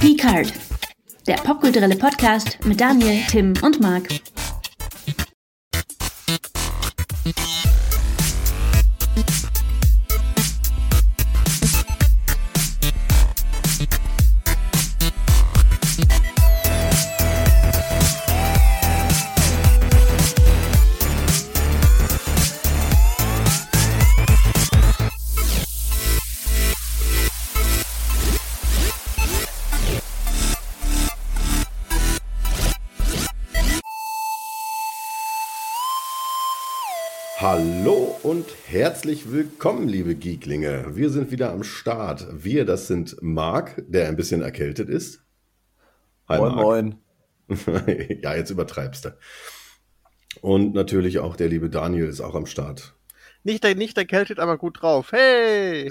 Picard, der popkulturelle Podcast mit Daniel, Tim und Marc. Herzlich willkommen, liebe Geeklinge. Wir sind wieder am Start. Wir, das sind Marc, der ein bisschen erkältet ist. Hi, moin, Marc. moin. ja, jetzt übertreibst du. Und natürlich auch der liebe Daniel ist auch am Start. Nicht, nicht erkältet, aber gut drauf. Hey!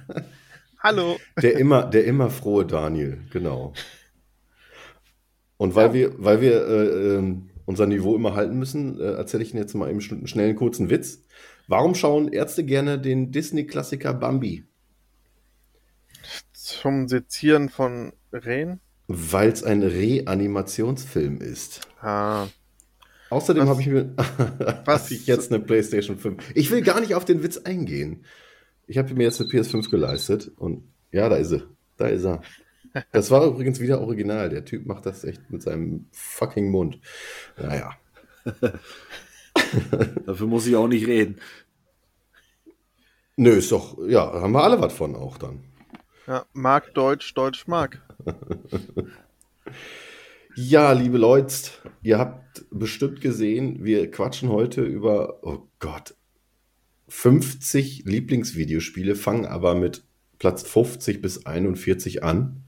Hallo. Der immer, der immer frohe Daniel, genau. Und weil ja. wir, weil wir äh, ähm, unser Niveau immer halten müssen, äh, erzähle ich Ihnen jetzt mal eben einen schnellen kurzen Witz. Warum schauen Ärzte gerne den Disney-Klassiker Bambi? Zum Sezieren von Rehen? Weil es ein Reanimationsfilm ist. Ah. Außerdem habe ich mir was ich jetzt eine PlayStation 5. Ich will gar nicht auf den Witz eingehen. Ich habe mir jetzt eine PS5 geleistet und ja, da ist sie. Da ist er. Das war übrigens wieder original. Der Typ macht das echt mit seinem fucking Mund. Naja. Dafür muss ich auch nicht reden. Nö, ist doch, ja, haben wir alle was von auch dann. Ja, Mark Deutsch, Deutsch Mark. ja, liebe Leute, ihr habt bestimmt gesehen, wir quatschen heute über, oh Gott, 50 Lieblingsvideospiele, fangen aber mit Platz 50 bis 41 an.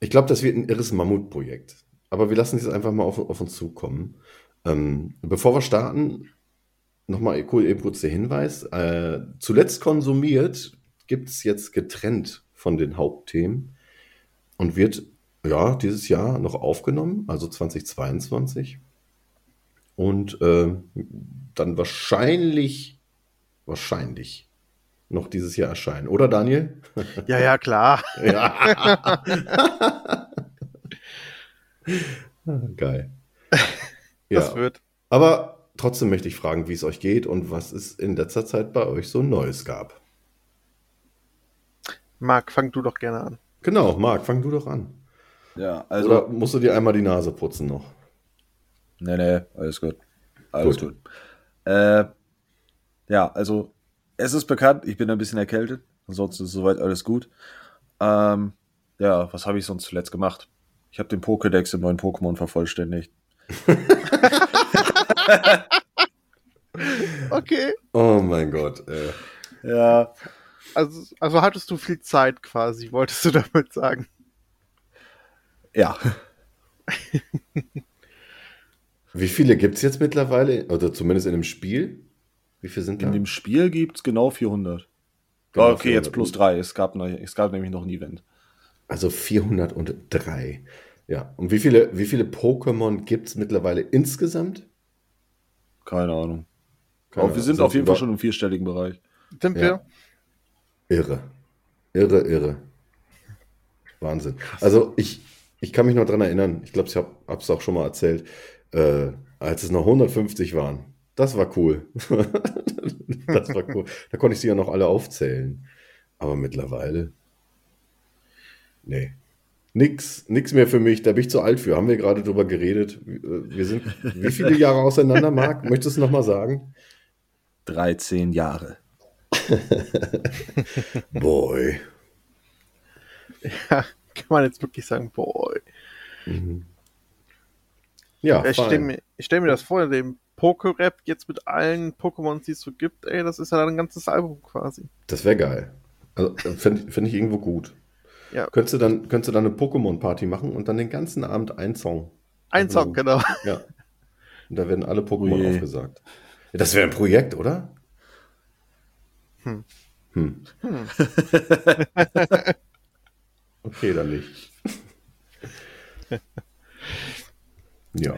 Ich glaube, das wird ein irres Mammutprojekt. Aber wir lassen es einfach mal auf, auf uns zukommen. Ähm, bevor wir starten, nochmal eben kurz der Hinweis. Äh, zuletzt konsumiert gibt es jetzt getrennt von den Hauptthemen und wird ja dieses Jahr noch aufgenommen, also 2022. Und äh, dann wahrscheinlich, wahrscheinlich noch dieses Jahr erscheinen. Oder Daniel? Ja, ja, klar. ja. Geil. Das ja. wird. Aber trotzdem möchte ich fragen, wie es euch geht und was es in letzter Zeit bei euch so Neues gab. Marc, fang du doch gerne an. Genau, Marc, fang du doch an. Ja, also. Oder musst du dir einmal die Nase putzen noch? Nee, nee, alles gut. Alles gut. gut. Äh, ja, also es ist bekannt, ich bin ein bisschen erkältet. Ansonsten ist soweit alles gut. Ähm, ja, was habe ich sonst zuletzt gemacht? Ich habe den Pokédex im neuen Pokémon vervollständigt. okay. Oh mein Gott. Äh. Ja. Also, also hattest du viel Zeit quasi, wolltest du damit sagen? Ja. Wie viele gibt es jetzt mittlerweile? Oder zumindest in dem Spiel? Wie viel sind In da? dem Spiel gibt es genau 400. Genau oh, okay, 400. jetzt plus 3. Es gab, es gab nämlich noch ein Event. Also 403. Ja. Und wie viele, wie viele Pokémon gibt es mittlerweile insgesamt? Keine Ahnung. Keine Aber wir sind auf jeden Fall schon im vierstelligen Bereich. Sind wir? Irre. Irre, irre. Wahnsinn. Also ich, ich kann mich noch dran erinnern, ich glaube, ich habe es auch schon mal erzählt, äh, als es noch 150 waren, das war cool. das war cool. Da konnte ich sie ja noch alle aufzählen. Aber mittlerweile. Nee. Nix, nix mehr für mich, da bin ich zu alt für. Haben wir gerade drüber geredet. Wir sind wie viele Jahre auseinander, Marc? Möchtest du noch mal sagen? 13 Jahre. boy. Ja, kann man jetzt wirklich sagen, boy. Mhm. Ja, ich stelle mir, stell mir das vor, dem Poké-Rap jetzt mit allen Pokémons, die es so gibt, ey, das ist ja dann ein ganzes Album quasi. Das wäre geil. Also, Finde find ich irgendwo gut. Ja. Könntest du dann, könntest du dann eine Pokémon-Party machen und dann den ganzen Abend ein Song. Ein also, Song, genau. Ja. Und da werden alle Pokémon oh aufgesagt. Ja, das wäre ein Projekt, oder? Hm. Hm. hm. okay, dann nicht. ja.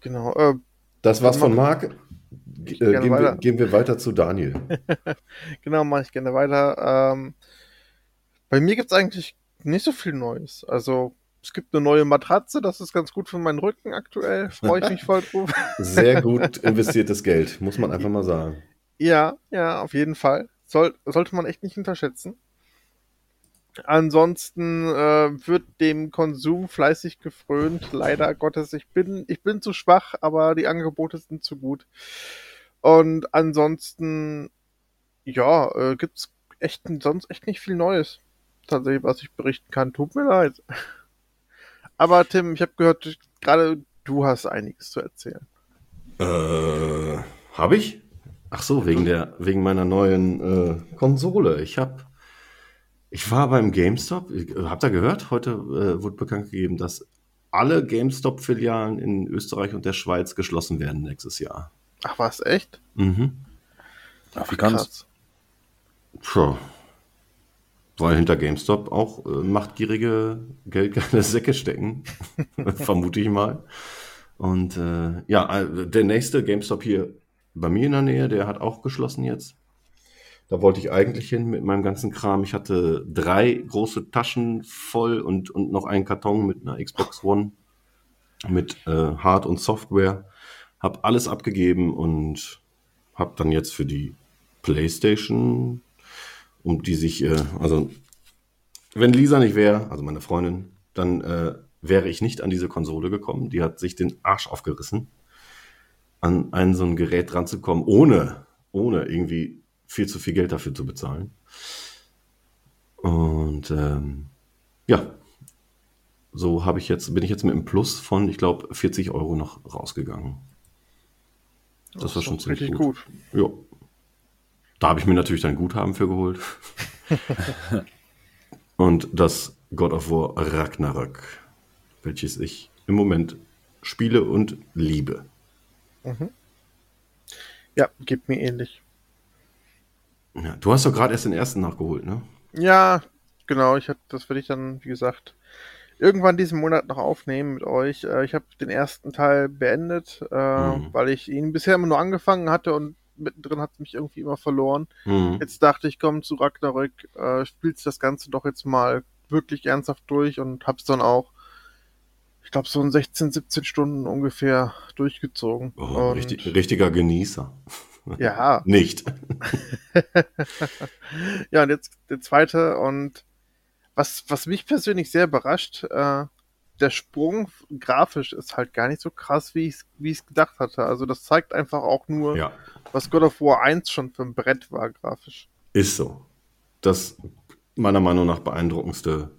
Genau. Äh, das war's von Marc. Äh, gehen, wir, gehen, wir, weiter zu Daniel. genau, mache ich gerne weiter. Ähm, bei mir gibt es eigentlich nicht so viel Neues. Also, es gibt eine neue Matratze, das ist ganz gut für meinen Rücken aktuell. Freue ich mich voll drauf. Sehr gut investiertes Geld, muss man einfach mal sagen. Ja, ja, auf jeden Fall. Soll, sollte man echt nicht unterschätzen. Ansonsten äh, wird dem Konsum fleißig gefrönt. Leider Gottes, ich bin, ich bin zu schwach, aber die Angebote sind zu gut. Und ansonsten, ja, äh, gibt's echt sonst echt nicht viel Neues. Tatsächlich, was ich berichten kann. Tut mir leid. Aber Tim, ich habe gehört, gerade du hast einiges zu erzählen. Äh, habe ich? Ach so, wegen der, wegen meiner neuen äh, Konsole. Ich habe, ich war beim GameStop. Habt ihr gehört? Heute äh, wurde bekannt gegeben, dass alle GameStop-Filialen in Österreich und der Schweiz geschlossen werden nächstes Jahr. Ach was, echt? Mhm. Ach, wie kann's? Tja. Weil hinter GameStop auch äh, machtgierige geldgeile Säcke stecken. Vermute ich mal. Und äh, ja, äh, der nächste GameStop hier bei mir in der Nähe, der hat auch geschlossen jetzt. Da wollte ich eigentlich hin mit meinem ganzen Kram. Ich hatte drei große Taschen voll und, und noch einen Karton mit einer Xbox One mit äh, Hard- und Software. Hab alles abgegeben und hab dann jetzt für die PlayStation, um die sich, äh, also wenn Lisa nicht wäre, also meine Freundin, dann äh, wäre ich nicht an diese Konsole gekommen. Die hat sich den Arsch aufgerissen, an ein so ein Gerät ranzukommen, ohne, ohne irgendwie viel zu viel Geld dafür zu bezahlen. Und ähm, ja, so habe ich jetzt, bin ich jetzt mit einem Plus von, ich glaube, 40 Euro noch rausgegangen. Das, das war schon ziemlich gut. gut. Ja. Da habe ich mir natürlich dann Guthaben für geholt. Und das God of War Ragnarök, welches ich im Moment spiele und liebe. Mhm. Ja, geht mir ähnlich. Ja, du hast doch gerade erst den ersten nachgeholt, ne? Ja, genau. Ich hab, das werde ich dann, wie gesagt, irgendwann diesen Monat noch aufnehmen mit euch. Äh, ich habe den ersten Teil beendet, äh, mhm. weil ich ihn bisher immer nur angefangen hatte und mittendrin hat es mich irgendwie immer verloren. Mhm. Jetzt dachte ich, komm zu Ragnarök, äh, spielst das Ganze doch jetzt mal wirklich ernsthaft durch und hab's dann auch, ich glaube, so in 16, 17 Stunden ungefähr durchgezogen. Oh, richtig, richtiger Genießer. Ja. Nicht. ja, und jetzt der zweite und was, was mich persönlich sehr überrascht, äh, der Sprung grafisch ist halt gar nicht so krass, wie ich es wie ich's gedacht hatte. Also das zeigt einfach auch nur, ja. was God of War 1 schon für ein Brett war, grafisch. Ist so. Das meiner Meinung nach beeindruckendste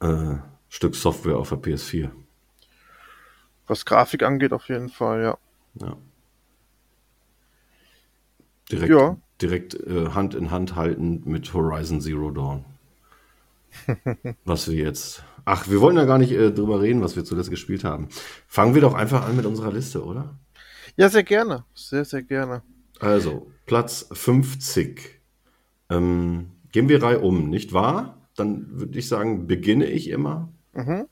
äh, Stück Software auf der PS4. Was Grafik angeht, auf jeden Fall, ja. Ja. Direkt, ja. direkt äh, Hand in Hand halten mit Horizon Zero Dawn. was wir jetzt. Ach, wir wollen ja gar nicht äh, drüber reden, was wir zuletzt gespielt haben. Fangen wir doch einfach an mit unserer Liste, oder? Ja, sehr gerne. Sehr, sehr gerne. Also, Platz 50. Ähm, gehen wir Reihe um, nicht wahr? Dann würde ich sagen, beginne ich immer mhm.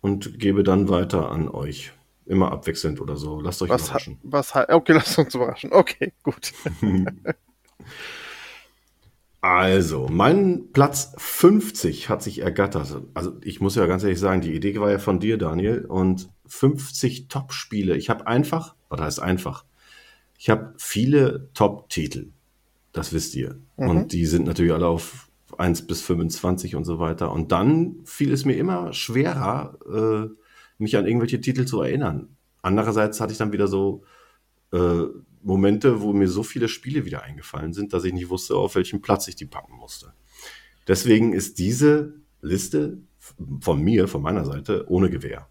und gebe dann weiter an euch. Immer abwechselnd oder so. Lasst euch was überraschen. Was, okay, lasst uns überraschen. Okay, gut. Also, mein Platz 50 hat sich ergattert. Also, ich muss ja ganz ehrlich sagen, die Idee war ja von dir, Daniel. Und 50 Top-Spiele. Ich habe einfach, was heißt einfach? Ich habe viele Top-Titel. Das wisst ihr. Mhm. Und die sind natürlich alle auf 1 bis 25 und so weiter. Und dann fiel es mir immer schwerer, äh, mich an irgendwelche Titel zu erinnern. Andererseits hatte ich dann wieder so äh, Momente, wo mir so viele Spiele wieder eingefallen sind, dass ich nicht wusste, auf welchen Platz ich die packen musste. Deswegen ist diese Liste von mir, von meiner Seite, ohne Gewehr.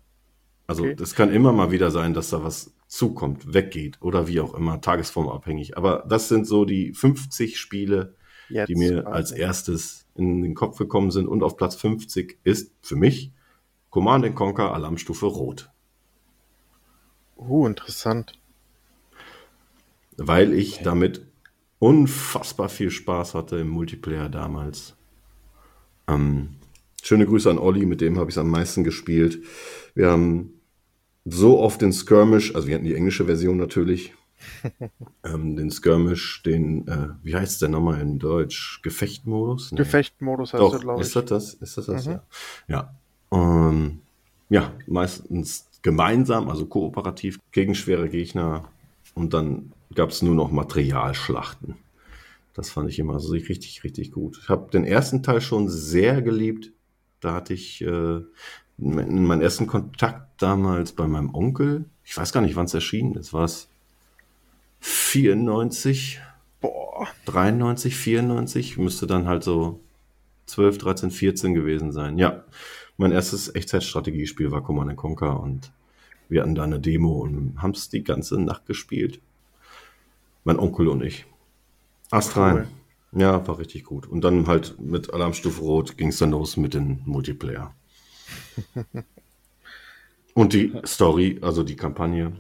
Also okay. kann immer mal wieder sein, dass da was zukommt, weggeht oder wie auch immer, tagesformabhängig. Aber das sind so die 50 Spiele, Jetzt die mir als erstes in den Kopf gekommen sind. Und auf Platz 50 ist für mich Command Conquer Alarmstufe Rot. Uh, interessant weil ich damit unfassbar viel Spaß hatte im Multiplayer damals. Ähm, schöne Grüße an Olli, mit dem habe ich es am meisten gespielt. Wir haben so oft den Skirmish, also wir hatten die englische Version natürlich, ähm, den Skirmish, den, äh, wie heißt der nochmal in Deutsch? Gefechtmodus? Nee. Gefechtmodus heißt Doch, glaube ich. Ist das das? Ist das das? Mhm. Ja. Ja. Ähm, ja, meistens gemeinsam, also kooperativ gegen schwere Gegner. Und dann gab es nur noch Materialschlachten. Das fand ich immer so richtig, richtig gut. Ich habe den ersten Teil schon sehr geliebt. Da hatte ich äh, meinen ersten Kontakt damals bei meinem Onkel. Ich weiß gar nicht, wann es erschienen ist. War es 94? Boah. 93, 94? Müsste dann halt so 12, 13, 14 gewesen sein. Ja, mein erstes Echtzeitstrategiespiel war Command Conquer und wir hatten da eine Demo und haben es die ganze Nacht gespielt. Mein Onkel und ich. Ast rein. Cool. Ja, war richtig gut. Und dann halt mit Alarmstufe Rot ging es dann los mit dem Multiplayer. und die Story, also die Kampagne,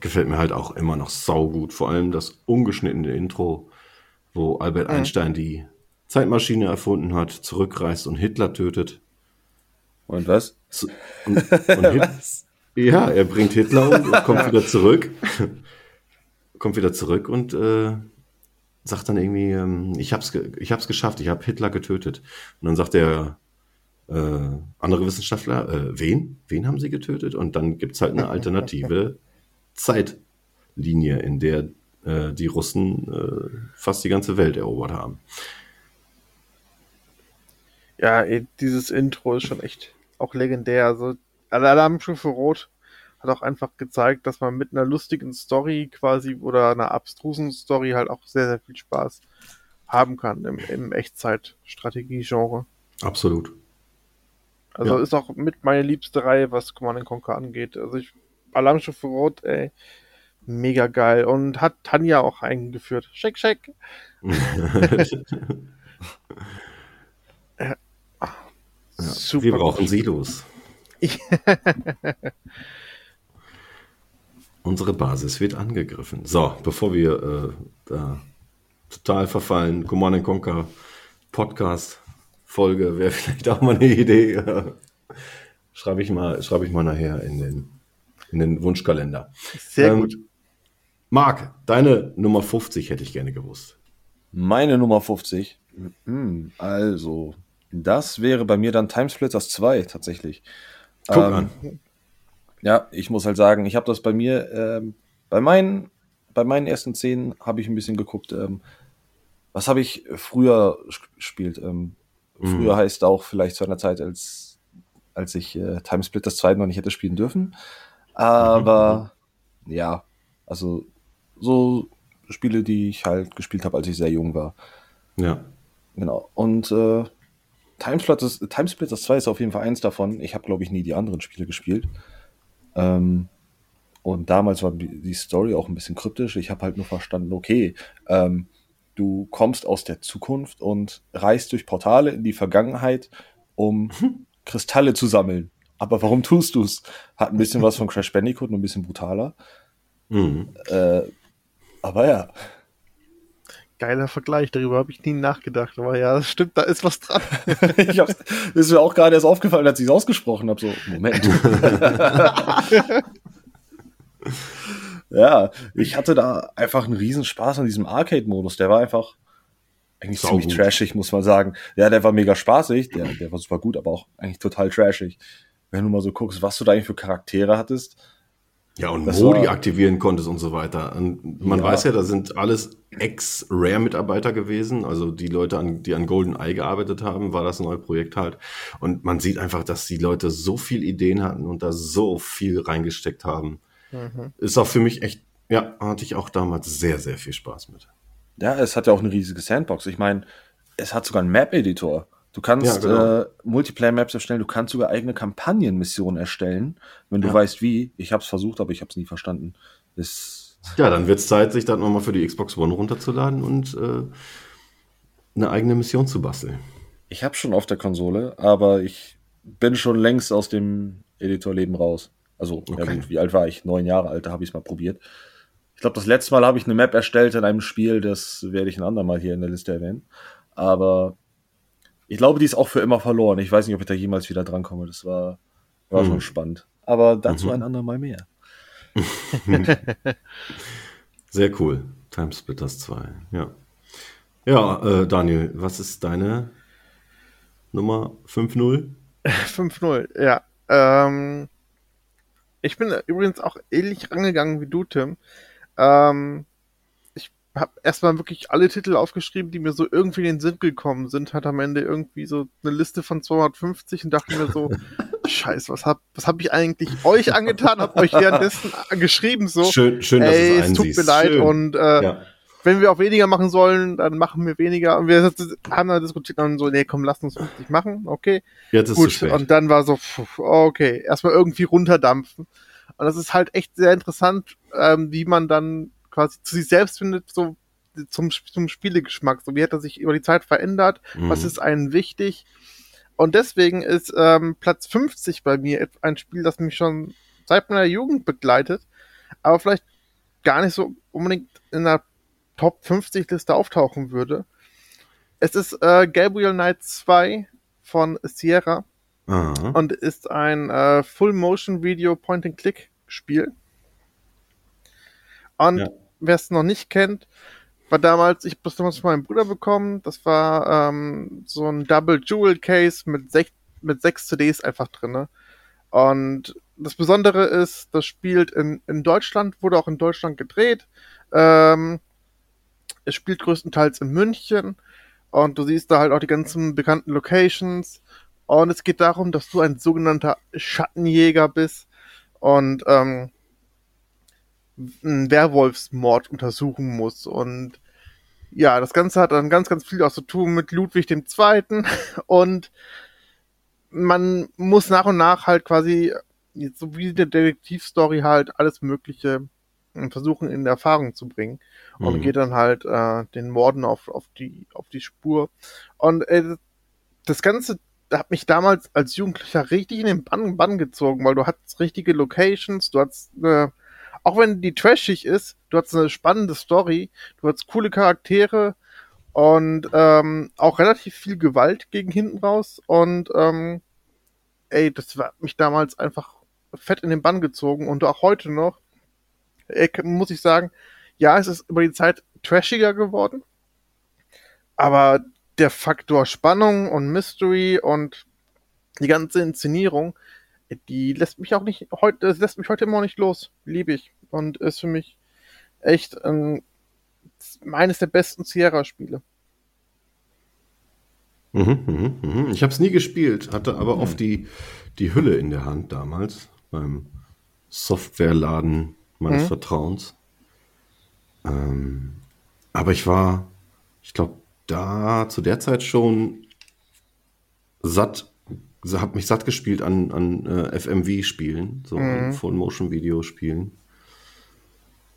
gefällt mir halt auch immer noch saugut. Vor allem das ungeschnittene Intro, wo Albert mhm. Einstein die Zeitmaschine erfunden hat, zurückreist und Hitler tötet. Und was? Und, und Hit ja, er bringt Hitler um und kommt wieder zurück. Kommt wieder zurück und äh, sagt dann irgendwie, ähm, ich hab's, ich hab's geschafft, ich habe Hitler getötet. Und dann sagt der äh, andere Wissenschaftler, äh, wen? Wen haben sie getötet? Und dann gibt's halt eine alternative Zeitlinie, in der äh, die Russen äh, fast die ganze Welt erobert haben. Ja, dieses Intro ist schon echt auch legendär. Also Alarmstufe Rot hat auch einfach gezeigt, dass man mit einer lustigen Story quasi oder einer abstrusen Story halt auch sehr, sehr viel Spaß haben kann im, im Echtzeit-Strategie-Genre. Absolut. Also ja. ist auch mit meine liebste Reihe, was Command Conquer angeht. Also ich, Alarmstufe Rot, ey, mega geil. Und hat Tanja auch eingeführt. Check, check. ja. Super. Wir brauchen Silos. Unsere Basis wird angegriffen. So, bevor wir äh, da total verfallen, Command Conquer Podcast Folge wäre vielleicht auch mal eine Idee. schreibe ich mal, schreibe ich mal nachher in den, in den Wunschkalender. Sehr ähm, gut. Marc, deine Nummer 50 hätte ich gerne gewusst. Meine Nummer 50? Hm, also, das wäre bei mir dann Timesplitters 2 tatsächlich. Guck ähm, an. Ja, ich muss halt sagen, ich habe das bei mir, ähm, bei meinen, bei meinen ersten Szenen habe ich ein bisschen geguckt, ähm, was habe ich früher gespielt. Ähm, mhm. Früher heißt auch vielleicht zu einer Zeit, als, als ich äh, Timesplit das zweite noch nicht hätte spielen dürfen. Aber mhm. ja, also so Spiele, die ich halt gespielt habe, als ich sehr jung war. Ja. Genau. Und äh, Timesplitters, Timesplitters 2 ist auf jeden Fall eins davon. Ich habe, glaube ich, nie die anderen Spiele gespielt. Ähm, und damals war die Story auch ein bisschen kryptisch. Ich habe halt nur verstanden, okay, ähm, du kommst aus der Zukunft und reist durch Portale in die Vergangenheit, um Kristalle zu sammeln. Aber warum tust du es? Hat ein bisschen was von Crash Bandicoot, nur ein bisschen brutaler. Mhm. Äh, aber ja geiler Vergleich, darüber habe ich nie nachgedacht. Aber ja, das stimmt, da ist was dran. ich hab's, ist mir auch gerade erst aufgefallen, als ich es ausgesprochen habe. So, Moment. ja, ich hatte da einfach einen Riesenspaß an diesem Arcade-Modus. Der war einfach eigentlich Sau ziemlich gut. trashig, muss man sagen. Ja, der war mega spaßig, der, der war super gut, aber auch eigentlich total trashig. Wenn du mal so guckst, was du da eigentlich für Charaktere hattest, ja, und das Modi aktivieren konntest und so weiter. Und man ja. weiß ja, da sind alles Ex-Rare-Mitarbeiter gewesen, also die Leute, an, die an Golden Eye gearbeitet haben, war das neue Projekt halt. Und man sieht einfach, dass die Leute so viel Ideen hatten und da so viel reingesteckt haben. Mhm. Ist auch für mich echt, ja, hatte ich auch damals sehr, sehr viel Spaß mit. Ja, es hat ja auch eine riesige Sandbox. Ich meine, es hat sogar einen Map-Editor. Du kannst ja, genau. äh, Multiplayer-Maps erstellen, du kannst sogar eigene Kampagnenmissionen erstellen, wenn du ja. weißt wie. Ich habe es versucht, aber ich habe es nie verstanden. Das ja, dann wird es Zeit, sich dann nochmal für die Xbox One runterzuladen und äh, eine eigene Mission zu basteln. Ich habe schon auf der Konsole, aber ich bin schon längst aus dem Editorleben raus. Also, okay. ja gut, wie alt war ich? Neun Jahre alt, da habe ich es mal probiert. Ich glaube, das letzte Mal habe ich eine Map erstellt in einem Spiel, das werde ich ein andermal hier in der Liste erwähnen. Aber ich glaube, die ist auch für immer verloren. Ich weiß nicht, ob ich da jemals wieder drankomme. Das war, war hm. schon spannend. Aber dazu mhm. ein andermal mehr. Sehr cool. Timesplitters 2, ja. Ja, äh, Daniel, was ist deine Nummer 5-0? 5-0, ja. Ähm, ich bin übrigens auch ähnlich rangegangen wie du, Tim. Ähm, habe erstmal wirklich alle Titel aufgeschrieben, die mir so irgendwie in den Sinn gekommen sind. Hat am Ende irgendwie so eine Liste von 250 und dachte mir so, Scheiß, was hab, was hab ich eigentlich euch angetan? Hab euch währenddessen geschrieben so. Schön, schön dass ey, es tut mir leid schön. und äh, Ja. wenn wir auch weniger machen sollen, dann machen wir weniger. Und wir haben dann diskutiert und so, nee, komm, lass uns 50 machen, okay. Jetzt ist es Gut, spät. und dann war so, okay, erstmal irgendwie runterdampfen. Und das ist halt echt sehr interessant, ähm, wie man dann quasi zu sich selbst findet, so zum, zum Spielegeschmack. So wie hat er sich über die Zeit verändert? Was Mhm. ist einem wichtig? Und deswegen ist ähm, Platz 50 bei mir ein Spiel, das mich schon seit meiner Jugend begleitet, aber vielleicht gar nicht so unbedingt in der Top 50 Liste auftauchen würde. Es ist äh, Gabriel Knight 2 von Sierra Aha. und ist ein äh, Full-Motion-Video Point-and-Click-Spiel. Und Ja. Wer es noch nicht kennt, war damals, ich habe damals von meinem Bruder bekommen, das war ähm, so ein Double Jewel Case mit, sech, mit sechs CDs einfach drinne. Und das Besondere ist, das spielt in, in Deutschland, wurde auch in Deutschland gedreht. Ähm, es spielt größtenteils in München und du siehst da halt auch die ganzen bekannten Locations. Und es geht darum, dass du ein sogenannter Schattenjäger bist und ähm, einen Werwolfsmord untersuchen musst. Und ja, das Ganze hat dann ganz, ganz viel auch zu tun mit Ludwig II. Und man muss nach und nach halt quasi, so wie der Detektivstory halt, alles Mögliche äh, versuchen in Erfahrung zu bringen. Und Mhm. geht dann halt äh, den Morden auf, auf, die, auf die Spur. Und äh, das Ganze hat mich damals als Jugendlicher richtig in den Bann, Bann gezogen, weil du hattest richtige Locations, du hattest eine, auch wenn die trashig ist, du hattest eine spannende Story, du hattest coole Charaktere und ähm, auch relativ viel Gewalt gegen hinten raus und ähm, ey, das hat mich damals einfach fett in den Bann gezogen und auch heute noch, ey, muss ich sagen, ja, es ist über die Zeit trashiger geworden, aber der Faktor Spannung und Mystery und die ganze Inszenierung, die lässt mich auch nicht heute, lässt mich heute immer noch nicht los. Liebe ich. Und ist für mich echt ähm, eines der besten Sierra-Spiele. Mhm, mhm, mhm. Ich habe es nie gespielt, hatte aber oft die, die Hülle in der Hand damals beim Softwareladen meines Mhm. Vertrauens. Ähm, aber ich war, ich glaube, da zu der Zeit schon satt, habe mich satt gespielt an, an äh, FMV-Spielen, so an Mhm. Full-Motion-Video-Spielen.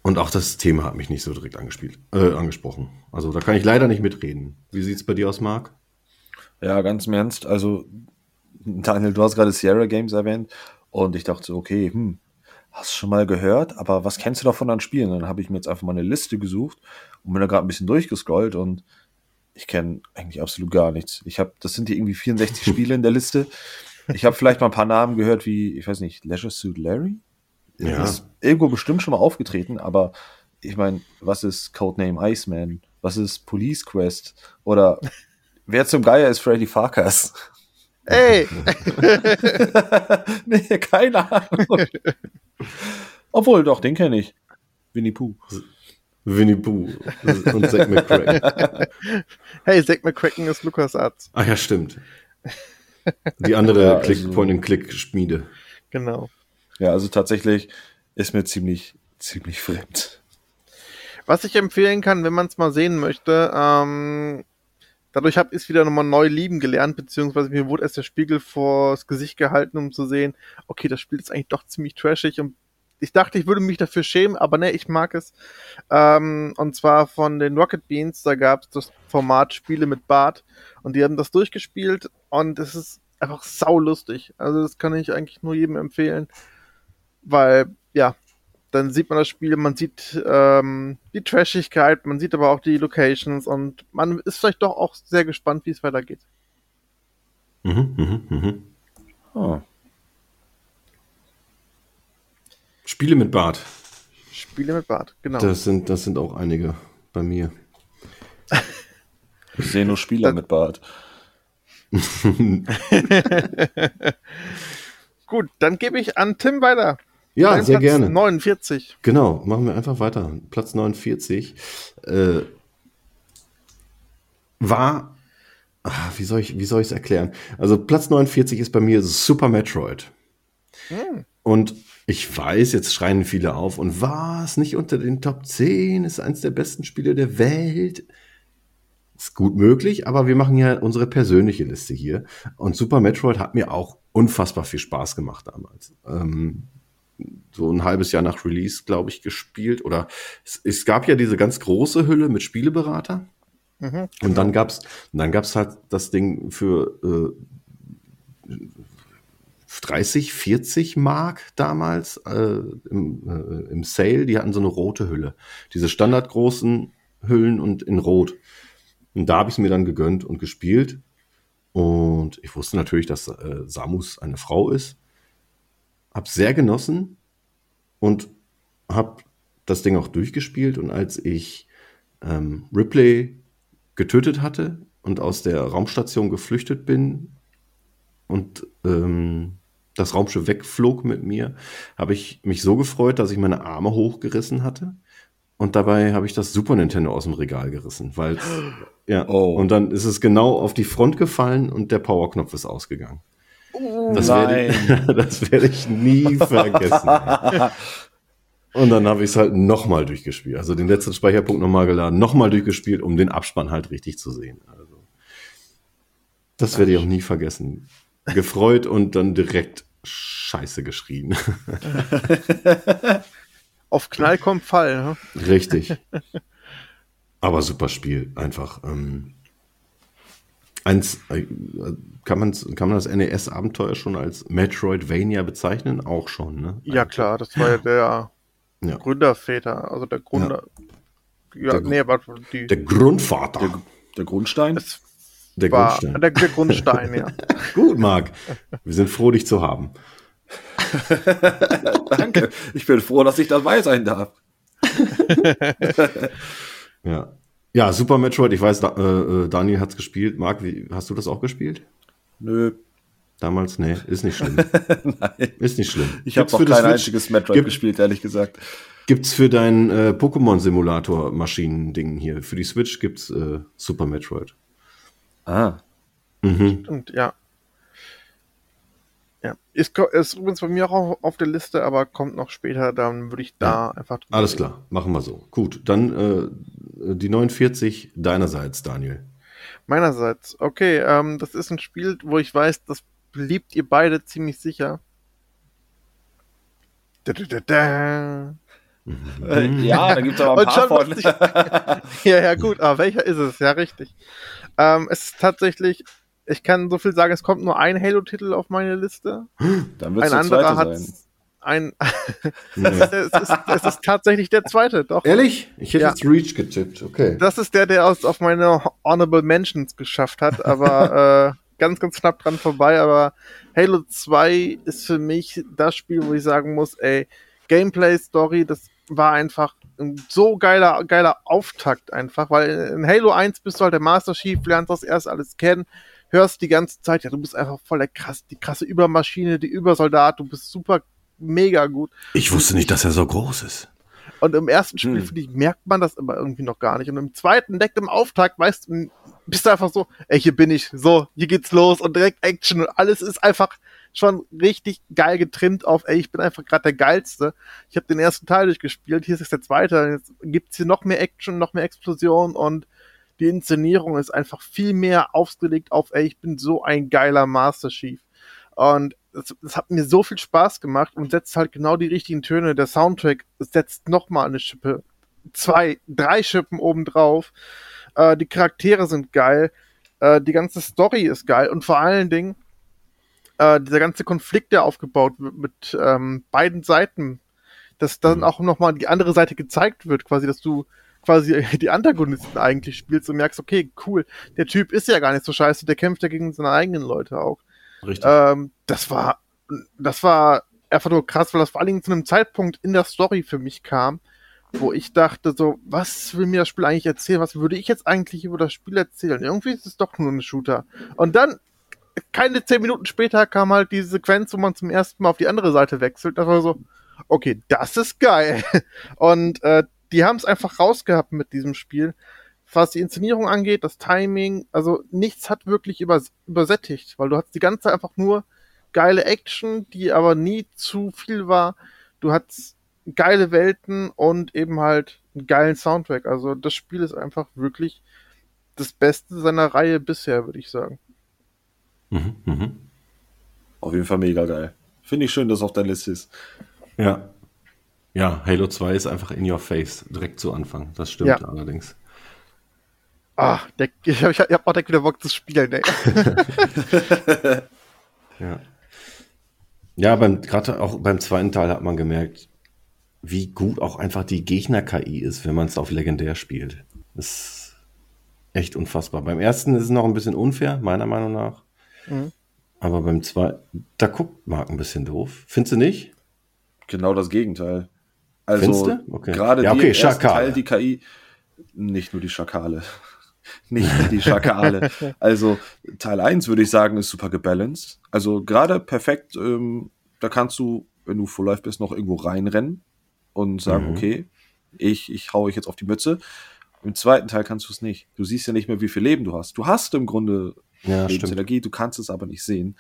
Und auch das Thema hat mich nicht so direkt angespielt, äh, angesprochen. Also da kann ich leider nicht mitreden. Wie sieht's bei dir aus, Marc? Ja, ganz im Ernst. Also, Daniel, du hast gerade Sierra Games erwähnt und ich dachte, so, okay, hm, hast du schon mal gehört, aber was kennst du davon an Spielen? Dann habe ich mir jetzt einfach mal eine Liste gesucht und bin da gerade ein bisschen durchgescrollt und ich kenne eigentlich absolut gar nichts. Ich habe, das sind hier irgendwie 64 Spiele in der Liste. Ich habe vielleicht mal ein paar Namen gehört, wie, ich weiß nicht, Leisure Suit Larry? Ja. Ist irgendwo bestimmt schon mal aufgetreten, aber ich meine, was ist Codename Iceman? Was ist Police Quest? Oder wer zum Geier ist Freddy Farkas? Ey! nee, keine Ahnung. Obwohl, doch, den kenne ich. Winnie Pooh. Winnie Pooh und Zack McCracken. hey, Zack McCracken ist Lukas Arzt. Ah ja, stimmt. Die andere Ja, Click, also- Point-and-Click-Schmiede. Genau. Ja, also tatsächlich ist mir ziemlich, ziemlich fremd. Was ich empfehlen kann, wenn man es mal sehen möchte, ähm, dadurch habe ich es wieder nochmal neu lieben gelernt, beziehungsweise mir wurde erst der Spiegel vors Gesicht gehalten, um zu sehen, okay, das Spiel ist eigentlich doch ziemlich trashig und ich dachte, ich würde mich dafür schämen, aber ne, ich mag es. Ähm, und zwar von den Rocket Beans, da gab es das Format Spiele mit Bart und die haben das durchgespielt und es ist einfach saulustig. Also das kann ich eigentlich nur jedem empfehlen, weil, ja, dann sieht man das Spiel, man sieht ähm, die Trashigkeit, man sieht aber auch die Locations und man ist vielleicht doch auch sehr gespannt, wie es weitergeht. Mhm, mhm, mhm. Ah. Spiele mit Bart. Spiele mit Bart, genau. Das sind, das sind auch einige bei mir. Ich sehe nur Spieler mit Bart. Gut, dann gebe ich an Tim weiter. Ja, Dein sehr Platz gerne. 49. Genau, machen wir einfach weiter. Platz 49 äh, war, ah, wie soll ich, wie soll ich es erklären? Also Platz 49 ist bei mir Super Metroid. Und ich weiß, jetzt schreien viele auf und was nicht unter den Top 10 ist eines der besten Spiele der Welt. Ist gut möglich, aber wir machen ja unsere persönliche Liste hier. Und Super Metroid hat mir auch unfassbar viel Spaß gemacht damals. Ähm, so ein halbes Jahr nach Release, glaube ich, gespielt. Oder es, es gab ja diese ganz große Hülle mit Spieleberater. Mhm, Und dann gab's, dann gab's halt das Ding für äh, 30, 40 Mark damals äh, im, äh, im Sale. Die hatten so eine rote Hülle. Diese standardgroßen Hüllen und in Rot. Und da habe ich es mir dann gegönnt und gespielt. Und ich wusste natürlich, dass äh, Samus eine Frau ist. Hab sehr genossen und hab das Ding auch durchgespielt. Und als ich ähm, Ripley getötet hatte und aus der Raumstation geflüchtet bin und ähm, das Raumschiff wegflog mit mir, habe ich mich so gefreut, dass ich meine Arme hochgerissen hatte. Und dabei habe ich das Super Nintendo aus dem Regal gerissen, weil ja, Oh. und dann ist es genau auf die Front gefallen und der Powerknopf ist ausgegangen. Das werde ich, das werde ich nie vergessen. Und dann habe ich es halt nochmal durchgespielt. Also den letzten Speicherpunkt nochmal geladen, nochmal durchgespielt, um den Abspann halt richtig zu sehen. Also, das werde ich auch nie vergessen. Gefreut und dann direkt Scheiße geschrien. Auf Knall kommt Fall. Ne? Richtig. Aber super Spiel, einfach. Ähm, eins, äh, kann, man's, kann man das NES-Abenteuer schon als Metroidvania bezeichnen? Auch schon, ne? Ja, klar, das war ja der Ja. Gründerväter, also der Gründer. Ja, Der- nee, warte, die, Der Grundvater. Der, der Grundstein? es Der war Grundstein. der, der Grundstein, ja. Gut, Marc. Wir sind froh, dich zu haben. Danke. Ich bin froh, dass ich dabei sein darf. Ja. Ja, Super Metroid, ich weiß, da, äh, äh, Daniel hat's gespielt. Marc, wie, hast du das auch gespielt? Nö, Damals? Nee, ist nicht schlimm. Ist nicht schlimm. ich habe noch kein einziges Metroid gibt- gespielt, ehrlich gesagt. Gibt's für dein äh, Pokémon-Simulator-Maschinen-Ding hier, für die Switch gibt's äh, Super Metroid. Ah. Mhm. Und ja. Ja. Ist, ist übrigens bei mir auch auf, der Liste, aber kommt noch später, dann würde ich da einfach. drüber Alles reden. klar, machen wir so. Gut, dann äh, die 49 deinerseits, Daniel. Meinerseits. Okay, ähm, das ist ein Spiel, wo ich weiß, das liebt ihr beide ziemlich sicher. Da, da, da, da. Äh, ja, da gibt es aber ein Und paar schon von. ja, ja, gut, aber welcher ist es? Ja, richtig. Ähm, es ist tatsächlich, ich kann so viel sagen, es kommt nur ein Halo-Titel auf meine Liste. Dann wird Ein es der anderer zweite hat sein. ein. Nee. es, ist, es ist tatsächlich der zweite, doch. Ehrlich? Ich hätte Ja. jetzt Reach getippt, okay. Das ist der, der aus, auf meine Honorable Mentions geschafft hat, aber äh, ganz, ganz knapp dran vorbei. Aber Halo 2 ist für mich das Spiel, wo ich sagen muss, ey, Gameplay, Story, das war einfach ein so geiler, geiler Auftakt einfach, weil in Halo 1 bist du halt der Master Chief, lernst das erst alles kennen, hörst die ganze Zeit, ja, du bist einfach voll der krass, die krasse Übermaschine, die Übersoldat, du bist super mega gut. Ich wusste nicht, dass er so groß ist. Und im ersten Spiel, Hm. finde ich, merkt man das aber irgendwie noch gar nicht. Und im zweiten, direkt im Auftakt, weißt du, bist du einfach so, ey, hier bin ich, so, hier geht's los und direkt Action und alles ist einfach schon richtig geil getrimmt auf, ey, ich bin einfach gerade der Geilste. Ich habe den ersten Teil durchgespielt, hier ist jetzt der zweite, jetzt gibt's hier noch mehr Action, noch mehr Explosion und die Inszenierung ist einfach viel mehr aufgelegt auf, ey, ich bin so ein geiler Master Chief. Und das, das hat mir so viel Spaß gemacht und setzt halt genau die richtigen Töne. Der Soundtrack setzt nochmal eine Schippe. Zwei, drei Schippen obendrauf. Äh, die Charaktere sind geil. Äh, die ganze Story ist geil. Und vor allen Dingen, äh, dieser ganze Konflikt, der aufgebaut wird mit ähm, beiden Seiten, dass dann Mhm. auch nochmal die andere Seite gezeigt wird, quasi, dass du quasi die Antagonisten eigentlich spielst und merkst, okay, cool, der Typ ist ja gar nicht so scheiße, der kämpft ja gegen seine eigenen Leute auch. Richtig. Ähm, das war, das war einfach nur krass, weil das vor allen Dingen zu einem Zeitpunkt in der Story für mich kam, wo ich dachte so, was will mir das Spiel eigentlich erzählen? Was würde ich jetzt eigentlich über das Spiel erzählen? Irgendwie ist es doch nur ein Shooter. Und dann, keine zehn Minuten später, kam halt die Sequenz, wo man zum ersten Mal auf die andere Seite wechselt. Das war so, okay, das ist geil. Und äh, die haben es einfach rausgehabt mit diesem Spiel. Was die Inszenierung angeht, das Timing, also nichts hat wirklich übers übersättigt, weil du hast die ganze Zeit einfach nur geile Action, die aber nie zu viel war. Du hattest geile Welten und eben halt einen geilen Soundtrack. Also das Spiel ist einfach wirklich das Beste seiner Reihe bisher, würde ich sagen. Mhm, mh. Auf jeden Fall mega geil. Finde ich schön, dass es auf deiner Liste ist. Ja. Ja, Halo 2 ist einfach in your face, direkt zu Anfang. Das stimmt ja. allerdings. Ah, der, ich habe hab auch direkt wieder Bock zu spielen, ey. ja. Ja, gerade auch beim zweiten Teil hat man gemerkt, wie gut auch einfach die Gegner-KI ist, wenn man es auf legendär spielt. Das ist echt unfassbar. Beim ersten ist es noch ein bisschen unfair, meiner Meinung nach. Mhm. Aber beim zweiten, da guckt Marc ein bisschen doof. Findest du nicht? Genau das Gegenteil. Also okay. gerade ja, okay, die Teil die KI, nicht nur die Schakale. nicht nur die Schakale. also Teil 1 würde ich sagen, ist super gebalanced. Also gerade perfekt, ähm, da kannst du, wenn du Full Life bist, noch irgendwo reinrennen und sagen, mhm. okay, ich, ich hau euch jetzt auf die Mütze. Im zweiten Teil kannst du es nicht. Du siehst ja nicht mehr, wie viel Leben du hast. Du hast im Grunde ja, Lebensenergie, du kannst es aber nicht sehen.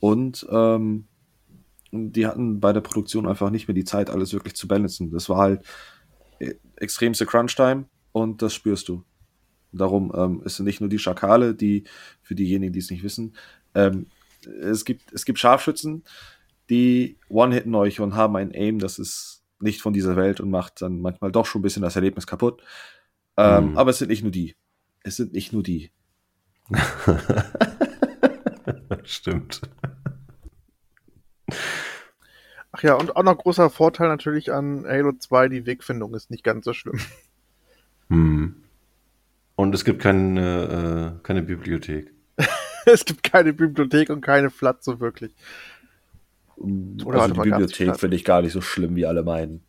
Und ähm, die hatten bei der Produktion einfach nicht mehr die Zeit, alles wirklich zu balancen. Das war halt äh, extremste Crunch-Time und das spürst du. Darum ähm, es sind nicht nur die Schakale, die, für diejenigen, die es nicht wissen, ähm, es, gibt, es gibt Scharfschützen, die one-hitten euch und haben ein Aim, das ist nicht von dieser Welt und macht dann manchmal doch schon ein bisschen das Erlebnis kaputt. Ähm, mhm. Aber es sind nicht nur die. Es sind nicht nur die. Stimmt. Ach ja, und auch noch großer Vorteil natürlich an Halo 2, die Wegfindung ist nicht ganz so schlimm. Hm. Und es gibt keine, äh, keine Bibliothek. es gibt keine Bibliothek und keine Flat so wirklich. Oder also die Bibliothek finde ich gar nicht so schlimm, wie alle meinen.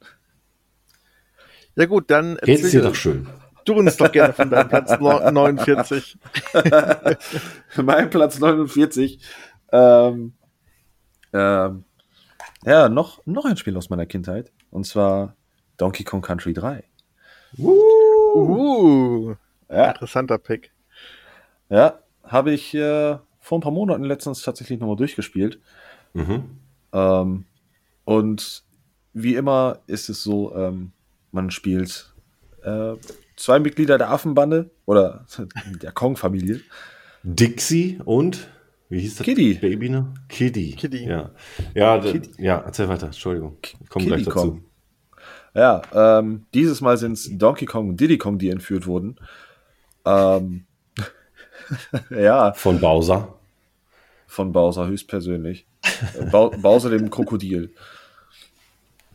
Ja gut, dann geht's dir doch schön. Du uns doch gerne von deinem Platz 49. mein Platz 49. Ähm, ähm, ja, noch, noch ein Spiel aus meiner Kindheit. Und zwar Donkey Kong Country 3. Uh, uh ja. Interessanter Pick. Ja, habe ich äh, vor ein paar Monaten letztens tatsächlich nochmal durchgespielt. Mhm. Ähm, und wie immer ist es so, ähm, man spielt äh, zwei Mitglieder der Affenbande oder der Kong-Familie. Dixie und wie hieß das? Kitty. Baby ne? Kitty. Kitty. Ja, ja, Kitty. ja erzähl weiter. Entschuldigung. Ich komme gleich dazu. Kong. Ja, ähm, dieses Mal sind es Donkey Kong und Diddy Kong, die entführt wurden. Ähm, ja. Von Bowser. Von Bowser höchstpersönlich. ba Bowser dem Krokodil.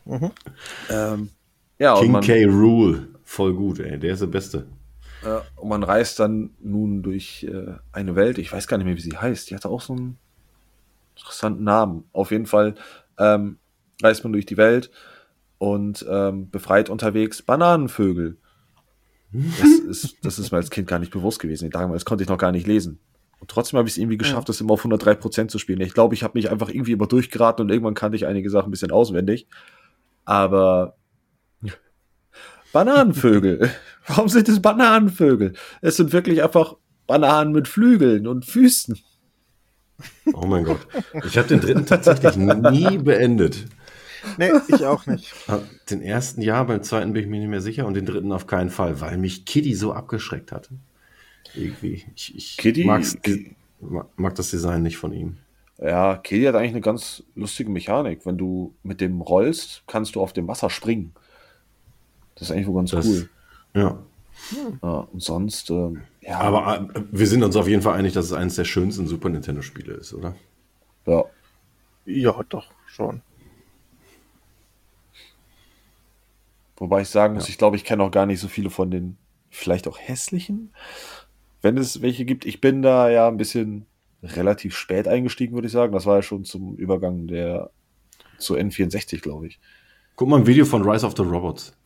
Mhm. Ähm, ja, King man, K. Rule. Voll gut, ey. Der ist der Beste. Äh, und man reist dann nun durch äh, eine Welt, ich weiß gar nicht mehr, wie sie heißt. Die hatte auch so einen interessanten Namen. Auf jeden Fall ähm, reist man durch die Welt und ähm, befreit unterwegs Bananenvögel. Das ist, das ist mir als Kind gar nicht bewusst gewesen. Damals konnte ich noch gar nicht lesen. Und trotzdem habe ich es irgendwie geschafft, ja. das immer auf 103% zu spielen. Ich glaube, ich habe mich einfach irgendwie immer durchgeraten und irgendwann kannte ich einige Sachen ein bisschen auswendig. Aber Bananenvögel. Warum sind es Bananenvögel? Es sind wirklich einfach Bananen mit Flügeln und Füßen. Oh mein Gott. Ich habe den dritten tatsächlich nie beendet. Nee, ich auch nicht. Den ersten Jahr, beim zweiten bin ich mir nicht mehr sicher und den dritten auf keinen Fall, weil mich Kitty so abgeschreckt hatte. Irgendwie. Ich, ich Kitty, mag das Design nicht von ihm. Ja, Kitty hat eigentlich eine ganz lustige Mechanik. Wenn du mit dem rollst, kannst du auf dem Wasser springen. Das ist eigentlich wohl ganz das, cool. Ja. ja. Und sonst, äh, ja. Aber äh, wir sind uns auf jeden Fall einig, dass es eines der schönsten Super Nintendo-Spiele ist, oder? Ja. Ja, doch, schon. Wobei ich sagen muss, ja. ich glaube, ich kenne auch gar nicht so viele von den vielleicht auch hässlichen. Wenn es welche gibt, ich bin da ja ein bisschen relativ spät eingestiegen, würde ich sagen. Das war ja schon zum Übergang der zu N64, glaube ich. Guck mal ein Video von Rise of the Robots.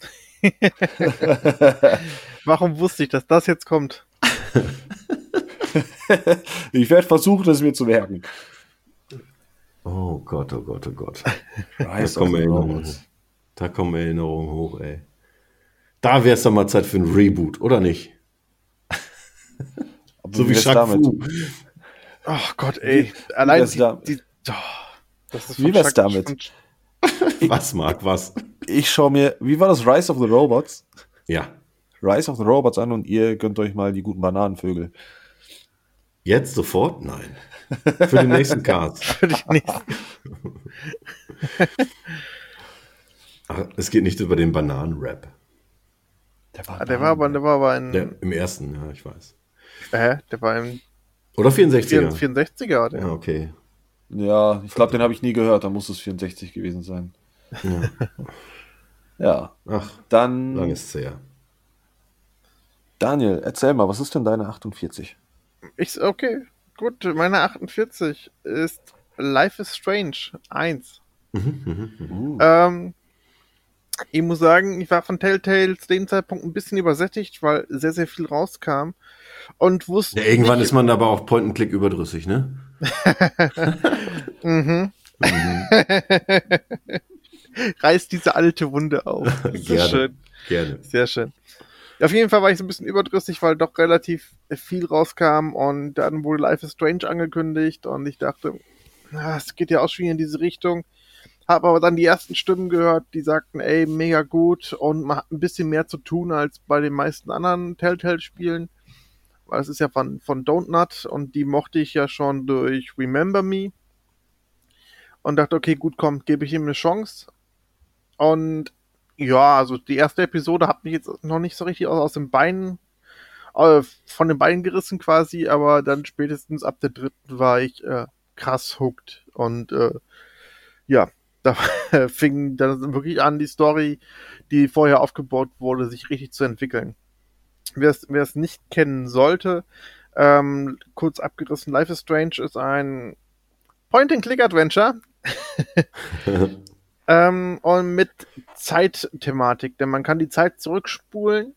Warum wusste ich, dass das jetzt kommt? ich werde versuchen, es mir zu merken. Oh Gott, oh Gott, oh Gott. Da kommen Erinnerungen hoch. Da kommen Erinnerungen hoch, ey. Da wäre es doch mal Zeit für ein Reboot, oder nicht? so wie Shaq Fu. Oh Gott, ey. Allein die, die, oh, das ist Wie wär's damit? was, Marc, was? Ich schaue mir, wie war das Rise of the Robots? Ja. Rise of the Robots an und ihr gönnt euch mal die guten Bananenvögel. Jetzt sofort? Nein. Für den nächsten Cast. Für den nächsten. es geht nicht über den Bananenrap. Der war, ah, der war aber, der war aber ein. Der, Im ersten, ja, ich weiß. Hä? Der war im. Oder 64er? 64er, der. Ja, okay. Ja, ich glaube, den habe ich nie gehört, da muss es 64 gewesen sein. Ja. ja. Ach, dann. Lang ist es her. Daniel, erzähl mal, was ist denn deine 48? Ich, okay, gut, meine 48 ist Life is Strange 1. Mhm, mhm, mhm. uh. ähm, ich muss sagen, ich war von Telltale zu dem Zeitpunkt ein bisschen übersättigt, weil sehr, sehr viel rauskam. Und wusste. Ja, irgendwann nicht, ist man aber auch Point-and-Click überdrüssig, ne? mhm. mhm. Reißt diese alte Wunde auf. Sehr schön. Gerne. Sehr schön. Auf jeden Fall war ich so ein bisschen überdrüssig, weil doch relativ viel rauskam und dann wurde Life is Strange angekündigt und ich dachte, es geht ja auch schon in diese Richtung. Habe aber dann die ersten Stimmen gehört, die sagten, ey, mega gut und man hat ein bisschen mehr zu tun als bei den meisten anderen Telltale-Spielen. Weil es ist ja von, von Don't Nut und die mochte ich ja schon durch Remember Me. Und dachte, okay, gut, komm, gebe ich ihm eine Chance. Und ja, also die erste Episode hat mich jetzt noch nicht so richtig aus, aus den Beinen, äh, von den Beinen gerissen quasi, aber dann spätestens ab der dritten war ich äh, krass hooked. Und äh, ja, da fing dann wirklich an, die Story, die vorher aufgebaut wurde, sich richtig zu entwickeln. Wer es nicht kennen sollte, ähm, kurz abgerissen, Life is Strange ist ein Point-and-Click-Adventure. ähm, und mit Zeitthematik, denn man kann die Zeit zurückspulen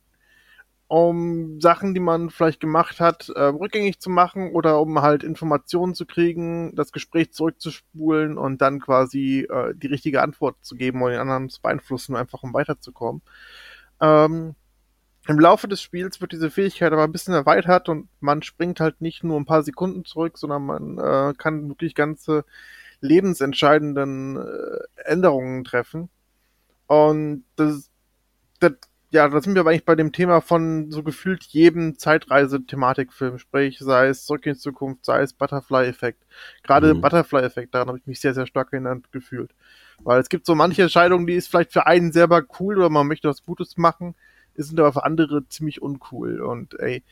um Sachen, die man vielleicht gemacht hat, äh, rückgängig zu machen oder um halt Informationen zu kriegen, das Gespräch zurückzuspulen und dann quasi äh, die richtige Antwort zu geben oder den anderen zu beeinflussen, einfach um weiterzukommen. Ähm, Im Laufe des Spiels wird diese Fähigkeit aber ein bisschen erweitert und man springt halt nicht nur ein paar Sekunden zurück, sondern man äh, kann wirklich ganze lebensentscheidenden äh, Änderungen treffen. Und das, das ja, da sind wir aber eigentlich bei dem Thema von so gefühlt jedem Zeitreise-Thematikfilm, sprich, sei es Zurück in die Zukunft, sei es Butterfly-Effekt. Gerade mhm. Butterfly-Effekt, daran habe ich mich sehr, sehr stark erinnert gefühlt. Weil es gibt so manche Entscheidungen, die ist vielleicht für einen selber cool oder man möchte was Gutes machen, sind aber für andere ziemlich uncool. Und ey,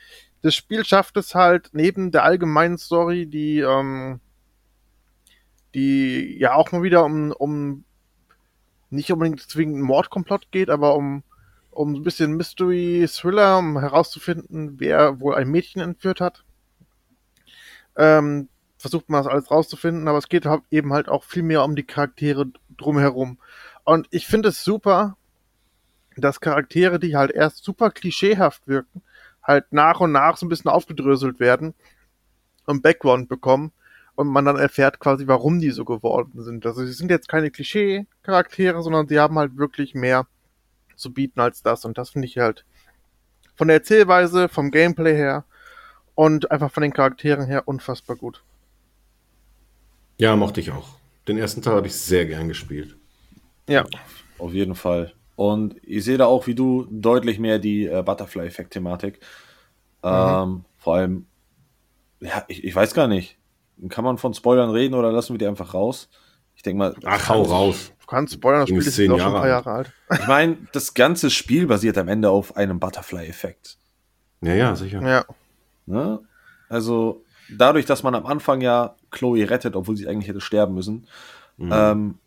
das Spiel schafft es halt, neben der allgemeinen Story, die, ähm, die ja auch mal wieder um, um nicht unbedingt zwingend Mordkomplott geht, aber um um ein bisschen Mystery Thriller, um herauszufinden, wer wohl ein Mädchen entführt hat. Ähm, versucht man das alles rauszufinden, aber es geht eben halt auch viel mehr um die Charaktere drumherum. Und ich finde es super, dass Charaktere, die halt erst super klischeehaft wirken, halt nach und nach so ein bisschen aufgedröselt werden und Background bekommen und man dann erfährt quasi, warum die so geworden sind. Also sie sind jetzt keine Klischee-Charaktere, sondern sie haben halt wirklich mehr zu bieten als das. Und das finde ich halt von der Erzählweise, vom Gameplay her und einfach von den Charakteren her unfassbar gut. Ja, mochte ich auch. Den ersten Teil habe ich sehr gern gespielt. Ja. Auf jeden Fall. Und ich sehe da auch wie du deutlich mehr die äh, Butterfly-Effekt-Thematik. Mhm. Ähm, vor allem, ja, ich, ich weiß gar nicht. Kann man von Spoilern reden oder lassen wir die einfach raus? Ich denke mal. Ach, hau raus. Du kannst spoilern, das Spiel ist Jahre, schon ein paar Jahre alt. Ich meine, das ganze Spiel basiert am Ende auf einem Butterfly-Effekt. Ja, ja, sicher. Ja. Ne? Also, dadurch, dass man am Anfang ja Chloe rettet, obwohl sie eigentlich hätte sterben müssen, mhm. ähm,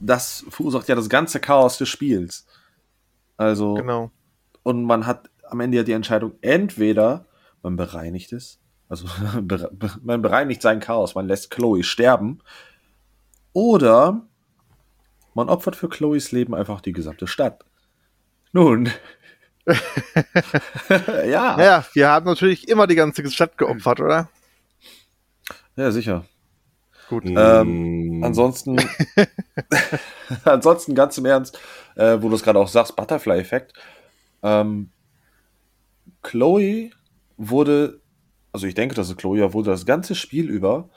das verursacht ja das ganze Chaos des Spiels. Also, genau. und man hat am Ende ja die Entscheidung, entweder man bereinigt es, also man bereinigt sein Chaos, man lässt Chloe sterben, oder Man opfert für Chloes Leben einfach die gesamte Stadt. Nun. ja. Naja, wir haben natürlich immer die ganze Stadt geopfert, oder? Ja, sicher. Gut. Ähm, ansonsten, ansonsten ganz im Ernst, äh, wo du es gerade auch sagst, Butterfly-Effekt. Ähm, Chloe wurde, also ich denke, dass es Chloe ja wurde das ganze Spiel über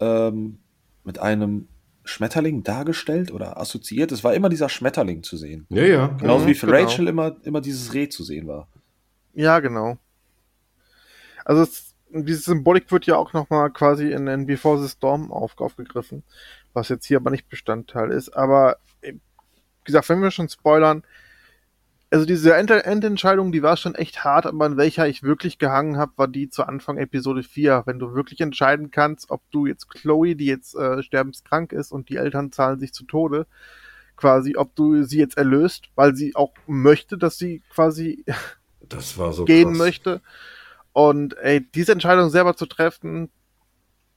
ähm, mit einem Schmetterling dargestellt oder assoziiert. Es war immer dieser Schmetterling zu sehen. Ja, ja. Genauso mhm, wie für genau. Rachel immer, immer dieses Reh zu sehen war. Ja, genau. Also es, diese Symbolik wird ja auch nochmal quasi in, in Before the Storm auf, aufgegriffen, was jetzt hier aber nicht Bestandteil ist. Aber wie gesagt, wenn wir schon spoilern, also diese Endentscheidung, die war schon echt hart, aber an welcher ich wirklich gehangen habe, war die zu Anfang Episode 4. Wenn du wirklich entscheiden kannst, ob du jetzt Chloe, die jetzt äh, sterbenskrank ist und die Eltern zahlen sich zu Tode, quasi, ob du sie jetzt erlöst, weil sie auch möchte, dass sie quasi das war so gehen krass. möchte. Und ey, diese Entscheidung selber zu treffen,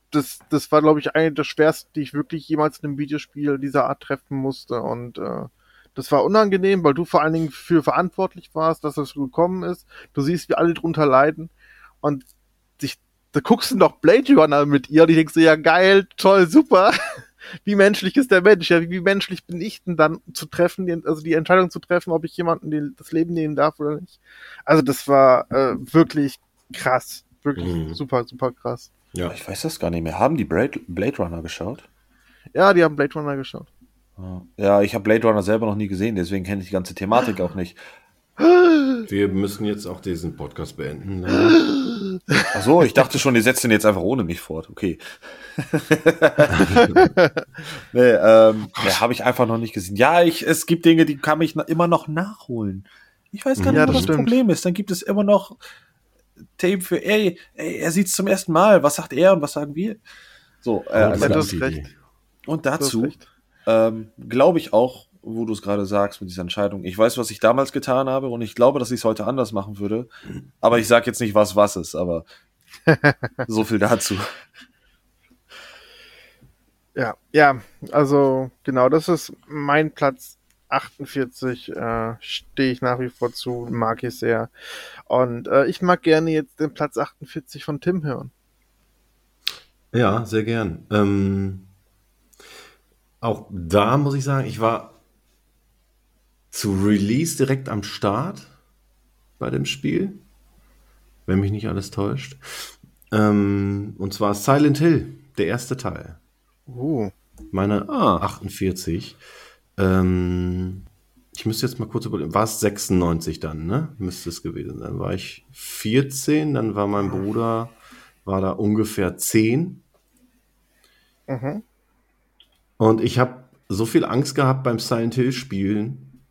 das, das war, glaube ich, eine der schwersten, die ich wirklich jemals in einem Videospiel dieser Art treffen musste. Und äh, das war unangenehm, weil du vor allen Dingen für verantwortlich warst, dass das so gekommen ist. Du siehst, wie alle drunter leiden. Und dich, da guckst du noch Blade Runner mit ihr und ich denkst dir, ja geil, toll, super. Wie menschlich ist der Mensch? Ja, wie, wie menschlich bin ich denn dann zu treffen, die, also die Entscheidung zu treffen, ob ich jemanden den, das Leben nehmen darf oder nicht? Also das war äh, wirklich krass. Wirklich mhm. super, super krass. Ja. Ich weiß das gar nicht mehr. Haben die Blade, Blade Runner geschaut? Ja, die haben Blade Runner geschaut. Ja, ich habe Blade Runner selber noch nie gesehen, deswegen kenne ich die ganze Thematik auch nicht. Wir müssen jetzt auch diesen Podcast beenden. Ne? Ach so, ich dachte schon, ihr setzt den jetzt einfach ohne mich fort. Okay. nee, ähm, oh ja, habe ich einfach noch nicht gesehen. Ja, ich, es gibt Dinge, die kann ich immer noch nachholen. Ich weiß gar nicht, ja, was das stimmt. Problem ist. Dann gibt es immer noch Tape für, ey, ey er sieht es zum ersten Mal. Was sagt er und was sagen wir? So, äh, oh, also, recht. Und dazu ähm, glaube ich auch, wo du es gerade sagst mit dieser Entscheidung. Ich weiß, was ich damals getan habe und ich glaube, dass ich es heute anders machen würde. Aber ich sage jetzt nicht, was was ist, aber so viel dazu. Ja, ja, also genau, das ist mein Platz 48. Äh, Stehe ich nach wie vor zu, mag ich sehr. Und äh, ich mag gerne jetzt den Platz 48 von Tim hören. Ja, sehr gern. Ähm, auch da muss ich sagen, ich war zu Release direkt am Start bei dem Spiel, wenn mich nicht alles täuscht. Ähm, und zwar Silent Hill, der erste Teil. Uh. Meine ah. 48. Ähm, ich müsste jetzt mal kurz überlegen, war es 96 dann, ne? Müsste es gewesen sein. War ich 14, dann war mein Bruder, war da ungefähr 10. Mhm. Und ich habe so viel Angst gehabt beim Silent Hill Spielen,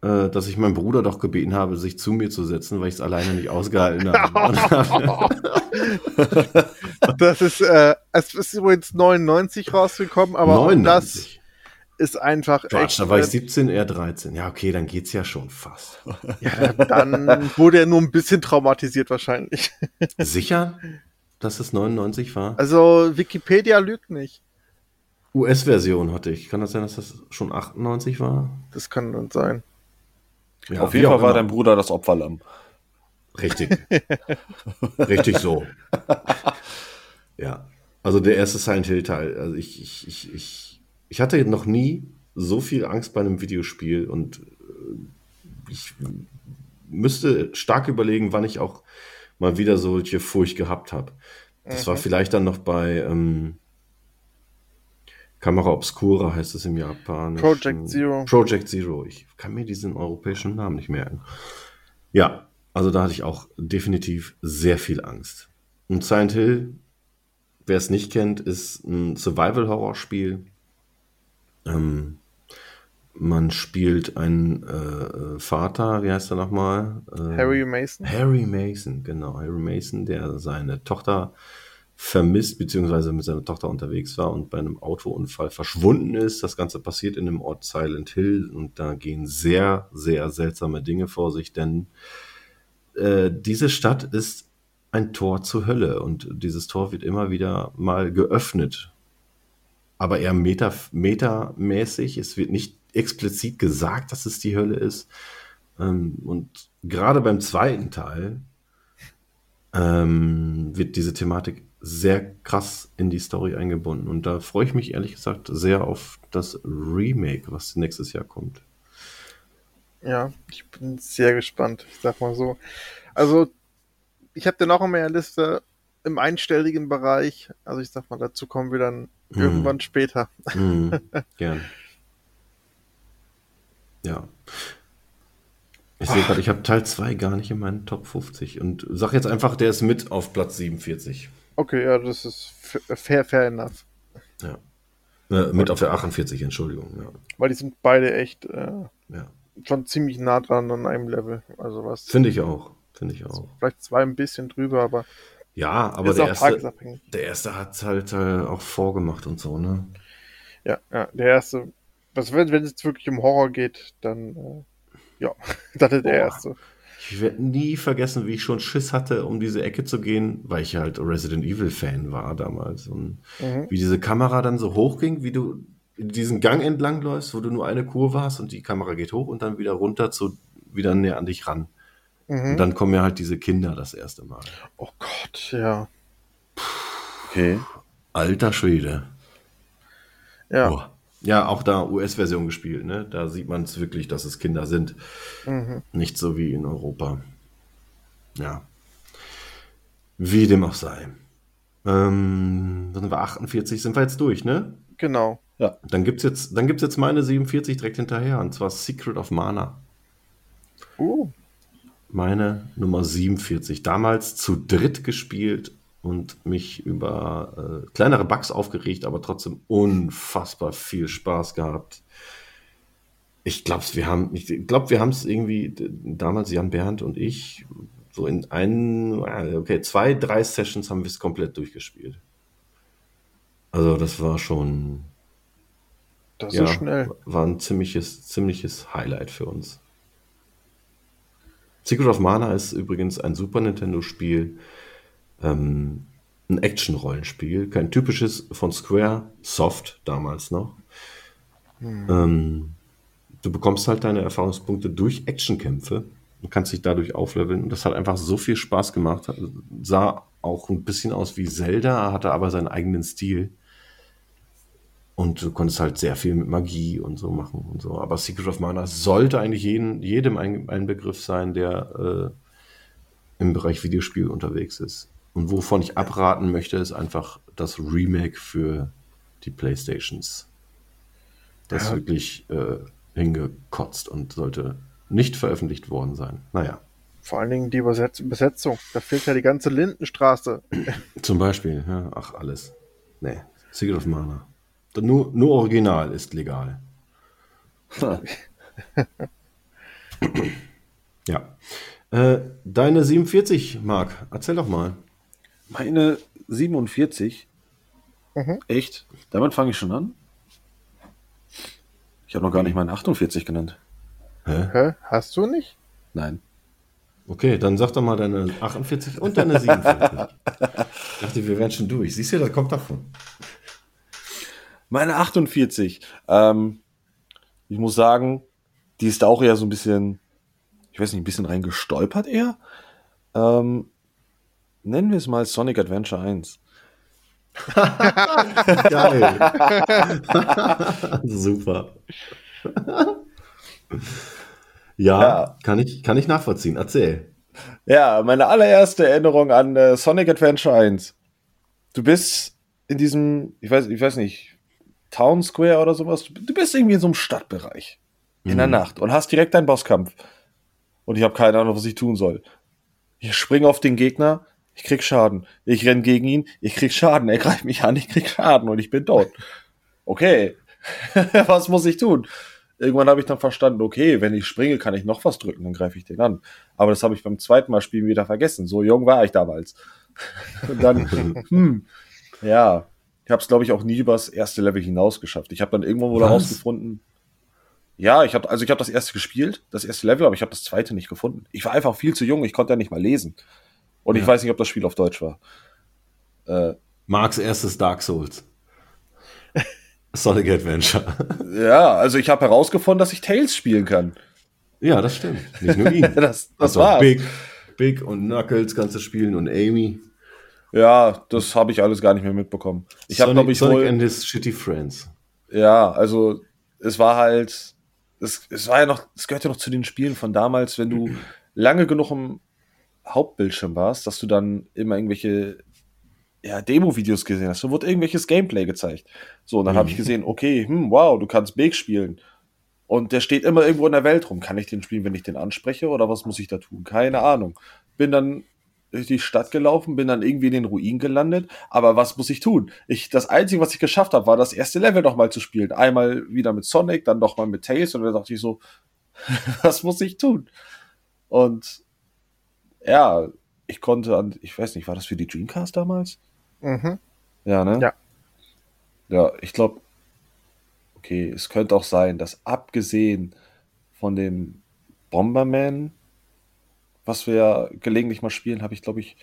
äh, dass ich meinen Bruder doch gebeten habe, sich zu mir zu setzen, weil ich es alleine nicht ausgehalten habe. das ist, äh, es ist übrigens 99 rausgekommen, aber 99. das ist einfach. Quatsch, da war ich 17, eher 13. Ja, okay, dann geht's ja schon fast. Ja, dann wurde er nur ein bisschen traumatisiert wahrscheinlich. Sicher, dass es 99 war? Also Wikipedia lügt nicht. US-Version hatte ich. Kann das sein, dass das schon 98 war? Das kann dann sein. Ja, Auf jeden Fall war dein Bruder das Opferlamm. Richtig. Richtig so. ja. Also der erste Silent Hill Teil. Also ich, ich, ich, ich, ich hatte noch nie so viel Angst bei einem Videospiel und äh, ich müsste stark überlegen, wann ich auch mal wieder solche Furcht gehabt habe. Das mhm. war vielleicht dann noch bei ähm, Kamera Obscura heißt es im Japan. Project Zero. Project Zero. Ich kann mir diesen europäischen Namen nicht merken. Ja, also da hatte ich auch definitiv sehr viel Angst. Und Silent Hill, wer es nicht kennt, ist ein Survival-Horror-Spiel. Ähm, man spielt einen äh, Vater, wie heißt er nochmal? Äh, Harry Mason. Harry Mason, genau. Harry Mason, der seine Tochter vermisst, beziehungsweise mit seiner Tochter unterwegs war und bei einem Autounfall verschwunden ist. Das Ganze passiert in dem Ort Silent Hill und da gehen sehr, sehr seltsame Dinge vor sich, denn äh, diese Stadt ist ein Tor zur Hölle und dieses Tor wird immer wieder mal geöffnet. aber eher meta, metamäßig. Es wird nicht explizit gesagt, dass es die Hölle ist. Ähm, und gerade beim zweiten Teil ähm, wird diese Thematik sehr krass in die Story eingebunden. Und da freue ich mich ehrlich gesagt sehr auf das Remake, was nächstes Jahr kommt. Ja, ich bin sehr gespannt. Ich sag mal so. Also, ich habe den auch in meiner Liste im einstelligen Bereich. Also, ich sag mal, dazu kommen wir dann mm. irgendwann später. Mm, gern. Ja. Ich sehe gerade, ich habe Teil 2 gar nicht in meinen Top 50 und sag jetzt einfach, der ist mit auf Platz 47. Okay, ja, das ist fair, fair enough. Ja. Äh, mit auf der 48, Entschuldigung. Ja. Weil die sind beide echt äh, ja. schon ziemlich nah dran an einem Level. Also was. Finde ich auch. Finde ich auch. Vielleicht zwei ein bisschen drüber, aber. Ja, aber der erste, der erste hat es halt äh, auch vorgemacht und so, ne? Ja, ja, der erste. Was, wenn, es jetzt wirklich um Horror geht, dann. Äh, ja, das ist der erste. Ich werde nie vergessen, wie ich schon Schiss hatte, um diese Ecke zu gehen, weil ich halt Resident Evil Fan war damals. Und mhm. wie diese Kamera dann so hochging, wie du diesen Gang entlang läufst, wo du nur eine Kurve hast und die Kamera geht hoch und dann wieder runter zu, wieder näher an dich ran. Mhm. Und dann kommen ja halt diese Kinder das erste Mal. Oh Gott, ja. Okay. Alter Schwede. Ja. Boah. Ja, auch da US-Version gespielt, ne? Da sieht man es wirklich, dass es Kinder sind. Mhm. Nicht so wie in Europa. Ja. Wie dem auch sei. Ähm, dann sind wir 48, sind wir jetzt durch, ne? Genau. Ja. Dann gibt's jetzt, dann gibt's jetzt meine 47 direkt hinterher, und zwar Secret of Mana. Uh. Meine Nummer 47. Damals zu dritt gespielt und mich über äh, kleinere Bugs aufgeregt, aber trotzdem unfassbar viel Spaß gehabt. Ich glaube, wir haben, ich glaube, wir haben es irgendwie damals Jan Bernd und ich so in einen, okay, zwei, drei Sessions haben wir es komplett durchgespielt. Also das war schon. Das ja, ist schnell. War ein ziemliches, ziemliches Highlight für uns. Secret of Mana ist übrigens ein Super Nintendo-Spiel, ähm, ein Action-Rollenspiel, kein typisches von Square Soft damals noch. Hm. Ähm, du bekommst halt deine Erfahrungspunkte durch Actionkämpfe und kannst dich dadurch aufleveln. Und das hat einfach so viel Spaß gemacht. Sah auch ein bisschen aus wie Zelda, hatte aber seinen eigenen Stil. Und du konntest halt sehr viel mit Magie und so machen und so. Aber Secret of Mana sollte eigentlich jeden, jedem ein, ein Begriff sein, der äh, im Bereich Videospiel unterwegs ist. Und wovon ich abraten möchte, ist einfach das Remake für die Playstations. Das ja. ist wirklich äh, hingekotzt und sollte nicht veröffentlicht worden sein. Naja. Vor allen Dingen die Besetzung. Da fehlt ja die ganze Lindenstraße. Zum Beispiel, ja, ach, alles. Nee, Secret of Mana. Nur, nur Original ist legal. ja. Äh, deine 47, Marc, erzähl doch mal. Meine 47? Mhm. Echt? Damit fange ich schon an? Ich habe noch gar nicht meine 48 genannt. Hä? Hä? Hast du nicht? Nein. Okay, dann sag doch mal deine 48 und deine 47. ich dachte, wir wären schon durch. Siehst du, das kommt davon. Meine 48. Ähm, ich muss sagen, die ist da auch eher so ein bisschen, ich weiß nicht, ein bisschen reingestolpert eher. Ähm, Nennen wir es mal Sonic Adventure 1. Geil. Super. Ja, ja, Kann, ich, kann ich nachvollziehen. Erzähl. Ja, meine allererste Erinnerung an äh, Sonic Adventure 1. Du bist in diesem, ich weiß, ich weiß nicht, Town Square oder sowas. Du bist irgendwie in so einem Stadtbereich. In mhm. der Nacht und hast direkt einen Bosskampf. Und ich habe keine Ahnung, was ich tun soll. Ich springe auf den Gegner, ich krieg Schaden. Ich renn gegen ihn, ich krieg Schaden. Er greift mich an, ich krieg Schaden und ich bin tot. Okay, was muss ich tun? Irgendwann habe ich dann verstanden, okay, wenn ich springe, kann ich noch was drücken, dann greife ich den an. Aber das habe ich beim zweiten Mal spielen wieder vergessen. So jung war ich damals. Und dann, hm, ja, ich habe es, glaube ich, auch nie übers erste Level hinaus geschafft. Ich habe dann irgendwann wohl herausgefunden, ja, ich habe also ich habe das erste gespielt, das erste Level, aber ich habe das zweite nicht gefunden. Ich war einfach viel zu jung, ich konnte ja nicht mal lesen. Und ja. ich weiß nicht, ob das Spiel auf Deutsch war. Äh, Marks erstes Dark Souls. Sonic Adventure. Ja, also ich habe herausgefunden, dass ich Tails spielen kann. Ja, das stimmt. Nicht nur ihn. das das Also war's. Big, Big und Knuckles kannst du spielen und Amy. Ja, das habe ich alles gar nicht mehr mitbekommen. Ich habe, glaube ich, Sonic wohl, and his shitty friends. ja, also es war halt, es, es war ja noch, es gehört ja noch zu den Spielen von damals, wenn du lange genug im Hauptbildschirm warst, dass du dann immer irgendwelche ja, Demo-Videos gesehen hast. Da wurde irgendwelches Gameplay gezeigt. So, und dann habe ich gesehen, okay, hm, wow, du kannst Big spielen. Und der steht immer irgendwo in der Welt rum. Kann ich den spielen, wenn ich den anspreche? Oder was muss ich da tun? Keine Ahnung. Bin dann durch die Stadt gelaufen, bin dann irgendwie in den Ruinen gelandet. Aber was muss ich tun? Ich, das Einzige, was ich geschafft habe, war das erste Level nochmal zu spielen. Einmal wieder mit Sonic, dann nochmal mit Tails. Und dann dachte ich so, was muss ich tun? Und ja, ich konnte an, ich weiß nicht, war das für die Dreamcast damals? Mhm. Ja, ne? Ja. Ja, ich glaube, okay, es könnte auch sein, dass abgesehen von dem Bomberman, was wir ja gelegentlich mal spielen, habe ich, glaube ich,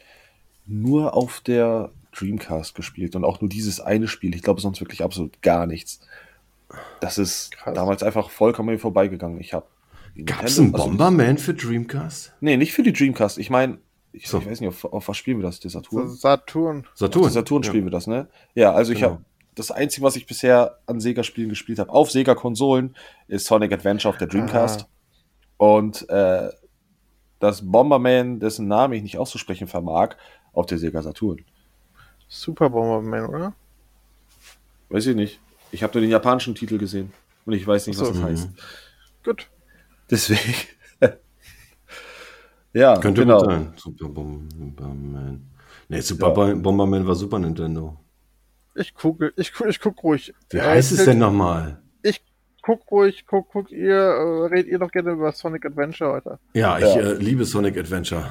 nur auf der Dreamcast gespielt und auch nur dieses eine Spiel. Ich glaube, sonst wirklich absolut gar nichts. Das ist Krass. damals einfach vollkommen vorbeigegangen. Ich habe Gab's einen Bomberman für Dreamcast? Nee, nicht für die Dreamcast. Ich meine, ich, So. ich weiß nicht, auf, auf was spielen wir das? Der Saturn? Saturn. Saturn. Saturn spielen wir das, ne? Ja, also ich Genau. habe das Einzige, was ich bisher an Sega-Spielen gespielt habe, auf Sega-Konsolen, ist Sonic Adventure auf der Dreamcast. Und äh, das Bomberman, dessen Name ich nicht auszusprechen vermag, auf der Sega Saturn. Super Bomberman, oder? Weiß ich nicht. Ich habe nur den japanischen Titel gesehen. Und ich weiß nicht, was so. das heißt. Gut. Deswegen. ja, Könnte genau. gut sein. Super Bomberman. Nee, Super Ja. Bo- Bomberman war Super Nintendo. Ich gucke, ich, guck- ich guck ruhig. Wie Äh, heißt es denn nochmal? Ich guck ruhig, guck, guck ihr, äh, redet ihr doch gerne über Sonic Adventure heute. Ja, ich Ja. Äh, liebe Sonic Adventure.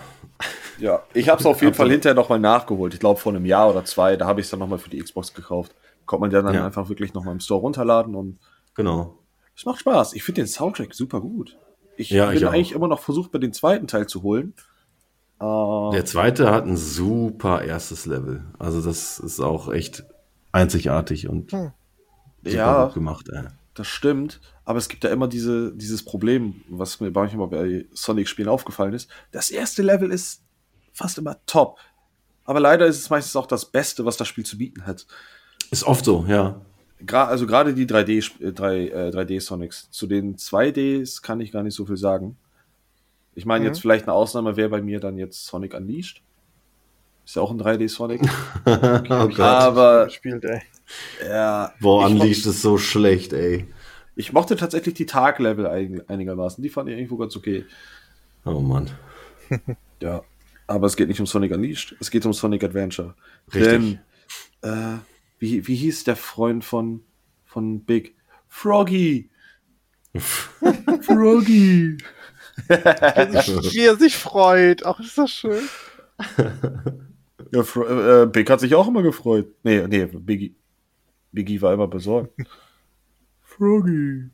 Ja, ich habe es auf jeden Fall hinterher nochmal nachgeholt. Ich glaube vor einem Jahr oder zwei, da habe ich es dann nochmal für die Xbox gekauft. Kommt man ja dann Ja. einfach wirklich nochmal im Store runterladen und Genau. es macht Spaß. Ich finde den Soundtrack super gut. Ich Ja, bin ich auch. eigentlich immer noch versucht, mir den zweiten Teil zu holen. Äh, Der zweite hat ein super erstes Level. Also das ist auch echt einzigartig und Hm. super Ja. gut gemacht. Ey. Das stimmt, aber es gibt ja immer diese, dieses Problem, was mir manchmal bei Sonic-Spielen aufgefallen ist. Das erste Level ist fast immer top. Aber leider ist es meistens auch das Beste, was das Spiel zu bieten hat. Ist oft so, ja. Gra also gerade die 3D, Sp- äh, 3, äh, 3D Sonics. Zu den 2Ds kann ich gar nicht so viel sagen. Ich meine, Mhm. jetzt vielleicht eine Ausnahme wäre bei mir dann jetzt Sonic Unleashed. Ist ja auch ein 3D Sonic. oh Gott. Aber Gespielt, ey. ja, Boah, Unleashed ist so schlecht, ey. ich mochte tatsächlich die Tag-Level ein einigermaßen. Die fand ich irgendwo ganz okay. Oh Mann. Ja, aber es geht nicht um Sonic Unleashed, es geht um Sonic Adventure. Richtig. Denn, äh, wie, wie hieß der Freund von, von Big? Froggy! Froggy! Wie er sich freut. Ach, ist das schön. Ja, Fro äh, Big hat sich auch immer gefreut. Nee, nee, Biggie. Biggie war immer besorgt. Froggy.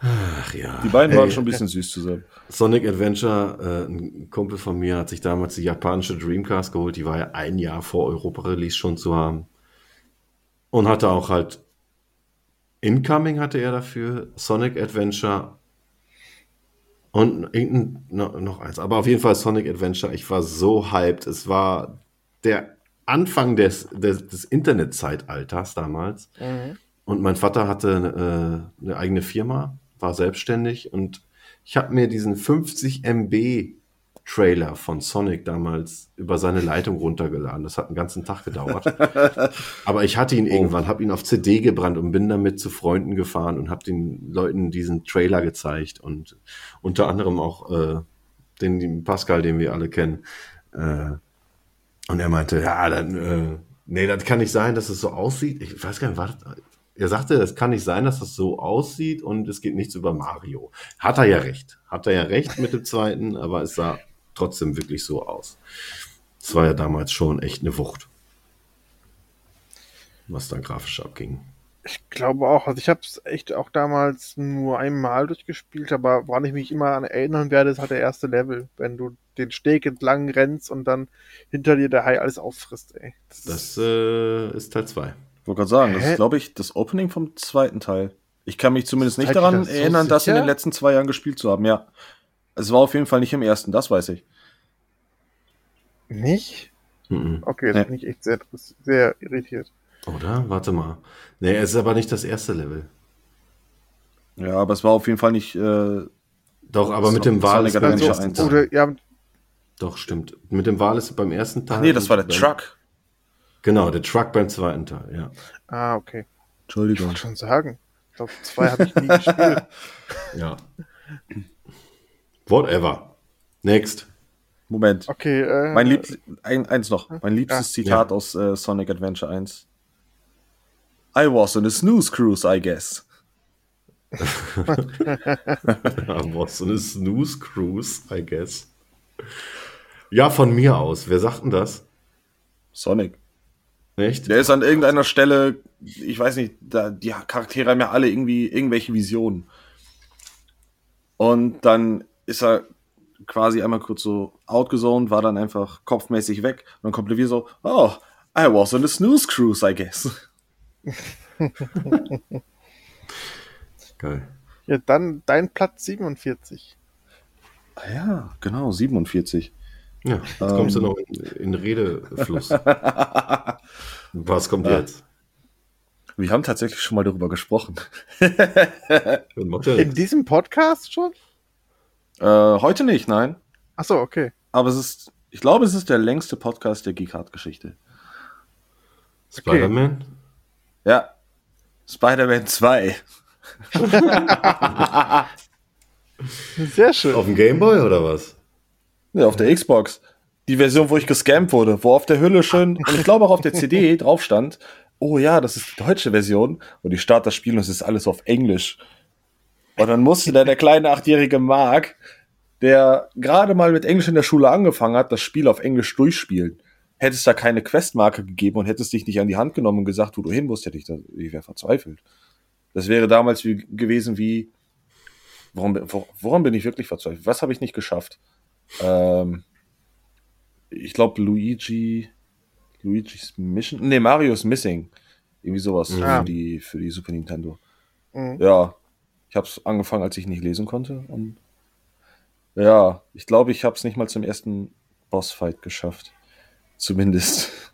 Ach ja. Die beiden Ey, waren schon ein bisschen süß zusammen. Sonic Adventure, äh, ein Kumpel von mir hat sich damals die japanische Dreamcast geholt. Die war ja ein Jahr vor Europa-Release schon zu haben. Und hatte auch halt Incoming hatte er dafür, Sonic Adventure und irgendein, no, noch eins. Aber auf jeden Fall Sonic Adventure. Ich war so hyped. Es war der Anfang des, des, des Internetzeitalters damals. Und mein Vater hatte äh, eine eigene Firma, war selbstständig und ich habe mir diesen 50 MB Trailer von Sonic damals über seine Leitung runtergeladen. Das hat einen ganzen Tag gedauert. Aber ich hatte ihn irgendwann, habe ihn auf CD gebrannt und bin damit zu Freunden gefahren und habe den Leuten diesen Trailer gezeigt und unter anderem auch äh, den, den Pascal, den wir alle kennen. Äh, und er meinte, ja, dann, äh, nee, das kann nicht sein, dass es so aussieht. Ich weiß gar nicht, war das, er sagte, es kann nicht sein, dass das so aussieht und es geht nichts über Mario. Hat er ja recht. Hat er ja recht mit dem zweiten, aber es sah trotzdem wirklich so aus. Es war ja damals schon echt eine Wucht, was da grafisch abging. Ich glaube auch. Also ich habe es echt auch damals nur einmal durchgespielt, aber woran ich mich immer an erinnern werde, ist halt der erste Level, wenn du den Steg entlang rennst und dann hinter dir der Hai alles auffrisst, ey. Das, Das äh, ist Teil 2. wollte gerade sagen, das Hä? ist, glaube ich, das Opening vom zweiten Teil. Ich kann mich zumindest nicht daran das so erinnern, das in sicher? den letzten zwei Jahren gespielt zu haben, ja. Es war auf jeden Fall nicht im ersten, das weiß ich. Nicht? Mhm. Okay, Nee. das bin ich echt sehr, sehr irritiert. Oder? Warte mal. Nee, es ist aber nicht das erste Level. Ja, aber es war auf jeden Fall nicht. Äh, Doch, aber mit dem Wal Sonic ist beim ersten 1. Teil. Oder, ja, Doch, stimmt. Mit dem Wal ist beim ersten Teil. ach nee, das war der Truck. Genau, der Truck beim zweiten Teil, ja. ah, okay. Ich Entschuldigung. wollte schon sagen. Ich glaube, zwei habe ich nie gespielt. Ja. Whatever. Next. Moment. Okay, äh, Mein Liebst ein, eins noch. Mein liebstes Ja. Zitat aus äh, Sonic Adventure 1. I was on a snooze cruise, I guess. Ja, boah, so eine Snooze Cruise, I guess. Ja, von mir aus. Wer sagt denn das? Sonic. Echt? Der ist an irgendeiner Stelle, ich weiß nicht, da, die Charaktere haben ja alle irgendwie irgendwelche Visionen. Und dann ist er quasi einmal kurz so outgezoned, war dann einfach kopfmäßig weg. Und dann kommt Levi so, oh, I was on a snooze cruise, I guess. Geil. ja, dann dein Platz 47. Ah ja, genau, 47. Ja, jetzt kommst du noch in, in Redefluss. Was kommt jetzt? Wir haben tatsächlich schon mal darüber gesprochen. In diesem Podcast schon? Äh, heute nicht, nein. Achso, okay. Aber es ist, ich glaube, es ist der längste Podcast der Geekart-Geschichte. Spider-Man? Ja. Spider-Man 2. Sehr schön. Auf dem Gameboy oder was? Ja, auf der Xbox. Die Version, wo ich gescampt wurde, wo auf der Hülle schön, und ich glaube auch auf der CD drauf stand, oh ja, das ist die deutsche Version, und ich starte das Spiel und es ist alles auf Englisch. Und dann musste da der kleine achtjährige Mark, der gerade mal mit Englisch in der Schule angefangen hat, das Spiel auf Englisch durchspielen. Hätte es da keine Questmarke gegeben und hätte es dich nicht an die Hand genommen und gesagt, wo du hin musst, hätte ich, da, ich wäre verzweifelt. Das wäre damals wie, gewesen wie, woran, woran bin ich wirklich verzweifelt? Was habe ich nicht geschafft? Ähm, ich glaube Luigi, Luigi's Mission, nee, Mario's Missing. Irgendwie sowas Ah. für, die, für die Super Nintendo. Mhm. Ja, ich habe es angefangen, als ich nicht lesen konnte. Und ja, ich glaube, ich habe es nicht mal zum ersten Bossfight geschafft. Zumindest.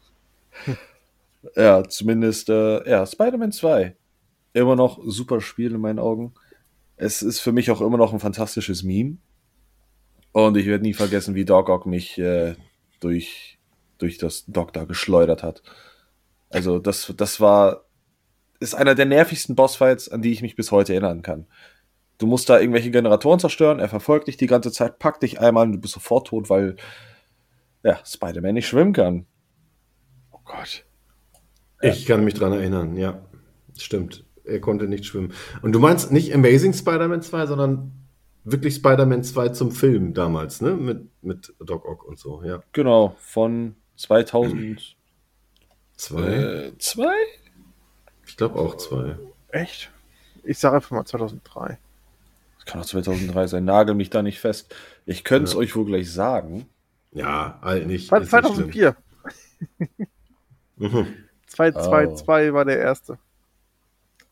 ja, zumindest, äh, ja, Spider-Man 2. Immer noch super Spiel in meinen Augen. Es ist für mich auch immer noch ein fantastisches Meme. Und ich werde nie vergessen, wie Dog Ock mich äh, durch, durch das Dock da geschleudert hat. Also, das, das war, ist einer der nervigsten Bossfights, an die ich mich bis heute erinnern kann. Du musst da irgendwelche Generatoren zerstören, er verfolgt dich die ganze Zeit, packt dich einmal und du bist sofort tot, weil ja, Spider-Man nicht schwimmen kann. Oh Gott. Ich kann mich dran erinnern, ja. Stimmt. Er konnte nicht schwimmen. Und du meinst nicht Amazing Spider-Man 2, sondern wirklich Spider-Man 2 zum Film damals, ne? Mit, mit Doc Ock und so, ja. Genau, von 2002? Zwei? Ich glaube auch zwei. Echt? Ich sage einfach mal 2003. Das kann auch 2003 sein, nagel mich da nicht fest. Ich könnte es Ja. euch wohl gleich sagen. Ja, alt nicht. War ist nicht schlimm. 2004. Mhm. 222 war der erste.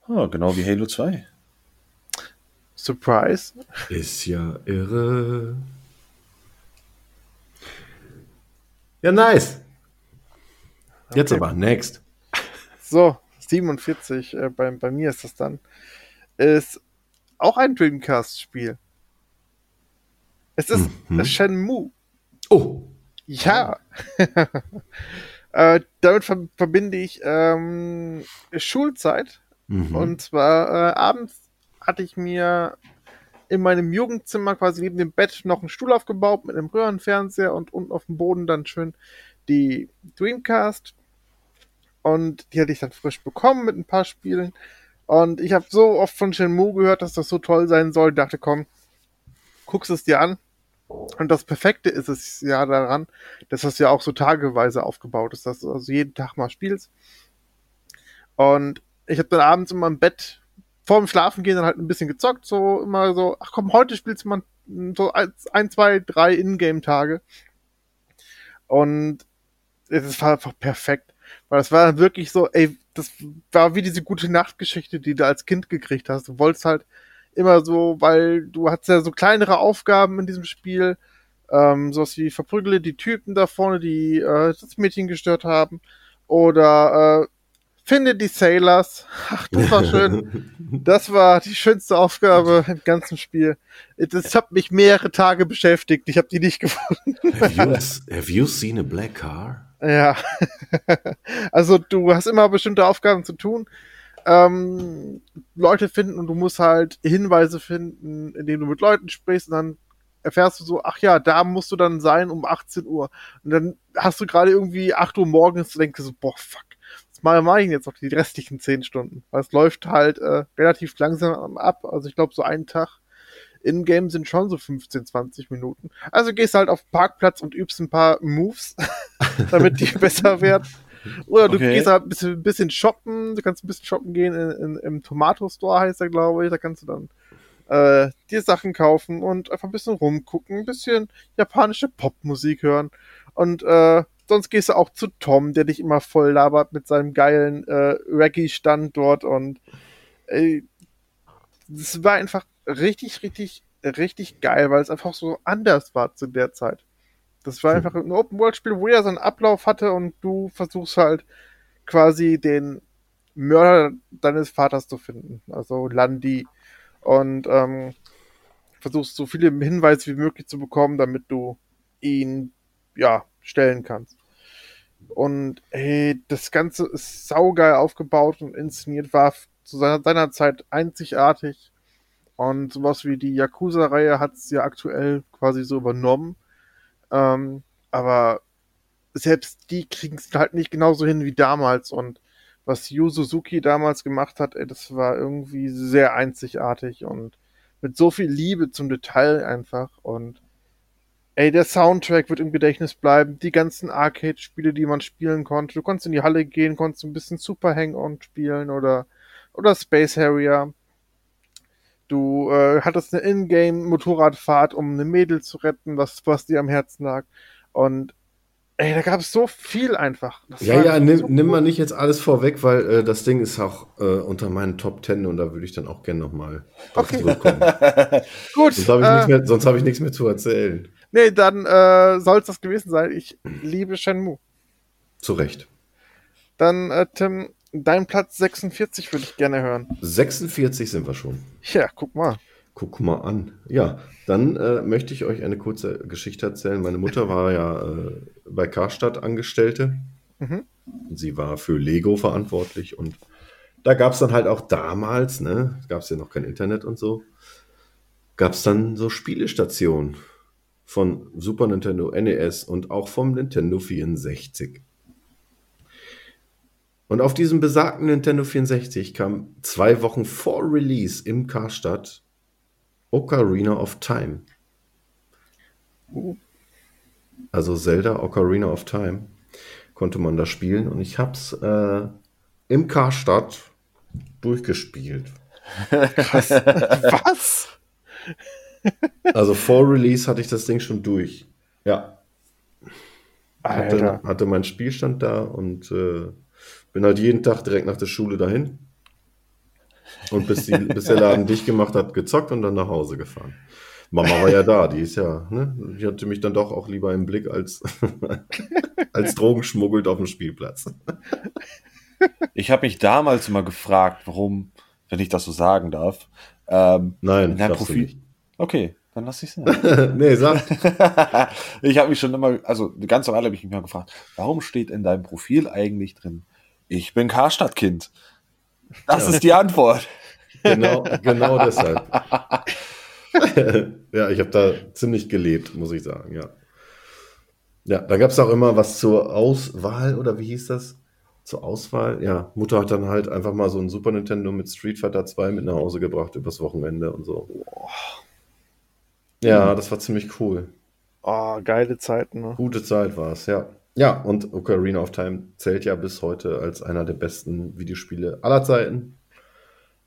Ah, genau wie Halo 2. Surprise. Ist ja irre. Ja, nice. Jetzt Okay. aber, next. So, 47, äh, bei, bei mir ist das dann. Ist auch ein Dreamcast-Spiel. Es ist Mhm. Shenmue. Oh. Ja. äh, damit ver verbinde ich ähm, Schulzeit. Mhm. Und zwar äh, abends hatte ich mir in meinem Jugendzimmer quasi neben dem Bett noch einen Stuhl aufgebaut mit einem Röhrenfernseher und unten auf dem Boden dann schön die Dreamcast. Und die hatte ich dann frisch bekommen mit ein paar Spielen. Und ich habe so oft von Shenmue gehört, dass das so toll sein soll. Dachte, komm, guckst es dir an. Und das Perfekte ist es ja daran, dass das ja auch so tageweise aufgebaut ist, dass du also jeden Tag mal spielst. Und ich habe dann abends immer im Bett vorm Schlafengehen dann halt ein bisschen gezockt, so immer so, ach komm, heute spielst du mal so ein, zwei, drei Ingame-Tage. Und es war einfach perfekt. Weil es war wirklich so, ey, das war wie diese gute Nachtgeschichte, die du als Kind gekriegt hast. Du wolltest halt immer so, weil du hattest ja so kleinere Aufgaben in diesem Spiel, ähm, sowas wie verprügele die Typen da vorne, die äh, das Mädchen gestört haben, oder äh, finde die Sailors. Ach, das war schön. das war die schönste Aufgabe im ganzen Spiel. Das hat mich mehrere Tage beschäftigt. Ich habe die nicht gefunden. have, you, have you seen a black car? Ja. also du hast immer bestimmte Aufgaben zu tun. Ähm, Leute finden und du musst halt Hinweise finden, indem du mit Leuten sprichst und dann erfährst du so, ach ja, da musst du dann sein um 18 Uhr. Und dann hast du gerade irgendwie 8 Uhr morgens und denkst so, boah, fuck, was mache ich jetzt noch die restlichen 10 Stunden? Weil es läuft halt äh, relativ langsam ab. Also ich glaube, so einen Tag in-game sind schon so 15, 20 Minuten. Also gehst halt auf den Parkplatz und übst ein paar Moves, damit die besser werden. Oder du okay. gehst halt ein bisschen, ein bisschen, shoppen, du kannst ein bisschen shoppen gehen in, in, im Tomato Store heißt er, glaube ich. Da kannst du dann äh, dir Sachen kaufen und einfach ein bisschen rumgucken, ein bisschen japanische Popmusik hören. Und äh, sonst gehst du auch zu Tom, der dich immer voll labert mit seinem geilen äh, Reggae-Stand dort und äh, es war einfach richtig, richtig, richtig geil, weil es einfach so anders war zu der Zeit. Das war hm. einfach ein Open-World-Spiel, wo er seinen Ablauf hatte und du versuchst halt quasi den Mörder deines Vaters zu finden, also Landi. Und ähm, versuchst so viele Hinweise wie möglich zu bekommen, damit du ihn, ja, stellen kannst. Und hey, das Ganze ist saugeil aufgebaut und inszeniert, war zu seiner, seiner Zeit einzigartig. Und sowas wie die Yakuza-Reihe hat es ja aktuell quasi so übernommen. Ähm, aber selbst die kriegen es halt nicht genauso hin wie damals. Und was Yu Suzuki damals gemacht hat, ey, das war irgendwie sehr einzigartig und mit so viel Liebe zum Detail einfach. Und ey, der Soundtrack wird im Gedächtnis bleiben. Die ganzen Arcade-Spiele, die man spielen konnte. Du konntest in die Halle gehen, konntest ein bisschen Super Hang-On spielen oder, oder Space Harrier. Du äh, hattest eine Ingame-Motorradfahrt, um eine Mädel zu retten, was, was dir am Herzen lag. Und ey, da gab es so viel einfach. Das ja, ja, nimm, so nimm mal nicht jetzt alles vorweg, weil äh, das Ding ist auch äh, unter meinen Top Ten und da würde ich dann auch gerne nochmal okay. zurückkommen. Gut. Sonst habe ich, äh, hab ich nichts mehr zu erzählen. Nee, dann äh, soll es das gewesen sein. Ich liebe Shenmue. Zu Recht. Dann, äh, Tim, dein Platz 46 würde ich gerne hören. 46 sind wir schon. Ja, guck mal. Guck mal an. Ja, dann äh, möchte ich euch eine kurze Geschichte erzählen. Meine Mutter war ja äh, bei Karstadt Angestellte. Mhm. Sie war für Lego verantwortlich und da gab es dann halt auch damals, ne, gab es ja noch kein Internet und so, gab es dann so Spielestationen von Super Nintendo, NES und auch vom Nintendo 64. Und auf diesem besagten Nintendo 64 kam zwei Wochen vor Release im Karstadt Ocarina of Time. Also Zelda Ocarina of Time konnte man da spielen und ich hab's äh, im Karstadt durchgespielt. Krass. Was? Also vor Release hatte ich das Ding schon durch. Ja. Hatte, hatte meinen Spielstand da und äh, bin halt jeden Tag direkt nach der Schule dahin. Und bis, die, bis der Laden dicht gemacht hat, gezockt und dann nach Hause gefahren. Mama war ja da, die ist ja, ne? Die hatte mich dann doch auch lieber im Blick als, als Drogenschmuggelt auf dem Spielplatz. Ich habe mich damals immer gefragt, warum, wenn ich das so sagen darf, ähm, Nein, in deinem Profil. Okay, dann lass ich es nee, sag. ich habe mich schon immer, also ganz normal habe ich mich mal gefragt, warum steht in deinem Profil eigentlich drin, ich bin Karstadt-Kind? Das ja. ist die Antwort. Genau, genau deshalb. ja, ich habe da ziemlich gelebt, muss ich sagen, ja. Ja, da gab es auch immer was zur Auswahl, oder wie hieß das? Zur Auswahl? Ja, Mutter hat dann halt einfach mal so ein Super Nintendo mit Street Fighter 2 mit nach Hause gebracht übers Wochenende und so. Ja, das war ziemlich cool. Oh, geile Zeiten. Ne? Gute Zeit war es, ja. Ja, und Ocarina of Time zählt ja bis heute als einer der besten Videospiele aller Zeiten.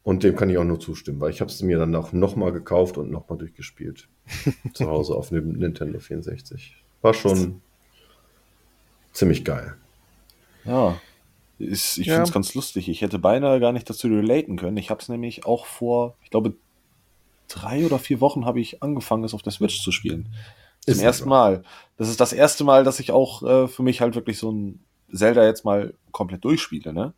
Und dem kann ich auch nur zustimmen, weil ich habe es mir dann auch nochmal gekauft und nochmal durchgespielt. zu Hause auf dem Nintendo 64. War schon ziemlich geil. Ja. Ist, ich Ja. finde es ganz lustig. Ich hätte beinahe gar nicht dazu relaten können. Ich habe es nämlich auch vor, ich glaube, drei oder vier Wochen habe ich angefangen, es auf der Switch zu spielen. Zum ersten. Mal. Das ist das erste Mal, dass ich auch äh, für mich halt wirklich so ein Zelda jetzt mal komplett durchspiele. Ne?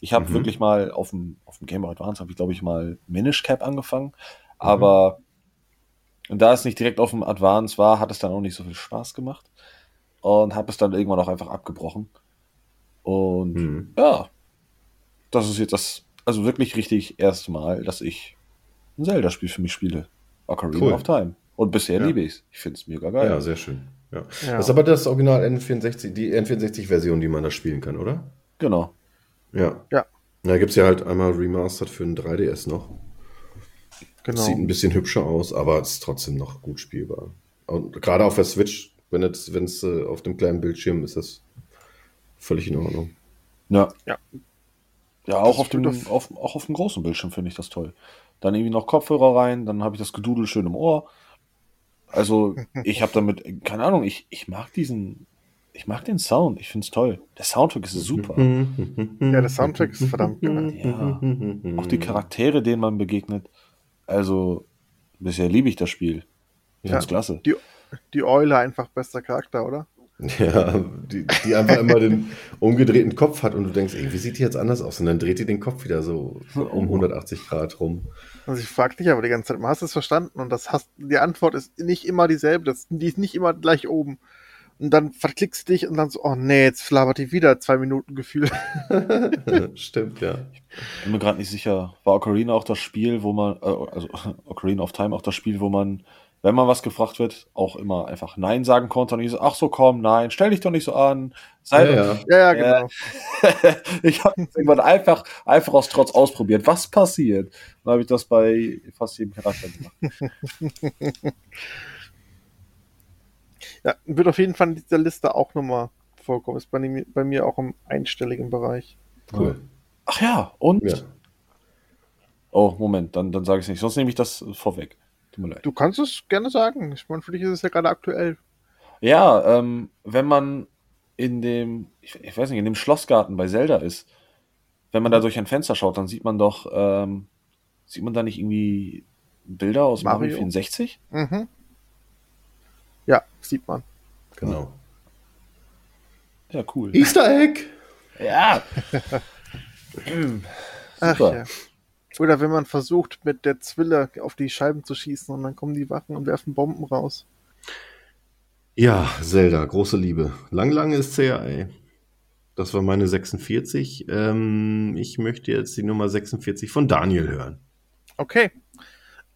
Ich habe Mhm. wirklich mal auf dem, auf dem Game Boy Advance, habe ich glaube ich mal Minish Cap angefangen. Aber da es nicht direkt auf dem Advance war, hat es dann auch nicht so viel Spaß gemacht. Und habe es dann irgendwann auch einfach abgebrochen. Und Mhm. ja, das ist jetzt das, also wirklich richtig erste Mal, dass ich ein Zelda-Spiel für mich spiele. Ocarina Cool. of Time. Und bisher Ja. liebe ich es. Ich finde es mega geil. Ja, sehr schön. Ja. Ja. Das ist aber das Original N64, die N64-Version, die man da spielen kann, oder? Genau. Ja. Ja. Da gibt es ja halt einmal Remastered für den 3DS noch. genau. Sieht ein bisschen hübscher aus, aber ist trotzdem noch gut spielbar. Und gerade auf der Switch, wenn es wenn es, äh, auf dem kleinen Bildschirm ist, das völlig in Ordnung. Ja. Ja. Ja, auch auf, dem, auf, auch auf dem großen Bildschirm finde ich das toll. Dann irgendwie noch Kopfhörer rein, dann habe ich das Gedudel schön im Ohr. Also, ich habe damit, keine Ahnung, ich, ich mag diesen, ich mag den Sound, ich finde es toll. Der Soundtrack ist super. Ja, der Soundtrack ist verdammt geil. Ja. Auch die Charaktere, denen man begegnet. Also, bisher liebe ich das Spiel. Ich Ja. find's klasse. Die, die Eule einfach bester Charakter, oder? Ja, die, die einfach immer den umgedrehten Kopf hat und du denkst, ey, wie sieht die jetzt anders aus? Und dann dreht die den Kopf wieder so um 180 Grad rum. Also ich frag dich aber die ganze Zeit, hast du es verstanden? Und das hast, die Antwort ist nicht immer dieselbe, das, die ist nicht immer gleich oben. Und dann verklickst du dich und dann so, oh nee, jetzt flabert die wieder zwei Minuten Gefühl. Stimmt, ja. Ich bin mir gerade nicht sicher. War Ocarina auch das Spiel, wo man, äh, also Ocarina of Time auch das Spiel, wo man, wenn man was gefragt wird, auch immer einfach Nein sagen konnte und ich so, ach so, komm, nein, stell dich doch nicht so an. Sei Ja, doch- ja. Ja, ja, genau. ich habe irgendwann einfach, einfach aus Trotz ausprobiert. Was passiert? Dann habe ich das bei fast jedem Charakter gemacht. Ja, wird auf jeden Fall in dieser Liste auch nochmal vorkommen. Ist bei, mir- bei mir auch im einstelligen Bereich. Cool. Ach ja, und? Ja. Oh, Moment, dann, dann sage ich es nicht. Sonst nehme ich das vorweg. Tut mir leid. Du kannst es gerne sagen. Ich meine, für dich ist es ja gerade aktuell. Ja, ähm, wenn man in dem, ich, ich weiß nicht, in dem Schlossgarten bei Zelda ist, wenn man da durch ein Fenster schaut, dann sieht man doch, ähm, sieht man da nicht irgendwie Bilder aus Mario, Mario? 64? Mhm. Ja, sieht man. Genau. Ja, cool. Easter Egg! Ja. Ach Super. ja. Oder wenn man versucht, mit der Zwille auf die Scheiben zu schießen und dann kommen die Wachen und werfen Bomben raus. Ja, Zelda, große Liebe. Lang, lang ist ja, ey. Das war meine 46. Ähm, ich möchte jetzt die Nummer 46 von Daniel hören. Okay.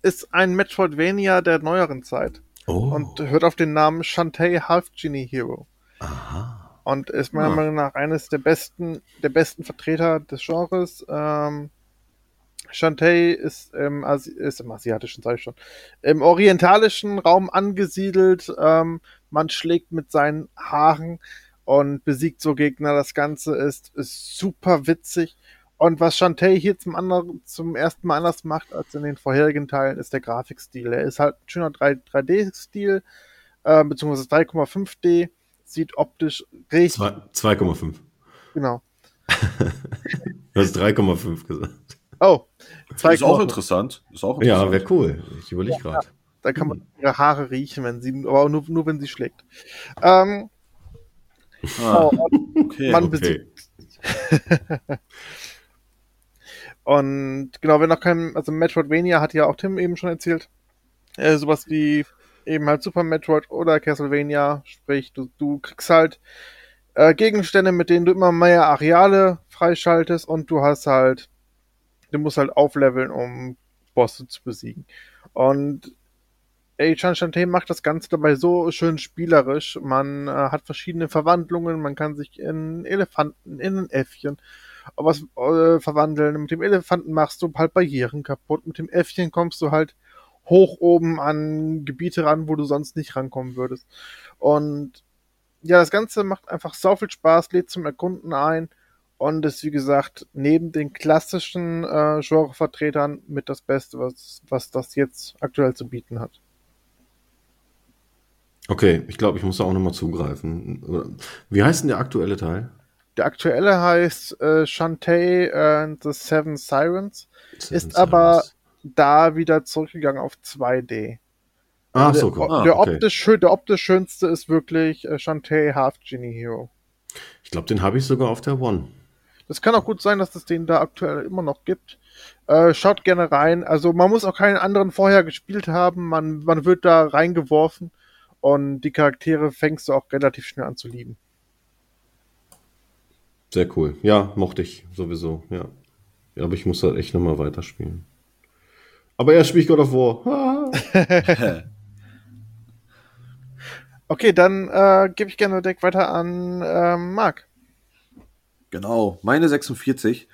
Ist ein Metroidvania der neueren Zeit Oh. und hört auf den Namen Shantae Half Genie Hero. aha. Und ist meiner Ah. Meinung nach eines der besten, der besten Vertreter des Genres. Ähm, Shantae ist, im Asi ist im asiatischen, sag ich schon, im orientalischen Raum angesiedelt. Ähm, man schlägt mit seinen Haaren und besiegt so Gegner. Das Ganze ist, ist super witzig. Und was Shantae hier zum, anderen, zum ersten Mal anders macht als in den vorherigen Teilen, ist der Grafikstil. Er ist halt ein schöner 3, 3D-Stil, äh, beziehungsweise 3,5D. Sieht optisch richtig, Zwei- 2,5. genau. Du hast 3,5 gesagt. Oh, Ist auch 2,5. interessant. Ist auch Ja, interessant. wäre cool. Ich überlege gerade. Da kann man ihre Haare riechen, wenn sie, aber nur, nur wenn sie schlägt. Ähm, Ah, oh, okay. man okay. besiegt. Und genau, wenn noch kein, also Metroidvania hat ja auch Tim eben schon erzählt, äh, sowas wie eben halt Super Metroid oder Castlevania, sprich, du, du kriegst halt äh, Gegenstände, mit denen du immer mehr Areale freischaltest und du hast halt, du musst halt aufleveln, um Bosse zu besiegen. Und Chan Shantae macht das Ganze dabei so schön spielerisch. Man äh, hat verschiedene Verwandlungen, man kann sich in Elefanten, in ein Äffchen was äh, verwandeln. Mit dem Elefanten machst du halt Barrieren kaputt. Mit dem Äffchen kommst du halt hoch oben an Gebiete ran, wo du sonst nicht rankommen würdest. Und ja, das Ganze macht einfach so viel Spaß, lädt zum Erkunden ein und ist, wie gesagt, neben den klassischen äh, Genrevertretern mit das Beste, was, was das jetzt aktuell zu bieten hat. Okay, ich glaube, ich muss da auch nochmal zugreifen. Wie heißt denn der aktuelle Teil? Der aktuelle heißt äh, Shantae and the Seven Sirens, Seven ist aber Sirens. da wieder zurückgegangen auf 2D. Ah, der, so, cool. Ah, der, okay. optisch, der optisch schönste ist wirklich äh, Shantae Half Genie Hero. Ich glaube, den habe ich sogar auf der One. Das kann auch gut sein, dass es den da aktuell immer noch gibt. Äh, schaut gerne rein. Also man muss auch keinen anderen vorher gespielt haben. Man, man wird da reingeworfen und die Charaktere fängst du auch relativ schnell an zu lieben. Sehr cool. Ja, mochte ich sowieso, ja. ja aber ich muss halt echt nochmal weiterspielen. Aber erst spiele ich God of War. Okay, dann äh, gebe ich gerne direkt weiter an ähm, Marc. Genau, meine 46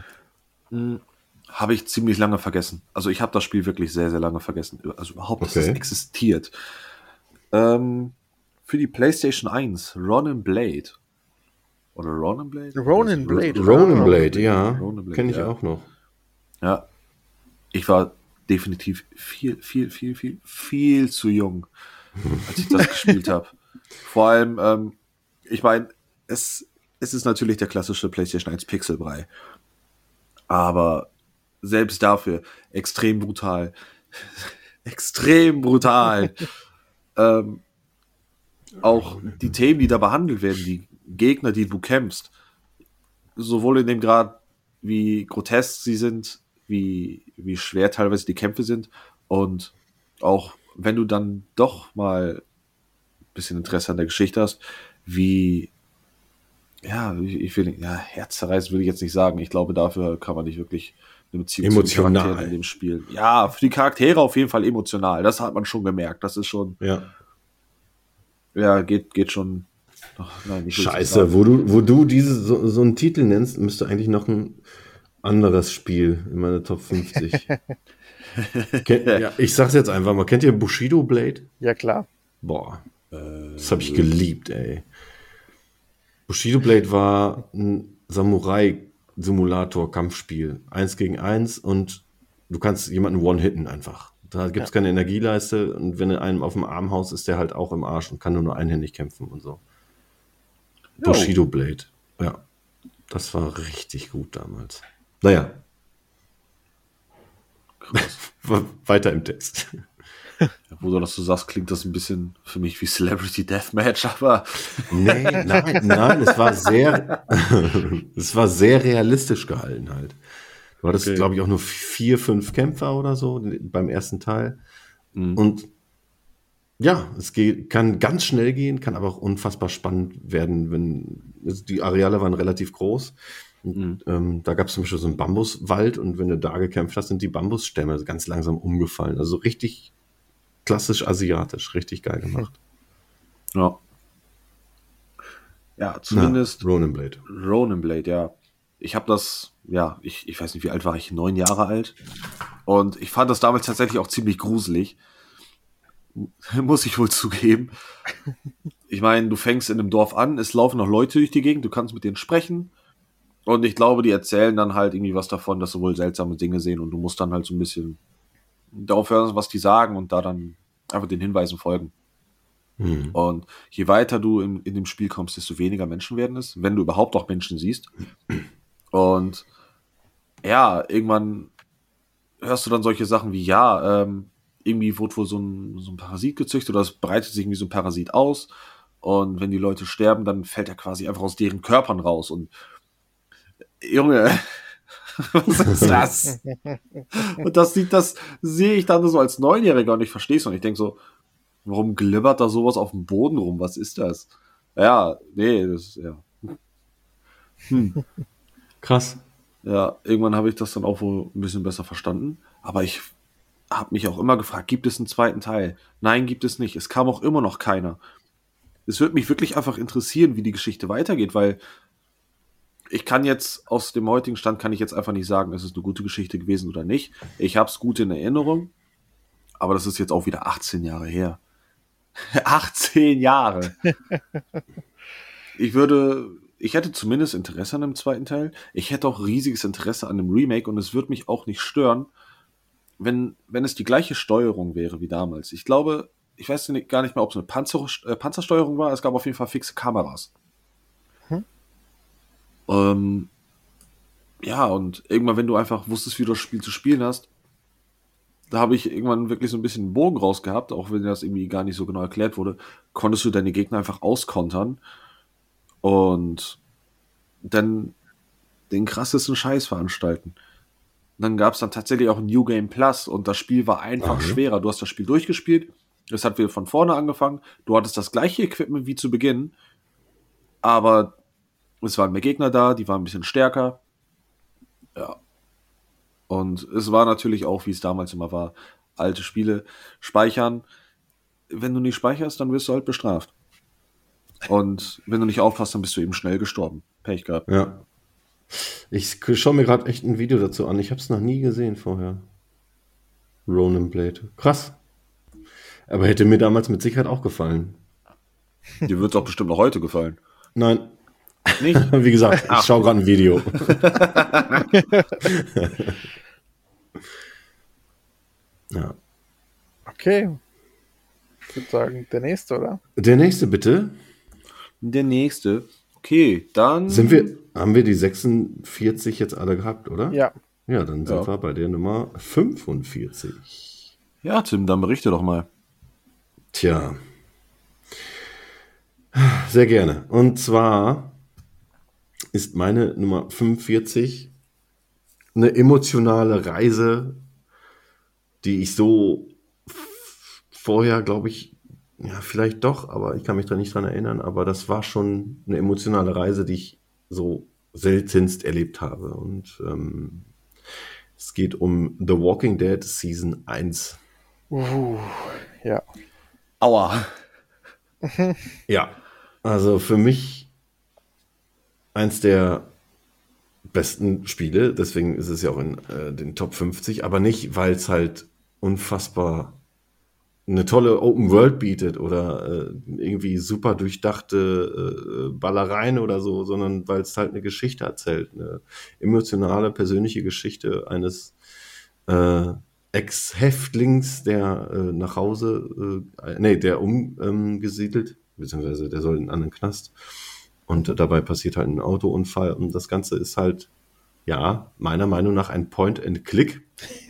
mh, habe ich ziemlich lange vergessen. Also ich habe das Spiel wirklich sehr, sehr lange vergessen. Also überhaupt, dass Okay. das existiert. Ähm, für die PlayStation 1, Ronin Blade. Oder Ronin Blade? Ronin Blade. Ronin. Blade, ja. Kenne ich ja. auch noch. Ja. Ich war definitiv viel, viel, viel, viel, viel zu jung, als ich das gespielt habe. Vor allem, ähm, ich meine, es, es ist natürlich der klassische PlayStation 1 Pixelbrei. Aber selbst dafür extrem brutal. extrem brutal. ähm, auch die Themen, die da behandelt werden, die Gegner, die du kämpfst, sowohl in dem Grad, wie grotesk sie sind, wie, wie schwer teilweise die Kämpfe sind und auch wenn du dann doch mal ein bisschen Interesse an der Geschichte hast, wie ja, ich ich will ja, herzzerreißend will ich jetzt nicht sagen. Ich glaube, dafür kann man nicht wirklich eine Beziehung zu den Emotional. Charakteren in dem Spiel. Ja, für die Charaktere auf jeden Fall emotional. Das hat man schon gemerkt. Das ist schon, Ja. ja, geht, geht schon. Ach, nein, Scheiße, wo du, wo du diese, so, so einen Titel nennst, müsste eigentlich noch ein anderes Spiel in meine Top 50. Kennt, ja, ich sag's jetzt einfach mal. Kennt ihr Bushido Blade? Ja, klar. Boah, das habe ich geliebt, ey. Bushido Blade war ein Samurai-Simulator-Kampfspiel. Eins gegen eins und du kannst jemanden one-hitten einfach. Da gibt's keine Energieleiste und wenn du einem auf dem Arm haust, ist der halt auch im Arsch und kann nur nur einhändig kämpfen und so. Bushido Blade. Ja. Das war richtig gut damals. Naja. Weiter im Text. Wo du das so sagst, klingt das ein bisschen für mich wie Celebrity Deathmatch, aber Nee, nein, nein, es war sehr, es war sehr realistisch gehalten halt. Du hattest, Okay. glaube ich, auch nur vier, fünf Kämpfer oder so beim ersten Teil. Mhm. Und ja, es geht, kann ganz schnell gehen, kann aber auch unfassbar spannend werden, wenn also die Areale waren relativ groß. Mhm. ähm, da gab es zum Beispiel so einen Bambuswald und wenn du da gekämpft hast, sind die Bambusstämme ganz langsam umgefallen. Also richtig klassisch asiatisch, richtig geil gemacht. ja. Ja, zumindest Ja, Ronin Blade. Ronin Blade, ja. Ich habe das, ja, ich, ich weiß nicht, wie alt war ich? Neun Jahre alt. Und ich fand das damals tatsächlich auch ziemlich gruselig. Muss ich wohl zugeben. Ich meine, du fängst in einem Dorf an, es laufen noch Leute durch die Gegend, du kannst mit denen sprechen. Und ich glaube, die erzählen dann halt irgendwie was davon, dass sie wohl seltsame Dinge sehen und du musst dann halt so ein bisschen darauf hören, was die sagen und da dann einfach den Hinweisen folgen. Hm. Und je weiter du in, in dem Spiel kommst, desto weniger Menschen werden es, wenn du überhaupt auch Menschen siehst. Und ja, irgendwann hörst du dann solche Sachen wie, ja, ähm, irgendwie wurde wohl so ein, so ein Parasit gezüchtet oder es breitet sich irgendwie so ein Parasit aus. Und wenn die Leute sterben, dann fällt er quasi einfach aus deren Körpern raus. Und Junge, was ist das? und das sieht, das sehe ich dann so als Neunjähriger und ich verstehe es und ich denke so, warum glibbert da sowas auf dem Boden rum? Was ist das? Ja, nee, das, ja. Krass. Ja, irgendwann habe ich das dann auch wohl ein bisschen besser verstanden. Aber ich habe mich auch immer gefragt, gibt es einen zweiten Teil? Nein, gibt es nicht. Es kam auch immer noch keiner. Es würde mich wirklich einfach interessieren, wie die Geschichte weitergeht, weil ich kann jetzt aus dem heutigen Stand kann ich jetzt einfach nicht sagen, es ist eine gute Geschichte gewesen oder nicht. Ich habe es gut in Erinnerung, aber das ist jetzt auch wieder 18 Jahre her. 18 Jahre. ich würde, ich hätte zumindest Interesse an dem zweiten Teil. Ich hätte auch riesiges Interesse an dem Remake und es würde mich auch nicht stören, wenn, wenn es die gleiche Steuerung wäre wie damals. Ich glaube, ich weiß gar nicht mehr, ob es eine Panzer, äh, Panzersteuerung war. Es gab auf jeden Fall fixe Kameras. Hm. Ähm, ja, und irgendwann, wenn du einfach wusstest, wie du das Spiel zu spielen hast, da habe ich irgendwann wirklich so ein bisschen einen Bogen rausgehabt, auch wenn das irgendwie gar nicht so genau erklärt wurde, konntest du deine Gegner einfach auskontern und dann den krassesten Scheiß veranstalten. Und dann gab es dann tatsächlich auch ein New Game Plus und das Spiel war einfach Mhm. schwerer. Du hast das Spiel durchgespielt, es hat wieder von vorne angefangen, du hattest das gleiche Equipment wie zu Beginn, aber es waren mehr Gegner da, die waren ein bisschen stärker. Ja. Und es war natürlich auch, wie es damals immer war, alte Spiele speichern. Wenn du nicht speicherst, dann wirst du halt bestraft. Und wenn du nicht aufpasst, dann bist du eben schnell gestorben. Pech gehabt. Ja. Ich schaue mir gerade echt ein Video dazu an. Ich habe es noch nie gesehen vorher. Ronan Blade. Krass. Aber hätte mir damals mit Sicherheit auch gefallen. Dir wird es auch bestimmt noch heute gefallen. Nein, Nicht? wie gesagt, ich schaue gerade ein Video. ja. Okay. Ich würde sagen, der nächste, oder? Der nächste bitte. Der nächste. Okay, dann. Sind wir, haben wir die 46 jetzt alle gehabt, oder? Ja. Ja, dann sind Ja. wir bei der Nummer 45. Ja, Tim, dann berichte doch mal. Tja. Sehr gerne. Und zwar ist meine Nummer 45 eine emotionale Reise, die ich so vorher, glaube ich, ja, vielleicht doch, aber ich kann mich da nicht dran erinnern, aber das war schon eine emotionale Reise, die ich so seltenst erlebt habe. Und ähm, es geht um The Walking Dead Season 1. Uh, ja. Aua. Ja, also für mich eins der besten Spiele, deswegen ist es ja auch in äh, den Top 50, aber nicht, weil es halt unfassbar eine tolle Open World bietet oder äh, irgendwie super durchdachte äh, Ballereien oder so, sondern weil es halt eine Geschichte erzählt, eine emotionale, persönliche Geschichte eines äh, Ex-Häftlings, der äh, nach Hause, äh, nee, der umgesiedelt, beziehungsweise der soll in einen anderen Knast. Und dabei passiert halt ein Autounfall und das Ganze ist halt, ja, meiner Meinung nach ein Point-and-Click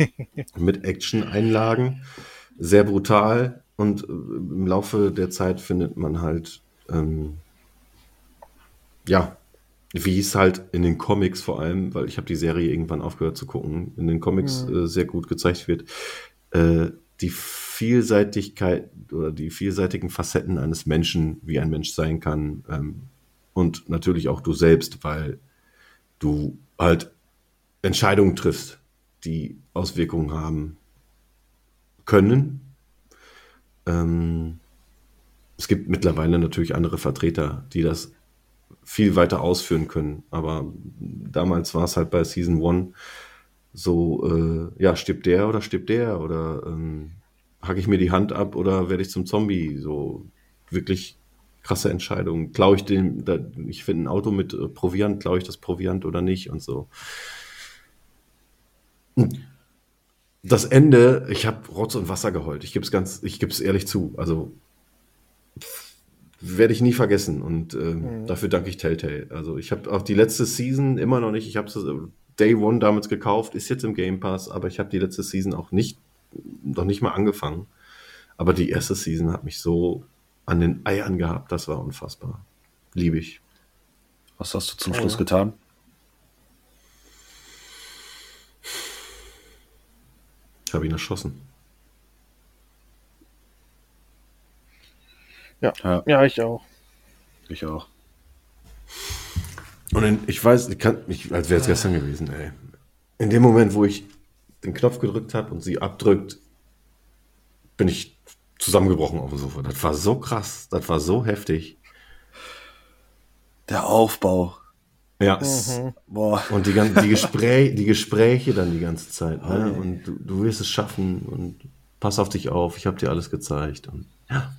mit Action-Einlagen. Sehr brutal und äh, im Laufe der Zeit findet man halt, ähm, ja, wie es halt in den Comics vor allem, weil ich habe die Serie irgendwann aufgehört zu gucken, in den Comics Mhm. äh, sehr gut gezeigt wird, äh, die Vielseitigkeit oder die vielseitigen Facetten eines Menschen, wie ein Mensch sein kann. Ähm, und natürlich auch du selbst, weil du halt Entscheidungen triffst, die Auswirkungen haben können. Ähm, es gibt mittlerweile natürlich andere Vertreter, die das viel weiter ausführen können. Aber damals war es halt bei Season 1 so, äh, ja, stirbt der oder stirbt der oder ähm, hacke ich mir die Hand ab oder werde ich zum Zombie? So wirklich krasse Entscheidungen. Klaue ich den, da, ich finde ein Auto mit äh, Proviant, klaue ich das Proviant oder nicht und so. Das Ende, ich habe Rotz und Wasser geheult. Ich gebe es ganz, ich gebe es ehrlich zu. Also werde ich nie vergessen und ähm, Mhm. dafür danke ich Telltale. Also ich habe auch die letzte Season immer noch nicht. Ich habe es Day One damals gekauft, ist jetzt im Game Pass, aber ich habe die letzte Season auch nicht, noch nicht mal angefangen. Aber die erste Season hat mich so an den Eiern gehabt, das war unfassbar. Liebe ich. Was hast du zum Oh. Schluss getan? Ich habe ihn erschossen. Ja. Ja, Ja, ich auch. ich auch. Und in, ich weiß, ich kann, ich, als wäre es gestern gewesen, ey. In dem Moment, wo ich den Knopf gedrückt habe und sie abdrückt, bin ich zusammengebrochen auf dem Sofa. Das war so krass, das war so heftig. Der Aufbau. Ja. Mhm. Boah. Und die, die, Gespräch, die Gespräche dann die ganze Zeit. Ne? Und du, du wirst es schaffen und pass auf dich auf, ich habe dir alles gezeigt. Und, ja.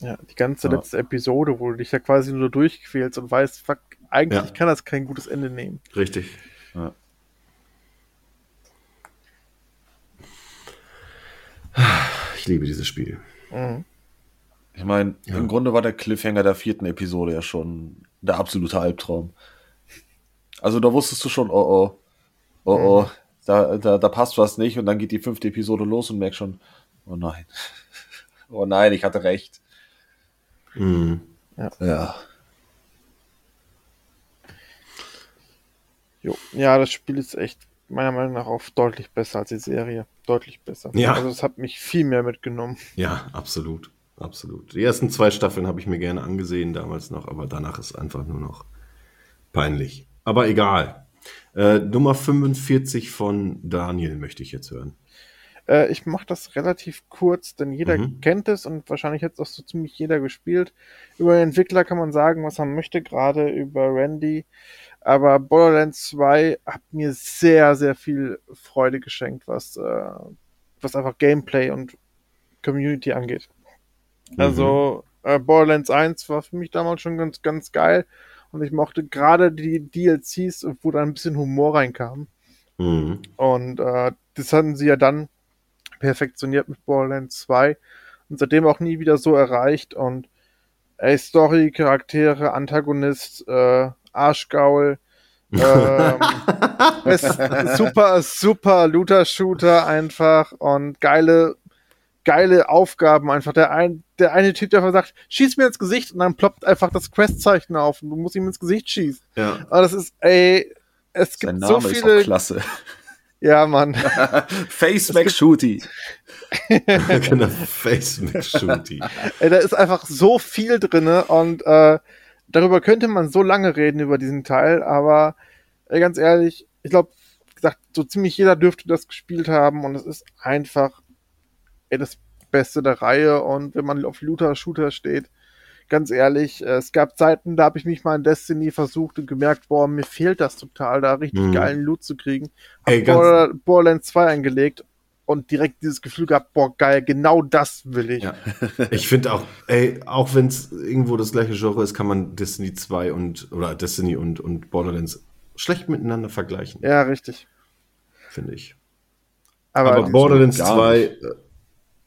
Ja, die ganze Ja. letzte Episode, wo du dich ja quasi nur durchquälst und weißt, fuck, eigentlich Ja. kann das kein gutes Ende nehmen. Richtig. Ja. Ich liebe dieses Spiel. Mhm. Ich meine, Ja. im Grunde war der Cliffhanger der vierten Episode ja schon der absolute Albtraum. Also da wusstest du schon, oh oh, oh oh, mhm. da, da, da passt was nicht und dann geht die fünfte Episode los und merkst schon, oh nein, oh nein, ich hatte recht. Mhm. Ja. ja. Jo. Ja, das Spiel ist echt meiner Meinung nach auch deutlich besser als die Serie. Deutlich besser. Ja. Also es hat mich viel mehr mitgenommen. Ja, absolut. Absolut. Die ersten zwei Staffeln habe ich mir gerne angesehen damals noch, aber danach ist einfach nur noch peinlich. Aber egal. Äh, Nummer 45 von Daniel möchte ich jetzt hören. Äh, ich mache das relativ kurz, denn jeder mhm. kennt es und wahrscheinlich hat es auch so ziemlich jeder gespielt. Über den Entwickler kann man sagen, was man möchte, gerade über Randy. Aber Borderlands 2 hat mir sehr, sehr viel Freude geschenkt, was, äh, was einfach Gameplay und Community angeht. Mhm. Also äh, Borderlands 1 war für mich damals schon ganz, ganz geil. Und ich mochte gerade die DLCs, wo da ein bisschen Humor reinkam. Mhm. Und äh, das hatten sie ja dann perfektioniert mit Borderlands 2 und seitdem auch nie wieder so erreicht. Und ey, Story, Charaktere, Antagonist, äh, Arschgaul, ähm, super, super Looter-Shooter einfach und geile geile Aufgaben einfach. Der, ein, der eine Typ, der einfach sagt, schieß mir ins Gesicht und dann ploppt einfach das Quest-Zeichen auf und du musst ihm ins Gesicht schießen. Ja. Aber das ist, ey, es Sein gibt Name so viele. Ist auch klasse. Ja, Mann. Face McShooty. genau, Face McShooty. Ey, da ist einfach so viel drinne und äh, darüber könnte man so lange reden über diesen Teil, aber ey, ganz ehrlich, ich glaube, gesagt, so ziemlich jeder dürfte das gespielt haben und es ist einfach ey, das Beste der Reihe und wenn man auf Looter-Shooter steht, ganz ehrlich, äh, es gab Zeiten, da habe ich mich mal in Destiny versucht und gemerkt, boah, mir fehlt das total, da richtig mhm. geilen Loot zu kriegen. Hab ey, Border, Borderlands 2 eingelegt und direkt dieses Gefühl gehabt, boah, geil, genau das will ich. Ja. Ich finde auch, ey, auch wenn es irgendwo das gleiche Genre ist, kann man Destiny 2 und, oder Destiny und, und Borderlands schlecht miteinander vergleichen. Ja, richtig. Finde ich. Aber, Aber Borderlands 2,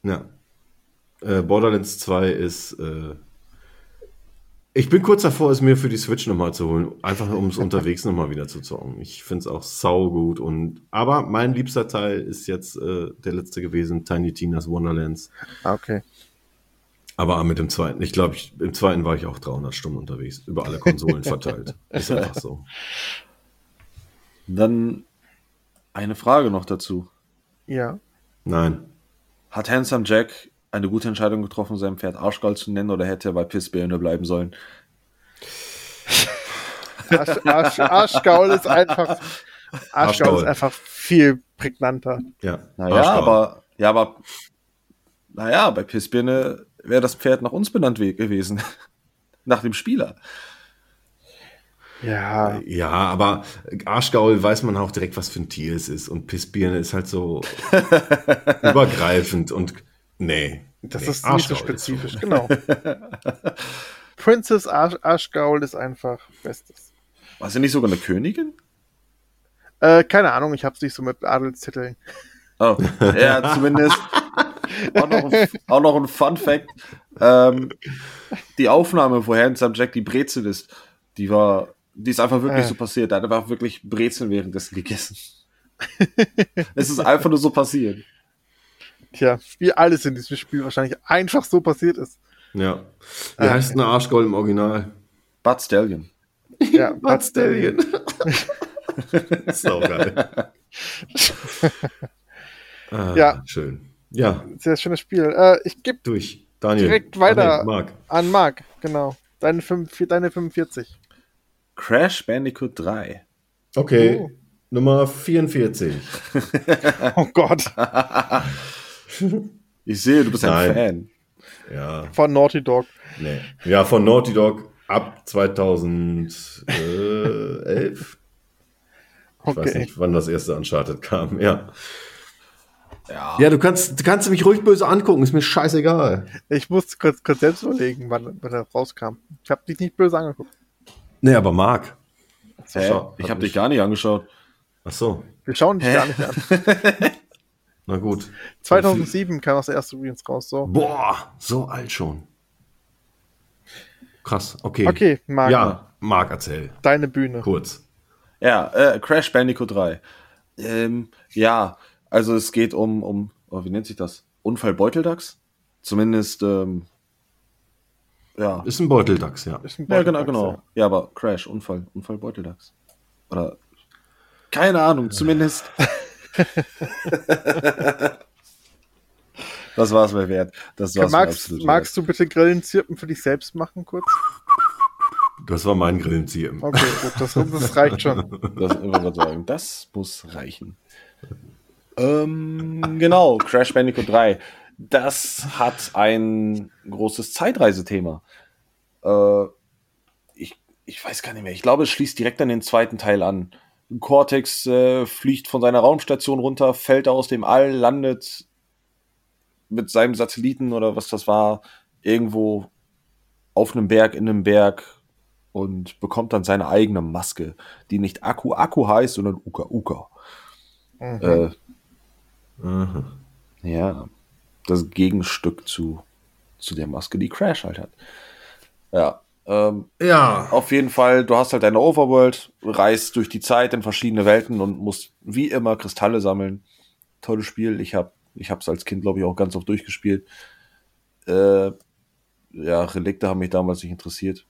ja. Äh, Borderlands 2 ist. Äh, ich bin kurz davor, es mir für die Switch nochmal zu holen. Einfach um es unterwegs nochmal wieder zu zocken. Ich finde es auch sau gut. Und, aber mein liebster Teil ist jetzt äh, der letzte gewesen, Tiny Tina's Wonderlands. Ah, okay. Aber mit dem zweiten, ich glaube, im zweiten war ich auch 300 Stunden unterwegs, über alle Konsolen verteilt. Ist einfach so. Dann eine Frage noch dazu. Ja. Nein. Hat Handsome Jack eine gute Entscheidung getroffen, sein Pferd Arschgall zu nennen, oder hätte er bei Pissbirne bleiben sollen? Arsch, Arsch, Arschgaul ist einfach. Arschgaul ist einfach viel prägnanter. Ja. Naja, aber, ja, aber, naja, bei Pissbirne wäre das Pferd nach uns benannt gewesen. nach dem Spieler. Ja. Ja, aber Arschgaul weiß man auch direkt, was für ein Tier es ist. Und Pissbirne ist halt so übergreifend und nee. Das nee, ist nicht so spezifisch, genau. Princess Arsch, Arschgaul ist einfach Bestes. War sie nicht sogar eine Königin? Äh, keine Ahnung, ich hab's nicht so mit Adelstiteln. Oh, ja, zumindest. auch, noch ein, auch noch ein Fun Fact. Ähm, die Aufnahme, wo Handsome Jack die Brezel ist, die war die ist einfach wirklich äh. so passiert. Da hat er wirklich Brezeln währenddessen gegessen. es ist einfach nur so passiert. Tja, wie alles in diesem Spiel wahrscheinlich einfach so passiert ist. Ja. Wie äh. heißt ein Arschgold im Original? Bud Stallion. Ja, Bud Stallion. so geil. ah, ja. Schön. Ja. Sehr schönes Spiel. Äh, ich gebe durch. Daniel. direkt weiter nee, Marc. an Marc. Genau. Deine, 5, deine 45. Crash Bandicoot 3. Okay. Oh. Nummer 44. oh Gott. ich sehe, du bist Nein. ein Fan. Ja. Von Naughty Dog. Nee. Ja, von Naughty Dog ab 2011. Okay. Ich weiß nicht, wann das erste Uncharted kam. Ja. Ja. ja, du kannst, du kannst mich ruhig böse angucken, ist mir scheißegal. Ich muss kurz, kurz selbst überlegen, wann, wann er rauskam. Ich habe dich nicht böse angeguckt. Nee, aber Marc. Hä? ich habe dich gar nicht angeschaut. Ach so. Wir schauen dich Hä? gar nicht an. Na gut. 2007 kam das erste übrigens raus. So. Boah, so alt schon. Krass, okay. Okay, Marc. Ja, Marc, erzähl. Deine Bühne. Kurz. Ja, äh, Crash Bandicoot 3. Ähm, ja, also es geht um, um oh, wie nennt sich das? Unfall Beuteldachs? Zumindest, ähm, ja. Ist ein Beuteldachs, ja. Ein ja, genau, genau. Ja. ja. aber Crash, Unfall, Unfall Beuteldachs. Oder, keine Ahnung, zumindest. das war es mir wert. Das war's magst, mir magst du bitte Grillenzirpen für dich selbst machen, kurz? Das war mein Grillenzirpen. Okay, gut, das, das reicht schon. Das, sagen, das muss reichen. Ähm, genau, Crash Bandicoot 3. Das hat ein großes Zeitreisethema. Äh, ich, ich weiß gar nicht mehr. Ich glaube, es schließt direkt an den zweiten Teil an. Cortex äh, fliegt von seiner Raumstation runter, fällt aus dem All, landet mit seinem Satelliten oder was das war, irgendwo auf einem Berg, in einem Berg und bekommt dann seine eigene Maske, die nicht Akku Akku heißt, sondern Uka Uka. Mhm. Äh, mhm. Ja, das Gegenstück zu, zu der Maske, die Crash halt hat. Ja. Ähm, ja. Auf jeden Fall, du hast halt deine Overworld, reist durch die Zeit in verschiedene Welten und musst wie immer Kristalle sammeln. Tolles Spiel. Ich habe ich es als Kind, glaube ich, auch ganz oft durchgespielt. Äh, ja, Relikte haben mich damals nicht interessiert.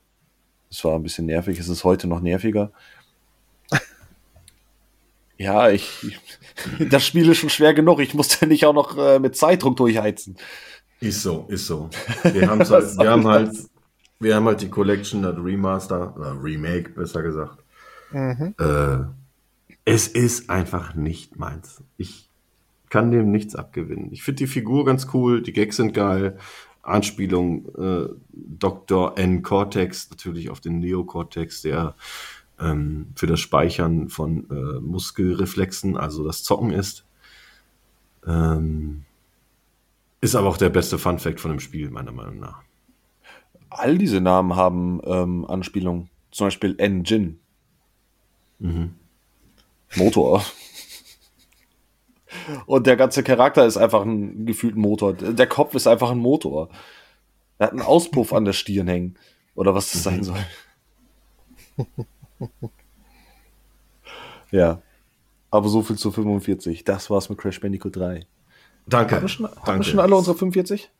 Es war ein bisschen nervig. Es ist heute noch nerviger. ja, ich, ich, das Spiel ist schon schwer genug. Ich musste nicht auch noch äh, mit Zeitdruck durchheizen. Ist so, ist so. Wir, halt, wir haben halt, wir haben halt die Collection, das Remaster, oder Remake, besser gesagt. Mhm. Äh, es ist einfach nicht meins. Ich kann dem nichts abgewinnen. Ich finde die Figur ganz cool, die Gags sind geil. Anspielung äh, Dr. N. Cortex, natürlich auf den Neocortex, der ähm, für das Speichern von äh, Muskelreflexen, also das Zocken ist. Ähm, ist aber auch der beste Funfact von dem Spiel, meiner Meinung nach. All diese Namen haben ähm, Anspielungen. Zum Beispiel Engine. Mhm. Motor. Und der ganze Charakter ist einfach ein gefühlter Motor. Der Kopf ist einfach ein Motor. Er hat einen Auspuff an der Stirn hängen. Oder was das sein mhm. soll. ja. Aber so viel zu 45. Das war's mit Crash Bandicoot 3. Danke. Haben wir schon, Danke. Haben wir schon alle unsere 45?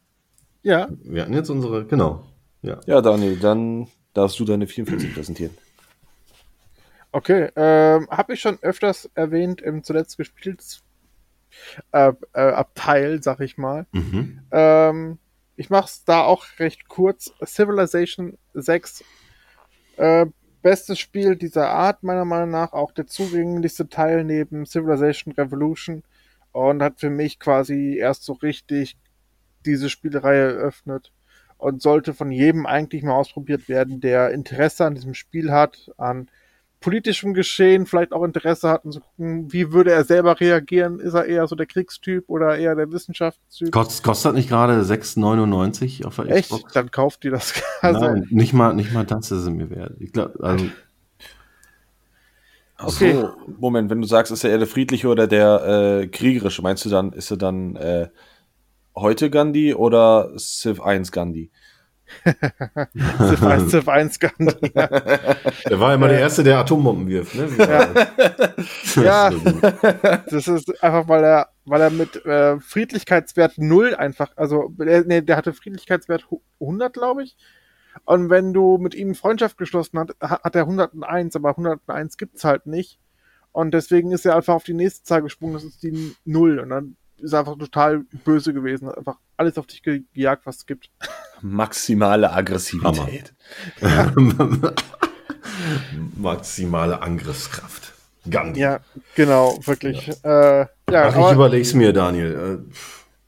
Ja. Wir hatten jetzt unsere, genau. Ja, ja Daniel, dann darfst du deine 44 präsentieren. Okay, ähm, habe ich schon öfters erwähnt im zuletzt gespielt äh, äh, Abteil, sag ich mal. Mhm. Ähm, ich mache es da auch recht kurz. Civilization 6, äh, bestes Spiel dieser Art, meiner Meinung nach. Auch der zugänglichste Teil neben Civilization Revolution. Und hat für mich quasi erst so richtig diese Spielreihe eröffnet. Und sollte von jedem eigentlich mal ausprobiert werden, der Interesse an diesem Spiel hat, an politischem Geschehen vielleicht auch Interesse hat und zu gucken, wie würde er selber reagieren? Ist er eher so der Kriegstyp oder eher der Wissenschaftstyp? Kost, kostet nicht gerade 6,99 auf der Echt? Xbox? Dann kauft die das. Also Nein, nicht mal, nicht mal das ist es mir wert. Ich glaube, also. Okay. So, Moment, wenn du sagst, ist er eher der friedliche oder der äh, kriegerische, meinst du dann, ist er dann äh, heute Gandhi oder Civ 1 Gandhi? Civ 1, Civ 1 Gandhi. Ja. Der war immer der Erste, der Atombomben wirft. Ne? Ja, ja das ist einfach, weil er, weil er mit äh, Friedlichkeitswert 0 einfach, also der, nee, der hatte Friedlichkeitswert 100, glaube ich. Und wenn du mit ihm Freundschaft geschlossen hast, hat er 101, aber 101 gibt's halt nicht. Und deswegen ist er einfach auf die nächste Zahl gesprungen, das ist die 0. Und dann ist einfach total böse gewesen, hat einfach alles auf dich gejagt, was es gibt. Maximale Aggressivität. Maximale Angriffskraft. Gandhi. Ja, genau, wirklich. Ja. Äh, ja, Ach, ich überleg's mir, Daniel.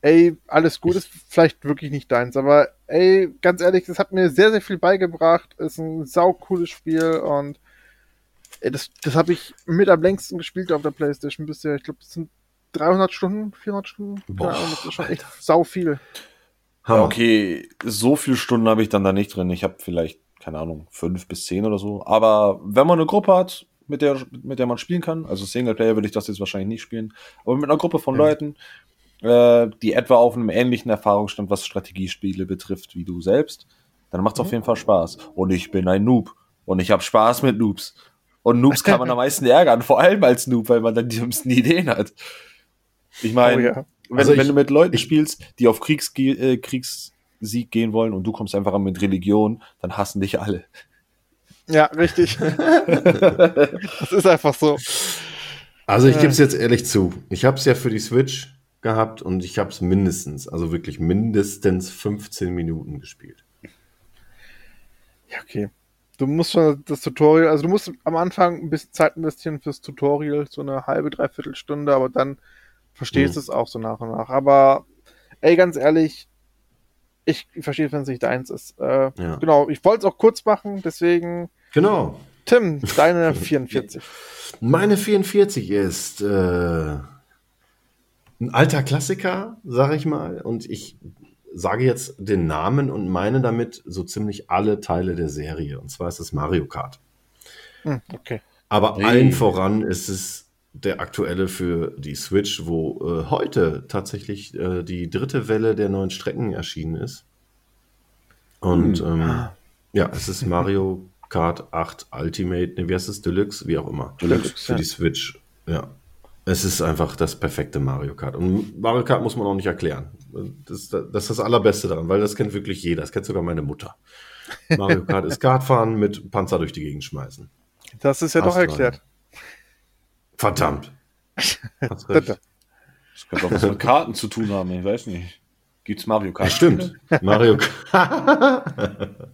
Äh, ey, alles gut, ist vielleicht wirklich nicht deins, aber ey, ganz ehrlich, das hat mir sehr, sehr viel beigebracht. Ist ein saucooles Spiel und ey, das, das habe ich mit am längsten gespielt auf der Playstation bisher. Ich glaube, das sind 300 Stunden, 400 Stunden. Boah, Ahnung, das ist schon echt sau viel. Ja, okay, so viele Stunden habe ich dann da nicht drin. Ich habe vielleicht, keine Ahnung, fünf bis zehn oder so. Aber wenn man eine Gruppe hat, mit der, mit der man spielen kann, also Singleplayer würde ich das jetzt wahrscheinlich nicht spielen, aber mit einer Gruppe von ja. Leuten, äh, die etwa auf einem ähnlichen Erfahrungsstand, was Strategiespiele betrifft, wie du selbst, dann macht es mhm. auf jeden Fall Spaß. Und ich bin ein Noob. Und ich habe Spaß mit Noobs. Und Noobs kann man am meisten ärgern, vor allem als Noob, weil man dann die dümmsten Ideen hat. Ich meine, Oh ja. wenn, Also ich- wenn du mit Leuten ich- spielst, die auf Kriegs, äh, Kriegssieg gehen wollen und du kommst einfach an mit Religion, dann hassen dich alle. Ja, richtig. das ist einfach so. Also ich gebe es jetzt ehrlich zu. Ich habe es ja für die Switch gehabt und ich habe es mindestens, also wirklich mindestens 15 Minuten gespielt. Ja, okay. Du musst schon das Tutorial, also du musst am Anfang ein bisschen Zeit investieren fürs Tutorial, so eine halbe, dreiviertel Stunde, aber dann verstehst du Mhm. es auch so nach und nach. Aber, ey, ganz ehrlich, ich verstehe, wenn es nicht deins ist. Äh, Ja. Genau, ich wollte es auch kurz machen, deswegen, Genau. Tim, deine 44. Meine 44 ist äh, ein alter Klassiker, sage ich mal. Und ich sage jetzt den Namen und meine damit so ziemlich alle Teile der Serie. Und zwar ist es Mario Kart. Hm, okay. Aber Hey. allen voran ist es der aktuelle für die Switch, wo äh, heute tatsächlich äh, die dritte Welle der neuen Strecken erschienen ist. Und Hm. ähm, ja, es ist Mario Kart 8 Ultimate, ne, wie heißt es? Deluxe, wie auch immer. Deluxe, für ja. die Switch. Ja. Es ist einfach das perfekte Mario Kart. Und Mario Kart muss man auch nicht erklären. Das, das ist das Allerbeste daran, weil das kennt wirklich jeder. Das kennt sogar meine Mutter. Mario Kart ist Kartfahren mit Panzer durch die Gegend schmeißen. Das ist ja doch Hast du erklärt. Verdammt. Hast recht. Bitte. Das könnte auch was mit Karten zu tun haben, ich weiß nicht. Gibt's Mario Kart? Ja, stimmt. Mario Kart.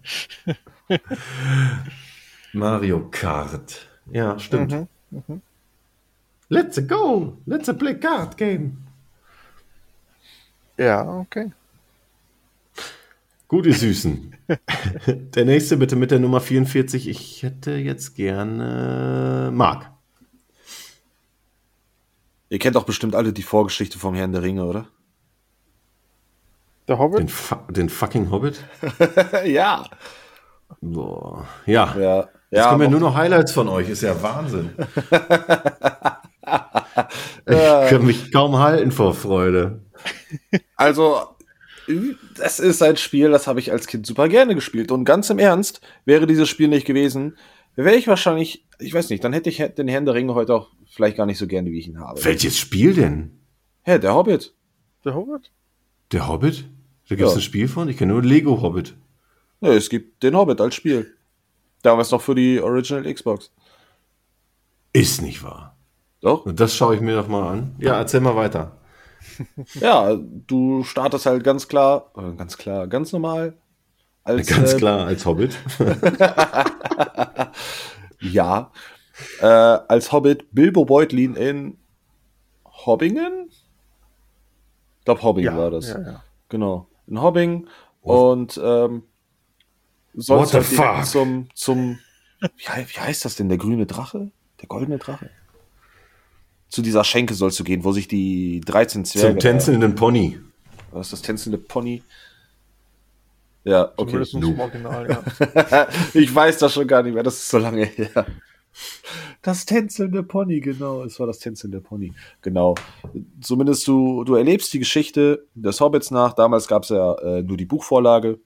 Mario Kart. Ja, stimmt. Mhm. Let's go. Let's play card game. Ja, okay. Gut, ihr Süßen. der nächste bitte mit der Nummer 44. Ich hätte jetzt gerne Mark. Ihr kennt doch bestimmt alle die Vorgeschichte vom Herrn der Ringe, oder? Der Hobbit? Den, fu den fucking Hobbit. ja. Boah. Ja. Ja. Jetzt ja, kommen ja nur noch Highlights von euch. Ist ja Wahnsinn. ich kann mich kaum halten vor Freude. Also, das ist ein Spiel, das habe ich als Kind super gerne gespielt. Und ganz im Ernst, wäre dieses Spiel nicht gewesen, wäre ich wahrscheinlich, ich weiß nicht, dann hätte ich den Herrn der Ringe heute auch vielleicht gar nicht so gerne, wie ich ihn habe. Welches Spiel denn? Hä, der Hobbit. Der Hobbit? Der Hobbit? Da gibt es Ja. ein Spiel von? Ich kenne nur Lego Hobbit. Ja, es gibt den Hobbit als Spiel. Damals noch für die Original Xbox. Ist nicht wahr. Doch? Das schaue ich mir doch mal an. Ja, erzähl mal weiter. Ja, du startest halt ganz klar, äh, ganz klar, ganz normal. Als, Ganz äh, klar, als Hobbit. Ja. Äh, als Hobbit Bilbo Beutlin in Hobbingen? Ich glaube, Hobbingen war das. Ja, ja. Genau. In Hobbing. Und ähm, sollst What halt zum, zum wie, wie heißt das denn? Der grüne Drache? Der goldene Drache? Zu dieser Schenke sollst du gehen, wo sich die 13 Zwerge. Zum tänzelnden Pony. Was ist das tänzelnde Pony? Ja, okay. Zumindest zum Original, ja. ich weiß das schon gar nicht mehr, das ist so lange her. Das tänzelnde Pony, genau. Es war das tänzelnde Pony. Genau. Zumindest du, du erlebst die Geschichte des Hobbits nach. Damals gab es ja äh, nur die Buchvorlage.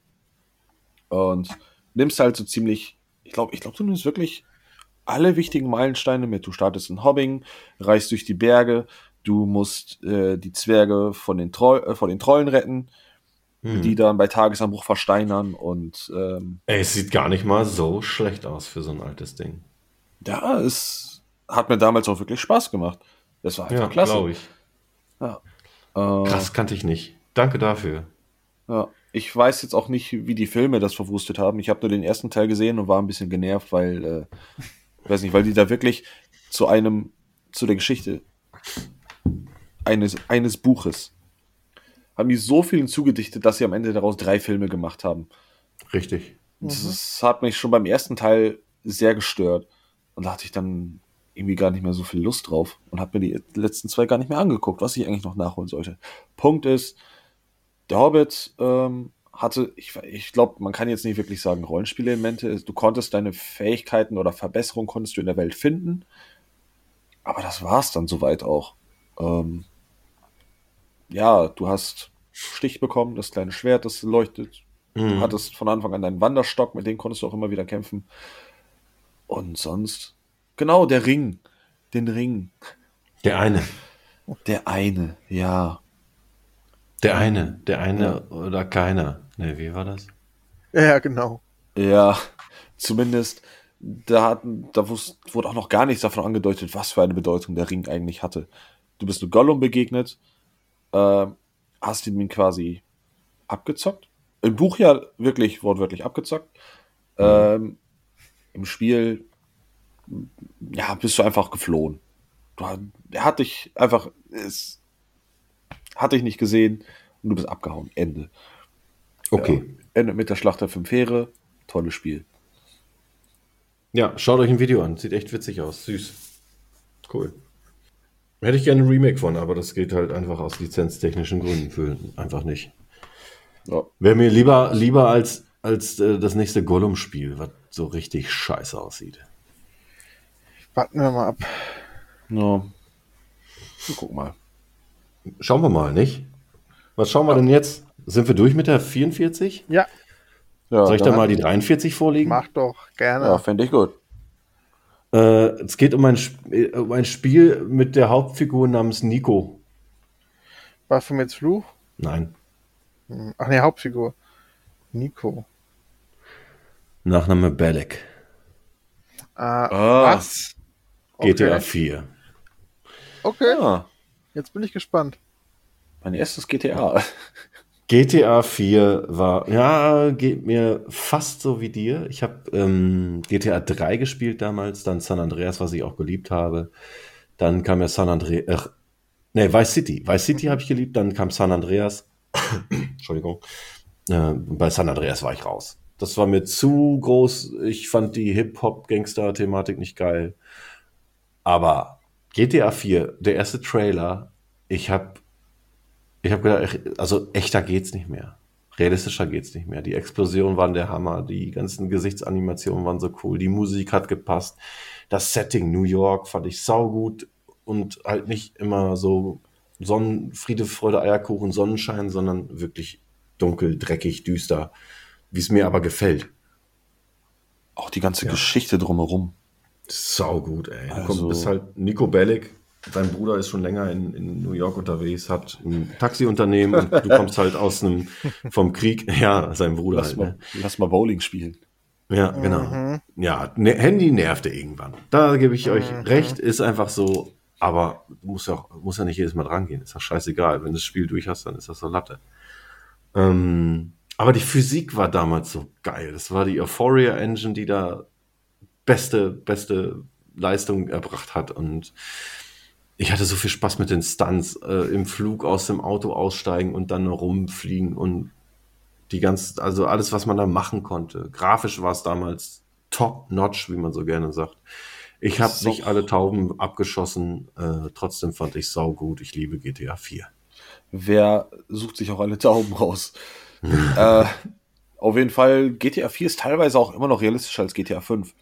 Und nimmst halt so ziemlich, ich glaube, ich glaube, du nimmst wirklich alle wichtigen Meilensteine mit. Du startest in Hobbing, reist durch die Berge, du musst äh, die Zwerge von den, Troll, äh, von den Trollen retten, Die dann bei Tagesanbruch versteinern und ähm, Ey, es sieht gar nicht mal so schlecht aus für so ein altes Ding. Ja, es hat mir damals auch wirklich Spaß gemacht. Das war einfach Ja, klasse. glaube ich. Ja. Äh, Krass, kannte ich nicht. Danke dafür. Ja. Ich weiß jetzt auch nicht, wie die Filme das verwurstet haben. Ich habe nur den ersten Teil gesehen und war ein bisschen genervt, weil, äh, ich weiß nicht, weil die da wirklich zu einem, zu der Geschichte eines, eines Buches haben die so viel hinzugedichtet, dass sie am Ende daraus drei Filme gemacht haben. Richtig. Das hat mich schon beim ersten Teil sehr gestört. Und da hatte ich dann irgendwie gar nicht mehr so viel Lust drauf und habe mir die letzten zwei gar nicht mehr angeguckt, was ich eigentlich noch nachholen sollte. Punkt ist, der Hobbit ähm, hatte, ich, ich glaube, man kann jetzt nicht wirklich sagen Rollenspielelemente. Du konntest deine Fähigkeiten oder Verbesserungen konntest du in der Welt finden. Aber das war's dann soweit auch. Ähm, ja, du hast Stich bekommen, das kleine Schwert, das leuchtet. Du Mhm. hattest von Anfang an deinen Wanderstock, mit dem konntest du auch immer wieder kämpfen. Und sonst genau, der Ring. Den Ring. Der eine. Der eine, ja. Der eine. Der eine oder keiner. Ne, wie war das? Ja, ja, genau. Ja, zumindest da, hatten, da wurde auch noch gar nichts davon angedeutet, was für eine Bedeutung der Ring eigentlich hatte. Du bist nur Gollum begegnet, äh, hast ihn quasi abgezockt. Im Buch ja wirklich wortwörtlich abgezockt. Ähm, Im Spiel ja, bist du einfach geflohen. Du, er hat dich einfach, es hat dich nicht gesehen und du bist abgehauen. Ende. Okay. Ja. Endet mit der Schlacht der fünf Heere. Tolles Spiel. Ja, schaut euch ein Video an. Sieht echt witzig aus. Süß. Cool. Hätte ich gerne ein Remake von, aber das geht halt einfach aus lizenztechnischen Gründen für einfach nicht. Ja. Wäre mir lieber, lieber als, als äh, das nächste Gollum-Spiel, was so richtig scheiße aussieht. Warten wir mal ab. Ja. Guck mal. Schauen wir mal, nicht? Was schauen wir denn jetzt? Sind wir durch mit der 44? Ja, Ja, Soll ich da dann- mal die 43 vorlegen? mach doch, gerne. Ja, fände ich gut. Äh, es geht um ein, äh, um ein Spiel mit der Hauptfigur namens Nico. War für mich jetzt Fluch? Nein, Hm, Ach ne, Hauptfigur. Nico. Nachname Belek. Ah, Ah. was? GTA Okay. 4. Okay, Ja, jetzt bin ich gespannt. mein erstes GTA. GTA 4 war, ja, geht mir fast so wie dir. Ich habe ähm, GTA 3 gespielt damals, dann San Andreas, was ich auch geliebt habe. Dann kam ja San Andreas, äh, nee, Vice City. Vice City habe ich geliebt, dann kam San Andreas. Entschuldigung. Äh, bei San Andreas war ich raus. Das war mir zu groß. Ich fand die Hip-Hop-Gangster-Thematik nicht geil. Aber GTA 4, der erste Trailer, ich habe ich habe gedacht, also echter geht's nicht mehr. Realistischer geht's nicht mehr. Die Explosionen waren der Hammer, die ganzen Gesichtsanimationen waren so cool, die Musik hat gepasst. Das Setting New York fand ich saugut und halt nicht immer so Sonnen, Friede, Freude, Eierkuchen, Sonnenschein, sondern wirklich dunkel, dreckig, düster, wie es mir aber gefällt. Auch die ganze Geschichte drumherum. Saugut, ey. Du Also- kommst, bist halt Nico Bellic, dein Bruder ist schon länger in, in New York unterwegs, hat ein Taxiunternehmen und du kommst halt aus einem, vom Krieg, ja, sein Bruder Lass halt, mal, ne? lass mal Bowling spielen. Ja, genau. Ja, ne, Handy nervte irgendwann. Da gebe ich euch recht, ist einfach so, aber du musst ja, auch, musst ja nicht jedes Mal dran gehen. Ist ja scheißegal. Wenn du das Spiel durch hast, dann ist das so Latte. Ähm, aber die Physik war damals so geil. Das war die Euphoria Engine, die da beste, beste Leistung erbracht hat. Und ich hatte so viel Spaß mit den Stunts, äh, im Flug aus dem Auto aussteigen und dann rumfliegen und die ganz, also alles, was man da machen konnte. Grafisch war es damals top notch, wie man so gerne sagt. Ich habe So. nicht alle Tauben abgeschossen, äh, trotzdem fand ich sau gut. Ich liebe GTA 4. Wer sucht sich auch alle Tauben raus? äh, auf jeden Fall, GTA 4 ist teilweise auch immer noch realistischer als GTA 5.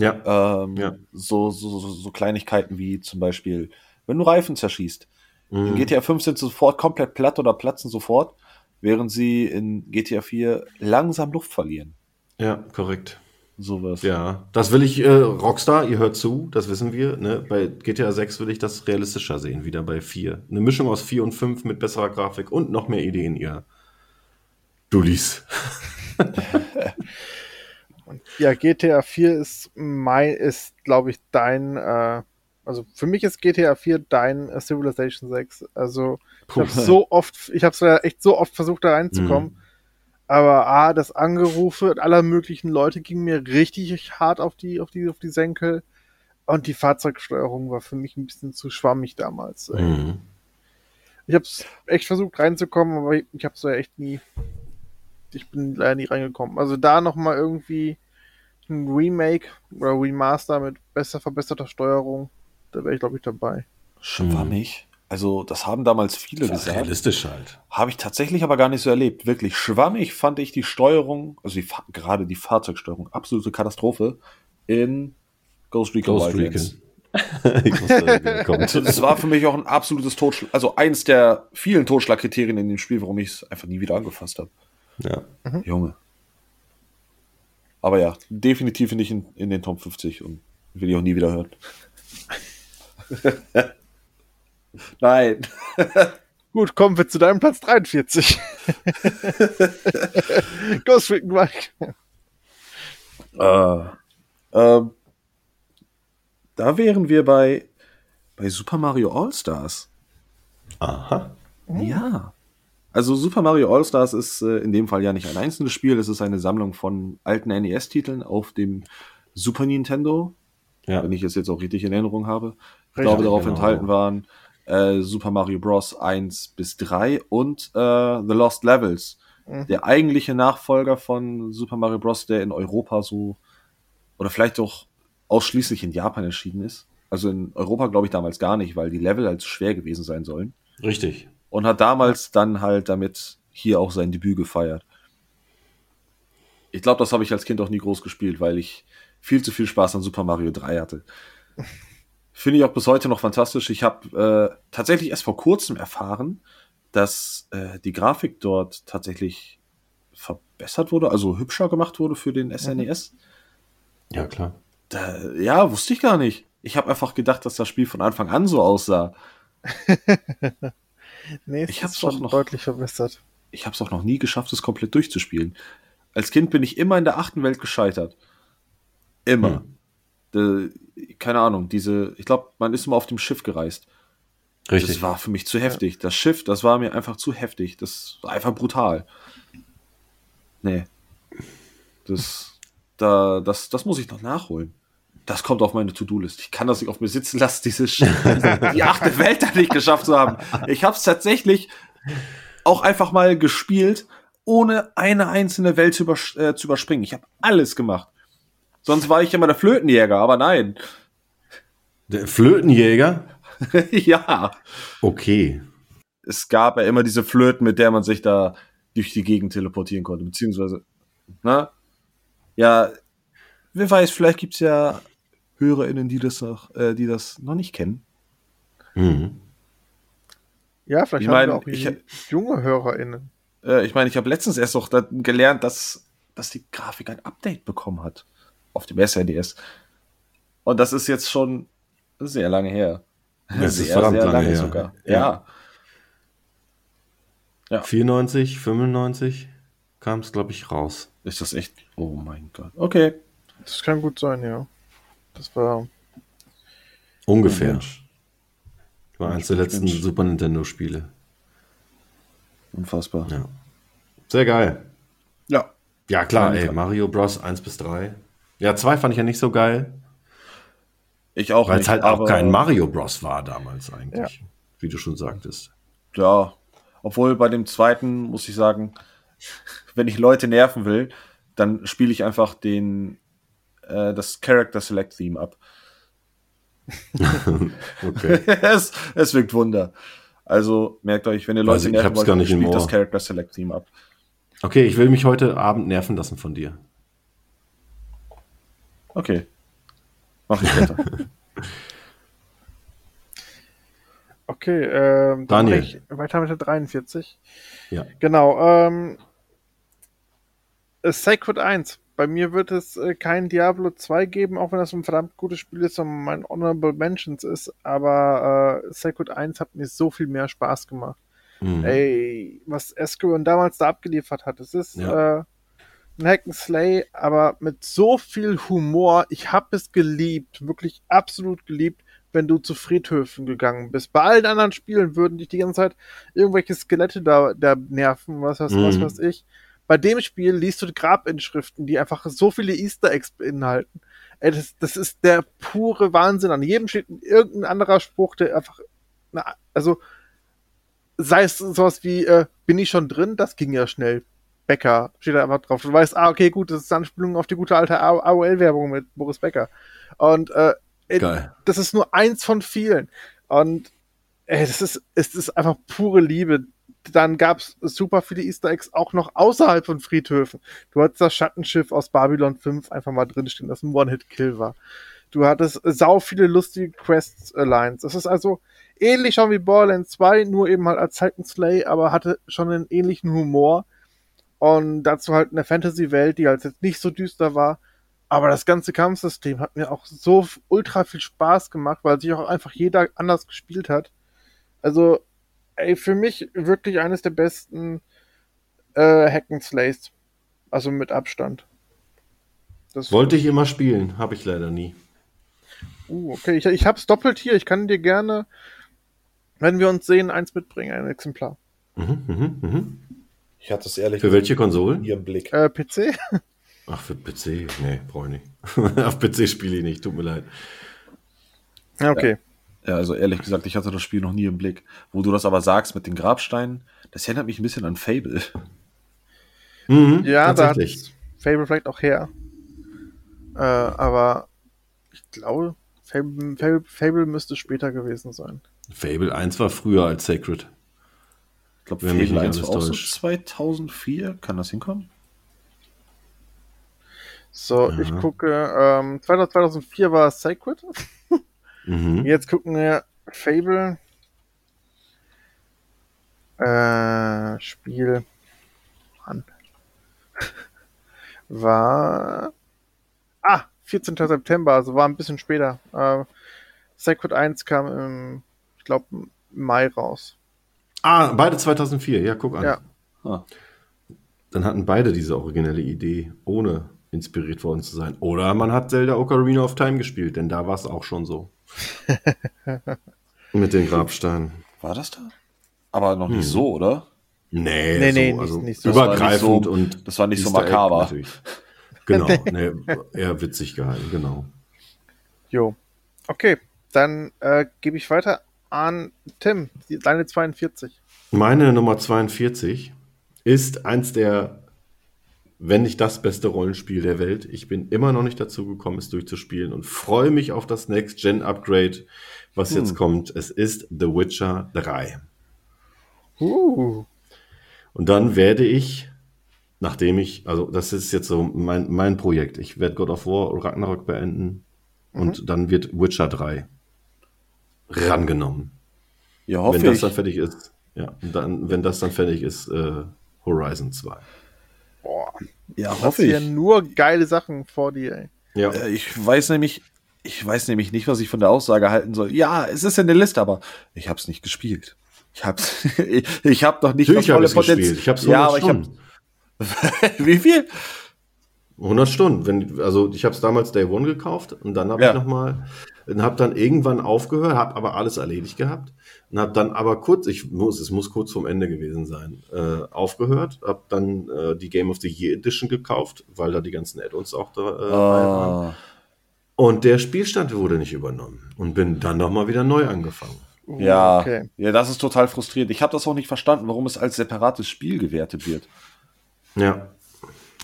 Ja. Ähm, Ja. so, so, so Kleinigkeiten wie zum Beispiel, wenn du Reifen zerschießt. In Mhm. GTA 5 sind sie sofort komplett platt oder platzen sofort, während sie in GTA 4 langsam Luft verlieren. Ja, korrekt. Sowas. Ja, das will ich, äh, Rockstar, ihr hört zu, das wissen wir. Ne? Bei GTA 6 will ich das realistischer sehen, wieder bei 4. Eine Mischung aus 4 und 5 mit besserer Grafik und noch mehr Ideen, ihr Dullis. Ja, GTA 4 ist mein, ist, glaube ich, dein, äh, also für mich ist GTA 4 dein äh, Civilization 6. Also ich habe so oft, ich habe es ja echt so oft versucht, da reinzukommen. Mhm. Aber A, das Angerufe aller möglichen Leute ging mir richtig hart auf die, auf die, auf die Senkel. Und die Fahrzeugsteuerung war für mich ein bisschen zu schwammig damals. Mhm. Ich habe es echt versucht reinzukommen, aber ich, ich habe es ja echt nie. Ich bin leider nie reingekommen. Also da nochmal irgendwie ein Remake oder Remaster mit besser verbesserter Steuerung, da wäre ich glaube ich dabei. Schwammig. Also, das haben damals viele Das ist gesagt. realistisch halt. Habe ich tatsächlich aber gar nicht so erlebt. Wirklich schwammig fand ich die Steuerung, also die, gerade die Fahrzeugsteuerung, absolute Katastrophe in Ghost Recon Ghost Wildlands. Recon. ich wusste. Also, das war für mich auch ein absolutes Totschlag, also eins der vielen Totschlagkriterien in dem Spiel, warum ich es einfach nie wieder angefasst habe. Ja. Junge. Aber ja, definitiv nicht in, in den Top 50 und will ich auch nie wieder hören. Nein. Gut, kommen wir zu deinem Platz 43. Ghost Recon Mike. Äh, ähm, da wären wir bei, bei Super Mario All-Stars. Aha. Ja. Also Super Mario All-Stars ist äh, in dem Fall ja nicht ein einzelnes Spiel, es ist eine Sammlung von alten NES-Titeln auf dem Super Nintendo, Ja. wenn ich es jetzt auch richtig in Erinnerung habe. Glaube, darauf genau. enthalten waren äh, Super Mario Bros. 1 bis 3 und äh, The Lost Levels. Mhm. Der eigentliche Nachfolger von Super Mario Bros., der in Europa so oder vielleicht auch ausschließlich in Japan erschienen ist. Also in Europa glaube ich damals gar nicht, weil die Level halt schwer gewesen sein sollen. Richtig. Und hat damals dann halt damit hier auch sein Debüt gefeiert. Ich glaube, das habe ich als Kind auch nie groß gespielt, weil ich viel zu viel Spaß an Super Mario 3 hatte. Finde ich auch bis heute noch fantastisch. Ich habe äh, tatsächlich erst vor kurzem erfahren, dass äh, die Grafik dort tatsächlich verbessert wurde, also hübscher gemacht wurde für den SNES. Ja, klar. Da, ja, wusste ich gar nicht. Ich habe einfach gedacht, dass das Spiel von Anfang an so aussah. Nee, es Ich ist hab's schon doch noch- deutlich verbessert. ich habe es auch noch nie geschafft, es komplett durchzuspielen. Als Kind bin ich immer in der achten Welt gescheitert. Immer. Äh, keine Ahnung, diese, ich glaube, man ist immer auf dem Schiff gereist. Richtig. Das war für mich zu heftig. Das Schiff, das war mir einfach zu heftig. Das war einfach brutal. Nee. Das, da, das, das muss ich noch nachholen. Das kommt auf meine To-Do-List. Ich kann das nicht auf mir sitzen lassen, diese Sch- die achte Welt da nicht geschafft zu haben. Ich habe es tatsächlich auch einfach mal gespielt, ohne eine einzelne Welt zu, übers äh, zu überspringen. Ich habe alles gemacht. Sonst war ich immer der Flötenjäger, aber nein. Der Flötenjäger? ja. Okay. es gab ja immer diese Flöten, mit der man sich da durch die Gegend teleportieren konnte, beziehungsweise, na, ja, wer weiß, vielleicht gibt's ja HörerInnen, die das noch, äh, die das noch nicht kennen. Mhm. Ja, vielleicht Ich haben mein, wir auch ich- junge HörerInnen. Äh, ich meine, ich habe letztens erst noch gelernt, dass, dass die Grafik ein Update bekommen hat auf dem SNES. Und das ist jetzt schon sehr lange her. Das ist sehr, verdammt sehr lange lange her. sogar. Ja. ja. Ja. 94, 95 kam es, glaube ich, raus. Ist das echt? Oh mein Gott. Okay. Das kann gut sein, ja. Das war. Ungefähr. Mensch. War eines Mensch, der letzten Mensch. Super Nintendo-Spiele. Unfassbar. Ja. Sehr geil. Ja. Ja, klar, Ja, ey. klar. Mario Bros. 1 bis 3. Ja, 2 fand ich ja nicht so geil, Ich auch weil es halt auch kein Mario Bros. war damals eigentlich. Wie du schon sagtest. Ja. Obwohl bei dem zweiten muss ich sagen, wenn ich Leute nerven will, dann spiele ich einfach den äh, das Character Select Theme ab. Okay. es, es wirkt Wunder. Also merkt euch, wenn ihr Leute ich nerven wollt, spielt das. Character Select Theme ab. Okay, ich will mich heute Abend nerven lassen von dir. Okay. Mach ich weiter. Okay, ähm, dann Daniel. mach ich weiter mit der 43. Ja. Genau, ähm, äh, Sacred 1. Bei mir wird es äh, kein Diablo 2 geben, auch wenn das ein verdammt gutes Spiel ist und mein Honorable Mentions ist, aber äh, Sacred 1 hat mir so viel mehr Spaß gemacht. Mhm. Ey, was Escaron damals da abgeliefert hat, es ist Ja. äh, ein Hack'n'Slay, aber mit so viel Humor. Ich habe es geliebt, wirklich absolut geliebt, wenn du zu Friedhöfen gegangen bist. Bei allen anderen Spielen würden dich die ganze Zeit irgendwelche Skelette da, da nerven, was, was, was Mhm. weiß ich. Bei dem Spiel liest du Grabinschriften, die einfach so viele Easter Eggs beinhalten. Ey, das, das ist der pure Wahnsinn. An jedem steht irgendein anderer Spruch, der einfach, na, also, sei es sowas wie, äh, bin ich schon drin? Das ging ja schnell. Becker steht da einfach drauf. Du weißt, ah, okay, gut, das ist eine Anspielung auf die gute alte AOL-Werbung mit Boris Becker. Und äh, Geil. das ist nur eins von vielen. Und ey, das ist, es ist einfach pure Liebe. Dann gab's super viele Easter Eggs auch noch außerhalb von Friedhöfen. Du hattest das Schattenschiff aus Babylon 5 einfach mal drinstehen, das ein One-Hit-Kill war. Du hattest sau viele lustige Quests-Lines. Das ist also ähnlich schon wie Borderlands 2, nur eben halt als and Slay, aber hatte schon einen ähnlichen Humor. Und dazu halt eine Fantasy-Welt, die halt jetzt nicht so düster war. Aber das ganze Kampfsystem hat mir auch so ultra viel Spaß gemacht, weil sich auch einfach jeder anders gespielt hat. Also, ey, für mich wirklich eines der besten äh, Hack'n'Slays. Also mit Abstand. Das Wollte ich immer spielen, habe ich leider nie. Uh, okay, ich, ich hab's doppelt hier. Ich kann dir gerne, wenn wir uns sehen, eins mitbringen, ein Exemplar. Mhm, mhm, mhm. Ich hatte es ehrlich Für welche Konsolen? Hier im Blick. Äh, PC? Ach, für PC? Nee, brauche ich nicht. Auf PC spiele ich nicht, tut mir leid. Okay. Ja, also ehrlich gesagt, ich hatte das Spiel noch nie im Blick. Wo du das aber sagst mit den Grabsteinen, das erinnert mich ein bisschen an Fable. Mhm, ja, da hat Fable vielleicht auch her. Äh, aber ich glaube, Fable, Fable, Fable, müsste später gewesen sein. Fable 1 war früher als Sacred. Ich glaube, Fable 1 war auch so 2004. Kann das hinkommen? So, ja. ich gucke, ähm, 2004 war Sacred. mhm. Jetzt gucken wir Fable. Äh, Spiel an. war. Ah, 14. September, also war ein bisschen später. Äh, Sacred 1 kam im, ich glaube, Mai raus. Ah, beide 2004, ja, guck an. Ja. Ah. Dann hatten beide diese originelle Idee, ohne inspiriert worden zu sein. Oder man hat Zelda Ocarina of Time gespielt, denn da war es auch schon so. Mit den Grabsteinen. War das da? Aber noch nicht hm. so, oder? Nee, nee, so, nee also nicht, nicht so. übergreifend so, und das war nicht so makaber. Genau, nee, eher witzig gehalten, genau. Jo. Okay, dann äh, gebe ich weiter an Tim, deine 42. Meine Nummer 42 ist eins der wenn nicht das beste Rollenspiel der Welt. Ich bin immer noch nicht dazu gekommen, es durchzuspielen und freue mich auf das Next-Gen-Upgrade, was hm. jetzt kommt. Es ist The Witcher 3. Uh. Und dann werde ich, nachdem ich, also das ist jetzt so mein, mein Projekt, ich werde God of War Ragnarok beenden mhm. und dann wird Witcher 3 rangenommen. Ja, hoffe wenn das ich. dann fertig ist, ja, dann, wenn das dann fertig ist, äh, Horizon 2. Boah. Ja, hoffe ich. ja nur geile Sachen vor dir, ey. Ja. Äh, ich weiß nämlich, ich weiß nämlich nicht, was ich von der Aussage halten soll. Ja, es ist in der Liste, aber ich habe es nicht gespielt. Ich hab's, ich, ich habe noch nicht Natürlich das volle Potenzial. Ich hab's 100 ja, aber Stunden. ich hab, Wie viel? 100 Stunden. Wenn, also ich habe es damals Day One gekauft und dann habe ja. ich noch mal, habe dann irgendwann aufgehört, habe aber alles erledigt gehabt und habe dann aber kurz, ich muss, es muss kurz vorm Ende gewesen sein, äh, aufgehört, habe dann äh, die Game of the Year Edition gekauft, weil da die ganzen Add-ons auch da äh, oh. waren. Und der Spielstand wurde nicht übernommen und bin dann noch mal wieder neu angefangen. Ja, okay. ja, das ist total frustrierend. Ich habe das auch nicht verstanden, warum es als separates Spiel gewertet wird. Ja.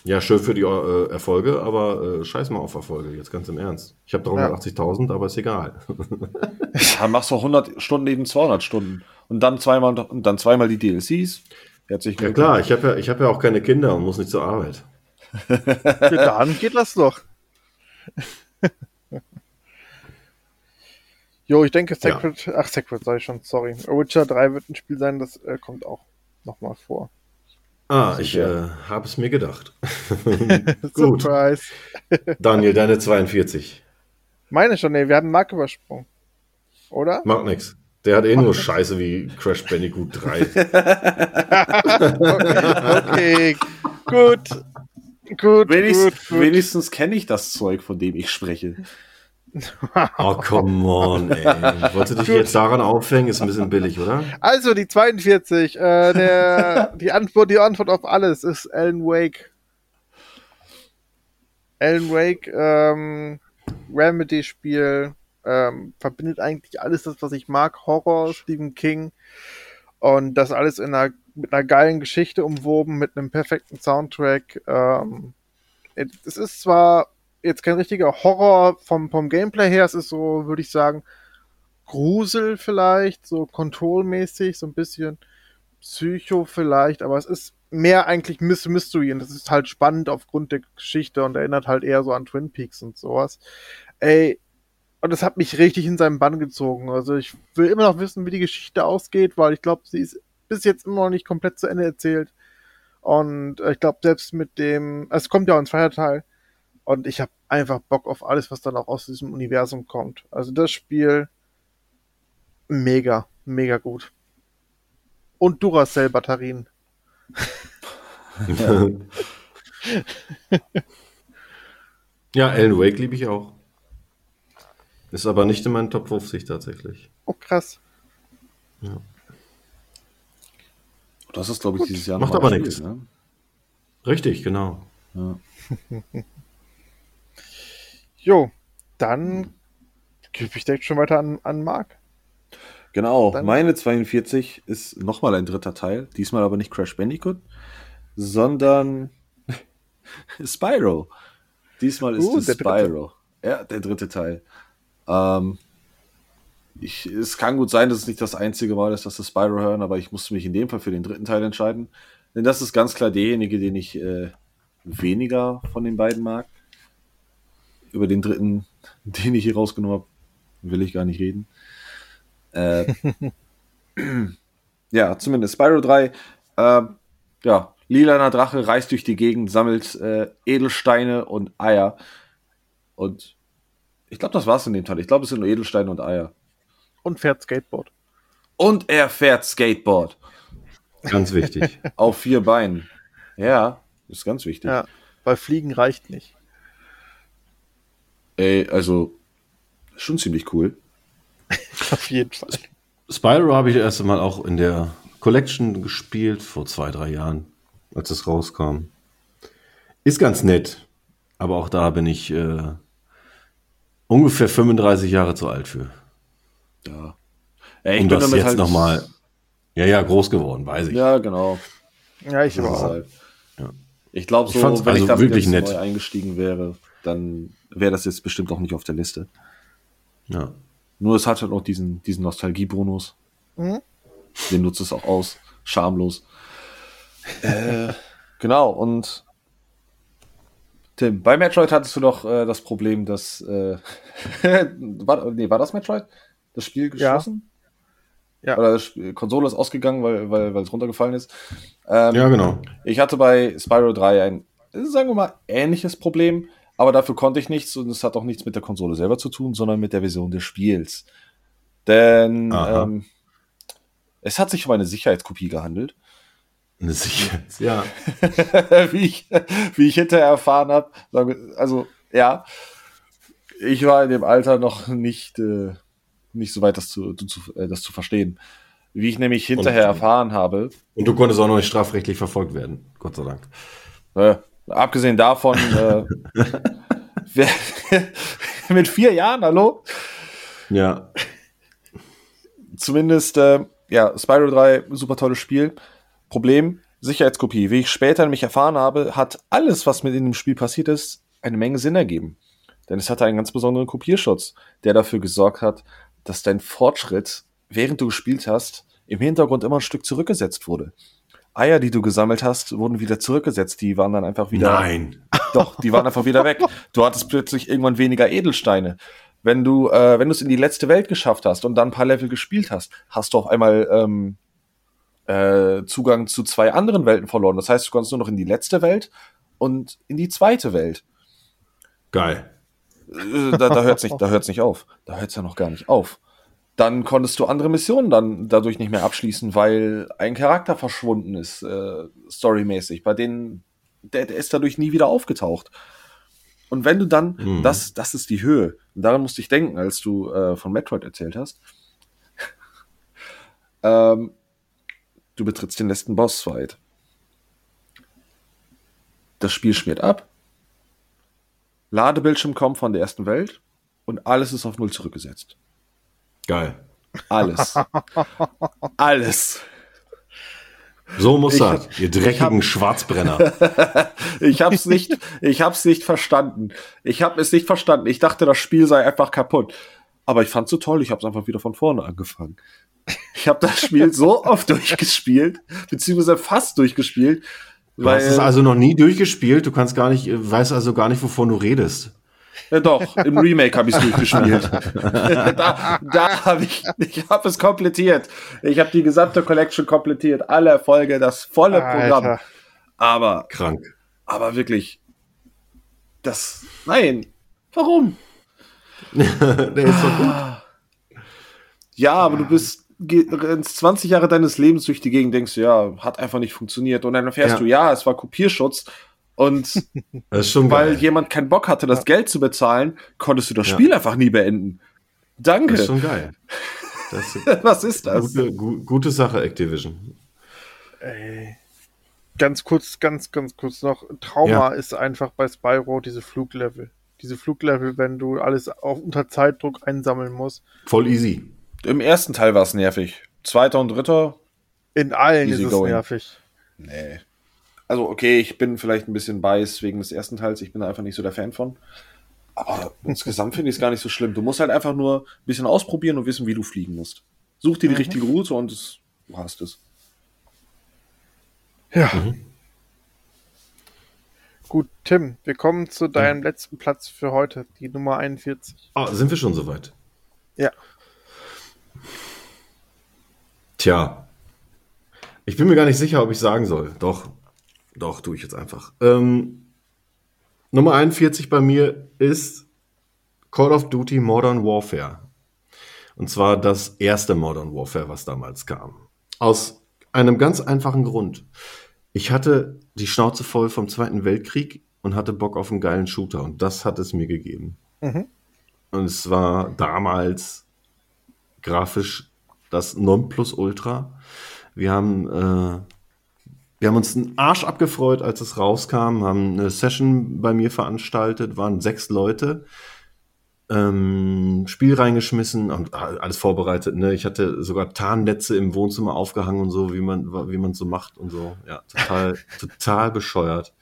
Ja, schön für die äh, Erfolge, aber äh, scheiß mal auf Erfolge, jetzt ganz im Ernst. Ich habe 380.000, ja. aber ist egal. dann machst du 100 Stunden neben 200 Stunden und dann zweimal und dann zweimal die DLCs. Herzlich ja klar, ich habe ja, ich hab ja auch keine Kinder und muss nicht zur Arbeit. dann geht das doch. jo, ich denke, Sacred, ja. ach, Sacred sei schon, sorry. Witcher 3 wird ein Spiel sein, das äh, kommt auch nochmal vor. Ah, ich äh, habe es mir gedacht. Gut. Surprise. Daniel, deine 42. Meine schon, nee, wir haben Mark übersprungen. Oder? Macht nix. Der hat eh nur Scheiße wie Crash Bandicoot 3. okay, okay, gut. Gut, Wenigstens, gut, wenigstens kenne ich das Zeug, von dem ich spreche. Oh, come on, ey. Wollte dich jetzt daran aufhängen? Ist ein bisschen billig, oder? Also, die 42. Äh, der, die, Antwort, die Antwort auf alles ist Alan Wake. Alan Wake, ähm, Remedy-Spiel, ähm, verbindet eigentlich alles das, was ich mag. Horror, Stephen King. Und das alles in einer, mit einer geilen Geschichte umwoben, mit einem perfekten Soundtrack. Ähm, es ist zwar jetzt kein richtiger Horror vom, vom Gameplay her. Es ist so, würde ich sagen, Grusel vielleicht, so Control-mäßig, so ein bisschen Psycho vielleicht, aber es ist mehr eigentlich Mystery und das ist halt spannend aufgrund der Geschichte und erinnert halt eher so an Twin Peaks und sowas. Ey, und das hat mich richtig in seinen Bann gezogen. Also ich will immer noch wissen, wie die Geschichte ausgeht, weil ich glaube, sie ist bis jetzt immer noch nicht komplett zu Ende erzählt. Und ich glaube, selbst mit dem, es kommt ja auch ein zweiter Teil, Und ich habe einfach Bock auf alles, was dann auch aus diesem Universum kommt. Also das Spiel mega, mega gut. Und Duracell-Batterien. ja, Alan Wake liebe ich auch. Ist aber nicht in meinen Top 50 tatsächlich. Oh, krass. Ja. Das ist, glaube ich, dieses Jahr Macht aber nichts. Ne? Richtig, genau. Ja. jo, dann gebe ich direkt schon weiter an, an Marc. Genau, dann meine 42 ist nochmal ein dritter Teil. Diesmal aber nicht Crash Bandicoot, sondern Spyro. Diesmal ist uh, es Spyro. Ja, der dritte Teil. Ähm, ich, es kann gut sein, dass es nicht das einzige Mal ist, dass wir Spyro hören, aber ich musste mich in dem Fall für den dritten Teil entscheiden. Denn das ist ganz klar derjenige, den ich äh, weniger von den beiden mag. Über den dritten, den ich hier rausgenommen habe, will ich gar nicht reden. Äh, ja, zumindest Spyro 3. Äh, ja, lilaner Drache reist durch die Gegend, sammelt äh, Edelsteine und Eier. Und ich glaube, das war's in dem Teil. Ich glaube, es sind nur Edelsteine und Eier. Und fährt Skateboard. Und er fährt Skateboard. Ganz wichtig. Auf vier Beinen. Ja, ist ganz wichtig. Ja, weil Fliegen reicht nicht. Ey, also schon ziemlich cool. Auf jeden Fall. Spyro habe ich das erste Mal auch in der Collection gespielt, vor zwei, drei Jahren, als es rauskam. Ist ganz nett, aber auch da bin ich äh, ungefähr 35 Jahre zu alt für. Ja. ja ich um das jetzt halt nochmal. Ja, ja, groß geworden, weiß ich. Ja, genau. Ja, ich auch. Halt. Ja. Ich glaube, so, ich wenn also ich da wirklich nett. neu eingestiegen wäre, dann wäre das jetzt bestimmt auch nicht auf der Liste. Ja. Nur es hat halt auch diesen, diesen Nostalgie-Bonus. Mhm. Den nutzt es auch aus. Schamlos. äh, genau, und Tim, bei Metroid hattest du doch äh, das Problem, dass äh, war, nee, war das Metroid? Das Spiel geschlossen? Ja. ja. Oder die Konsole ist ausgegangen, weil, weil, weil es runtergefallen ist. Ähm, ja, genau. Ich hatte bei Spyro 3 ein, sagen wir mal, ähnliches Problem, aber dafür konnte ich nichts und es hat auch nichts mit der Konsole selber zu tun, sondern mit der Version des Spiels. Denn ähm, es hat sich um eine Sicherheitskopie gehandelt. Eine Sicherheit, ja. wie, ich, wie ich hinterher erfahren habe. Also, ja, ich war in dem Alter noch nicht, äh, nicht so weit, das zu, zu, äh, das zu verstehen. Wie ich nämlich hinterher und, erfahren habe. Und du konntest auch noch nicht strafrechtlich verfolgt werden, Gott sei Dank. Äh, abgesehen davon, äh, wer, mit vier Jahren, hallo? Ja. Zumindest, äh, ja, Spyro 3, super tolles Spiel. Problem, Sicherheitskopie. Wie ich später nämlich erfahren habe, hat alles, was mit in dem Spiel passiert ist, eine Menge Sinn ergeben. Denn es hatte einen ganz besonderen Kopierschutz, der dafür gesorgt hat, dass dein Fortschritt, während du gespielt hast, im Hintergrund immer ein Stück zurückgesetzt wurde. Eier, die du gesammelt hast, wurden wieder zurückgesetzt. Die waren dann einfach wieder. Nein. Doch, die waren einfach wieder weg. Du hattest plötzlich irgendwann weniger Edelsteine. Wenn du, äh, wenn du es in die letzte Welt geschafft hast und dann ein paar Level gespielt hast, hast du auf einmal ähm, äh, Zugang zu zwei anderen Welten verloren. Das heißt, du konntest nur noch in die letzte Welt und in die zweite Welt. Geil. Äh, da, da hört es nicht, da hört's nicht auf. Da hört es ja noch gar nicht auf. Dann konntest du andere Missionen dann dadurch nicht mehr abschließen, weil ein Charakter verschwunden ist, äh, storymäßig, bei denen der, der ist dadurch nie wieder aufgetaucht. Und wenn du dann, mhm. das, das ist die Höhe. Und daran musste ich denken, als du äh, von Metroid erzählt hast. ähm, Du betrittst den letzten Bossfight. Das Spiel schmiert ab. Ladebildschirm kommt von der ersten Welt und alles ist auf Null zurückgesetzt. Geil. Alles. alles. So muss das, ihr dreckigen hab, Schwarzbrenner. ich hab's nicht, ich hab's nicht verstanden. Ich hab es nicht verstanden. Ich dachte, das Spiel sei einfach kaputt. Aber ich fand's so toll, ich hab's einfach wieder von vorne angefangen. Ich habe das Spiel so oft durchgespielt, beziehungsweise fast durchgespielt. Du weil, hast es also noch nie durchgespielt, du kannst gar nicht, weißt also gar nicht, wovon du redest. Ja, doch, im Remake habe ich es durchgespielt. da da habe ich, ich habe es komplettiert. Ich habe die gesamte Collection komplettiert, alle Erfolge, das volle Alter. Programm. Aber krank. Aber wirklich, Das. Nein. Warum? Der ist doch gut. Ja, aber du bist rennst 20 Jahre deines Lebens durch die Gegend, denkst du, ja, hat einfach nicht funktioniert. Und dann erfährst Ja. du, ja, es war Kopierschutz. Und Das ist schon weil geil. jemand keinen Bock hatte, das Geld zu bezahlen, konntest du das Ja. Spiel einfach nie beenden. Danke. Das ist schon geil. Das ist Was ist das? gute, gu gute Sache, Activision. Ey. Ganz kurz, ganz, ganz kurz noch. Trauma Ja. ist einfach bei Spyro diese Fluglevel. Diese Fluglevel, wenn du alles auf unter Zeitdruck einsammeln musst. Voll easy. Im ersten Teil war es nervig. Zweiter und dritter, In allen Easy ist es going. nervig. nee. Also, okay, ich bin vielleicht ein bisschen biased wegen des ersten Teils. Ich bin da einfach nicht so der Fan von. Aber insgesamt finde ich es gar nicht so schlimm. Du musst halt einfach nur ein bisschen ausprobieren und wissen, wie du fliegen musst. Such dir die richtige Route und es, du hast es. Ja. Gut, Tim, wir kommen zu deinem letzten Platz für heute, die Nummer 41. Ah, sind wir schon soweit? Ja. Tja. Ich bin mir gar nicht sicher, ob ich sagen soll. Doch. Doch, tue ich jetzt einfach. Ähm, Nummer 41 bei mir ist Call of Duty Modern Warfare. Und zwar das erste Modern Warfare, was damals kam. Aus einem ganz einfachen Grund. Ich hatte die Schnauze voll vom Zweiten Weltkrieg und hatte Bock auf einen geilen Shooter. Und das hat es mir gegeben. Mhm. Und es war damals grafisch das Nonplusultra. Wir haben, äh, wir haben uns einen Arsch abgefreut, als es rauskam, haben eine Session bei mir veranstaltet, waren sechs Leute, ähm, Spiel reingeschmissen und alles vorbereitet. Ne? Ich hatte sogar Tarnnetze im Wohnzimmer aufgehangen und so, wie man wie man so macht und so. Ja, total total bescheuert.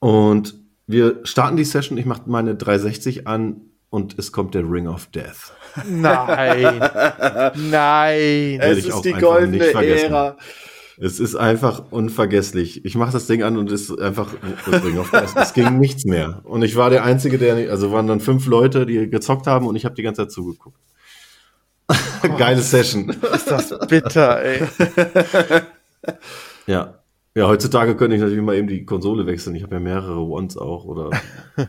Und wir starten die Session. Ich mache meine 360 an und es kommt der Ring of Death. Nein. Nein. Ich auch einfach nicht vergessen. Es ist einfach unvergesslich. Ich mache das Ding an und es ist einfach. Es ging nichts mehr. Und ich war der Einzige, der nicht, also waren dann fünf Leute, die gezockt haben und ich habe die ganze Zeit zugeguckt. Geile Session. Ist das bitter, ey. Ja. Ja, heutzutage könnte ich natürlich mal eben die Konsole wechseln. Ich habe ja mehrere Ones auch oder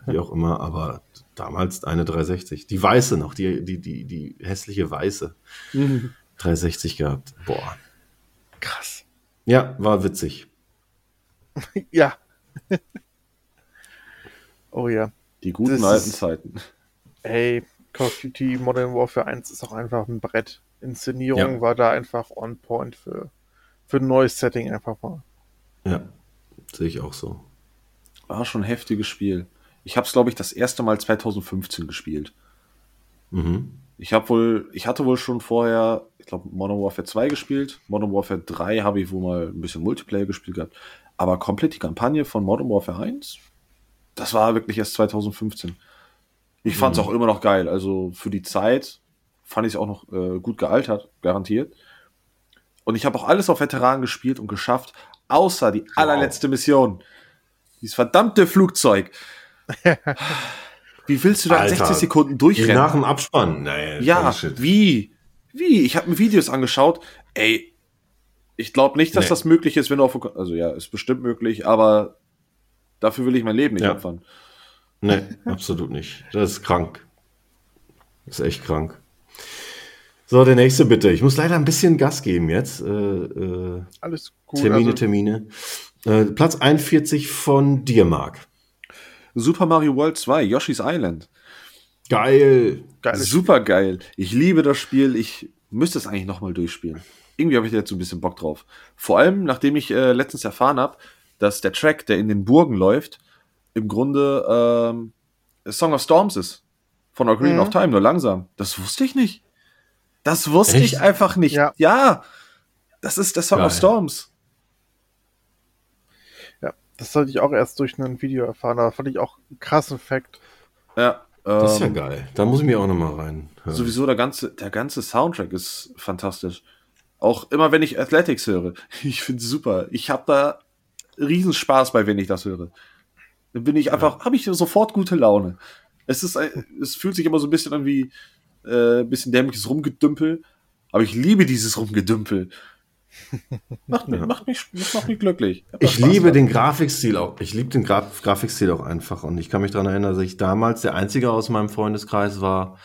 wie auch immer, aber damals eine 360. Die weiße noch, die, die, die, die hässliche weiße 360 gehabt. Boah. Krass. Ja, war witzig. Ja. oh ja. Die guten Das alten ist- Zeiten. Ey, Call of Duty Modern Warfare 1 ist auch einfach ein Brett. Inszenierung Ja. war da einfach on point für, für ein neues Setting einfach mal. Ja, sehe ich auch so. War schon ein heftiges Spiel. Ich habe es, glaube ich, das erste Mal 2015 gespielt. Mhm. Ich habe wohl, ich hatte wohl schon vorher, ich glaube, Modern Warfare 2 gespielt. Modern Warfare 3 habe ich wohl mal ein bisschen Multiplayer gespielt gehabt. Aber komplett die Kampagne von Modern Warfare 1, das war wirklich erst 2015. Ich fand es auch immer noch geil. Also für die Zeit fand ich es auch noch äh, gut gealtert, garantiert. Und ich habe auch alles auf Veteran gespielt und geschafft, außer die allerletzte Mission. Dieses verdammte Flugzeug. Wie willst du da in Alter, 60 Sekunden Nach durchrennen? dem Abspann. Nee, Ja, wie? Wie? Ich habe mir Videos angeschaut. Ey, ich glaube nicht, dass Nee. das möglich ist, wenn du auf. Also ja, ist bestimmt möglich, aber dafür will ich mein Leben nicht Ja. opfern. Nee, absolut nicht. Das ist krank. Das ist echt krank. So, der nächste bitte. Ich muss leider ein bisschen Gas geben jetzt. Äh, äh, Alles gut. Termine, also, Termine. Äh, Platz 41 von dir, Marc. Super Mario World 2, Yoshi's Island. Geil. geiles Super geil. Ich liebe das Spiel. Ich müsste es eigentlich nochmal durchspielen. Irgendwie habe ich da jetzt so ein bisschen Bock drauf. Vor allem, nachdem ich äh, letztens erfahren habe, dass der Track, der in den Burgen läuft, im Grunde ähm, Song of Storms ist. Von Ocarina Mhm. of Time, nur langsam. Das wusste ich nicht. Das wusste Echt? ich einfach nicht. Ja. Ja. Das ist der Song of Geil. Storms. Ja, das sollte ich auch erst durch ein Video erfahren, aber fand ich auch einen krassen Fact. Ja. Das ist ja ähm, geil. Da muss ich mir auch nochmal rein. hören. Sowieso der ganze, der ganze Soundtrack ist fantastisch. Auch immer wenn ich Athletics höre. Ich finde es super. Ich habe da Riesenspaß bei, wenn ich das höre. Dann bin ich einfach, habe ich sofort gute Laune. Es ist, ein- es fühlt sich immer so ein bisschen an wie äh, ein bisschen dämliches Rumgedümpel. Aber ich liebe dieses Rumgedümpel. Macht, mich, ja. macht, mich, macht mich glücklich. Ich liebe den Grafikstil auch. Ich liebe den Graf Grafikstil auch einfach. Und ich kann mich daran erinnern, dass ich damals der Einzige aus meinem Freundeskreis war,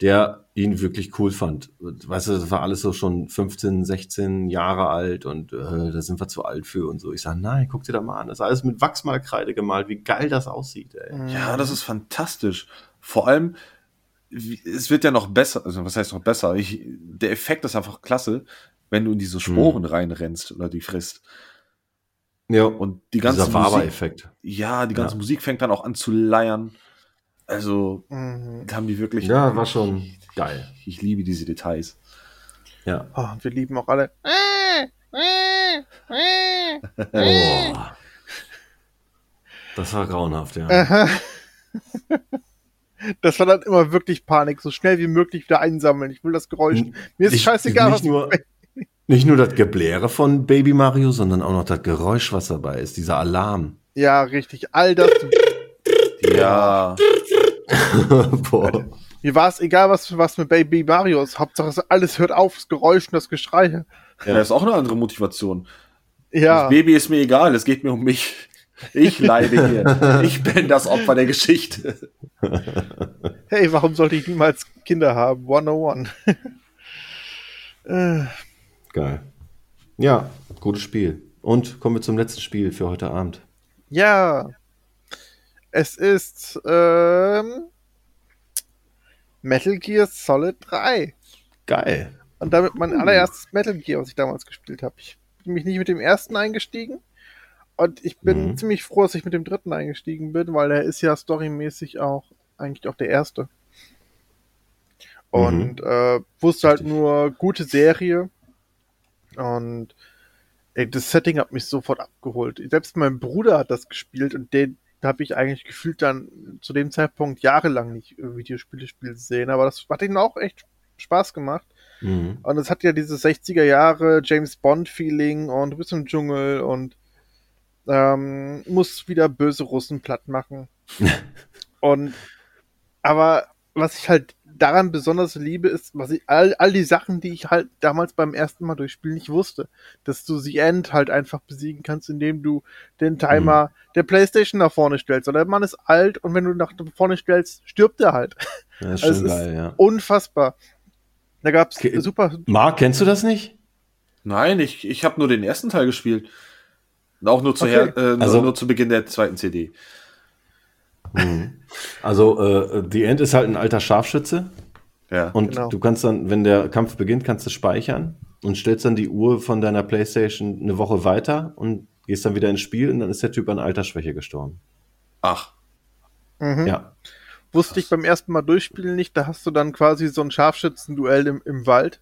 der ihn wirklich cool fand. Weißt du, das war alles so schon 15, 16 Jahre alt und äh, da sind wir zu alt für und so. Ich sage, nein, guck dir das mal an. Das ist alles mit Wachsmalkreide gemalt. Wie geil das aussieht, ey. Ja, das ist fantastisch. Vor allem, es wird ja noch besser, also was heißt noch besser? Ich, der Effekt ist einfach klasse, wenn du in diese Sporen hm. reinrennst oder die frisst. Ja. Und die ganze Musik, Ja, die ganze ja. Musik fängt dann auch an zu leiern. Also, mhm. haben die wirklich. Ja, war schon geil. Ich liebe diese Details. Ja. Oh, und wir lieben auch alle. oh. Das war grauenhaft, ja. Das war dann immer wirklich Panik. So schnell wie möglich wieder einsammeln. Ich will das Geräusch. Mir ist ich, scheißegal, nicht was. Nur, nicht nur das Gebläre von Baby Mario, sondern auch noch das Geräusch, was dabei ist. Dieser Alarm. Ja, richtig. All das. ja. Boah. Mir war es egal, was, was mit Baby Mario ist. Hauptsache, alles hört auf, das Geräusch und das Geschrei. Ja, das ist auch eine andere Motivation. Ja. Das Baby ist mir egal, es geht mir um mich. Ich leide hier. Ich bin das Opfer der Geschichte. Hey, warum sollte ich niemals Kinder haben? 101. äh. Geil. Ja, gutes Spiel. Und kommen wir zum letzten Spiel für heute Abend. Ja. Es ist ähm, Metal Gear Solid 3. Geil. Und damit mein allererstes Metal Gear, was ich damals gespielt habe. Ich bin mich nicht mit dem ersten eingestiegen. Und ich bin mhm. ziemlich froh, dass ich mit dem dritten eingestiegen bin, weil er ist ja storymäßig auch eigentlich auch der erste. Und mhm. äh, wusste halt nur gute Serie. Und ey, das Setting hat mich sofort abgeholt. Selbst mein Bruder hat das gespielt und den habe ich eigentlich gefühlt dann zu dem Zeitpunkt jahrelang nicht Videospiele spielen sehen. Aber das hat ihnen auch echt Spaß gemacht. Mhm. Und es hat ja dieses 60er Jahre James Bond Feeling und du bist im Dschungel und ähm, muss wieder böse Russen platt machen. und aber was ich halt daran besonders liebe, ist, was ich, all, all die Sachen, die ich halt damals beim ersten Mal durchspielen nicht wusste, dass du The End halt einfach besiegen kannst, indem du den Timer mhm. der Playstation nach vorne stellst. Oder der Mann ist alt und wenn du nach vorne stellst, stirbt er halt. Ja, ist also schon geil, ja. Unfassbar. Da gab's okay. super. Marc, kennst du das nicht? Nein, ich, ich habe nur den ersten Teil gespielt. Auch nur zu, okay. her, äh, also, nur zu Beginn der zweiten CD. Mhm. Also, äh, The End ist halt ein alter Scharfschütze. Ja. Und genau. du kannst dann, wenn der Kampf beginnt, kannst du speichern und stellst dann die Uhr von deiner Playstation eine Woche weiter und gehst dann wieder ins Spiel und dann ist der Typ an Altersschwäche gestorben. Ach. Mhm. Ja. Wusste ich beim ersten Mal durchspielen nicht, da hast du dann quasi so ein Scharfschützenduell im, im Wald.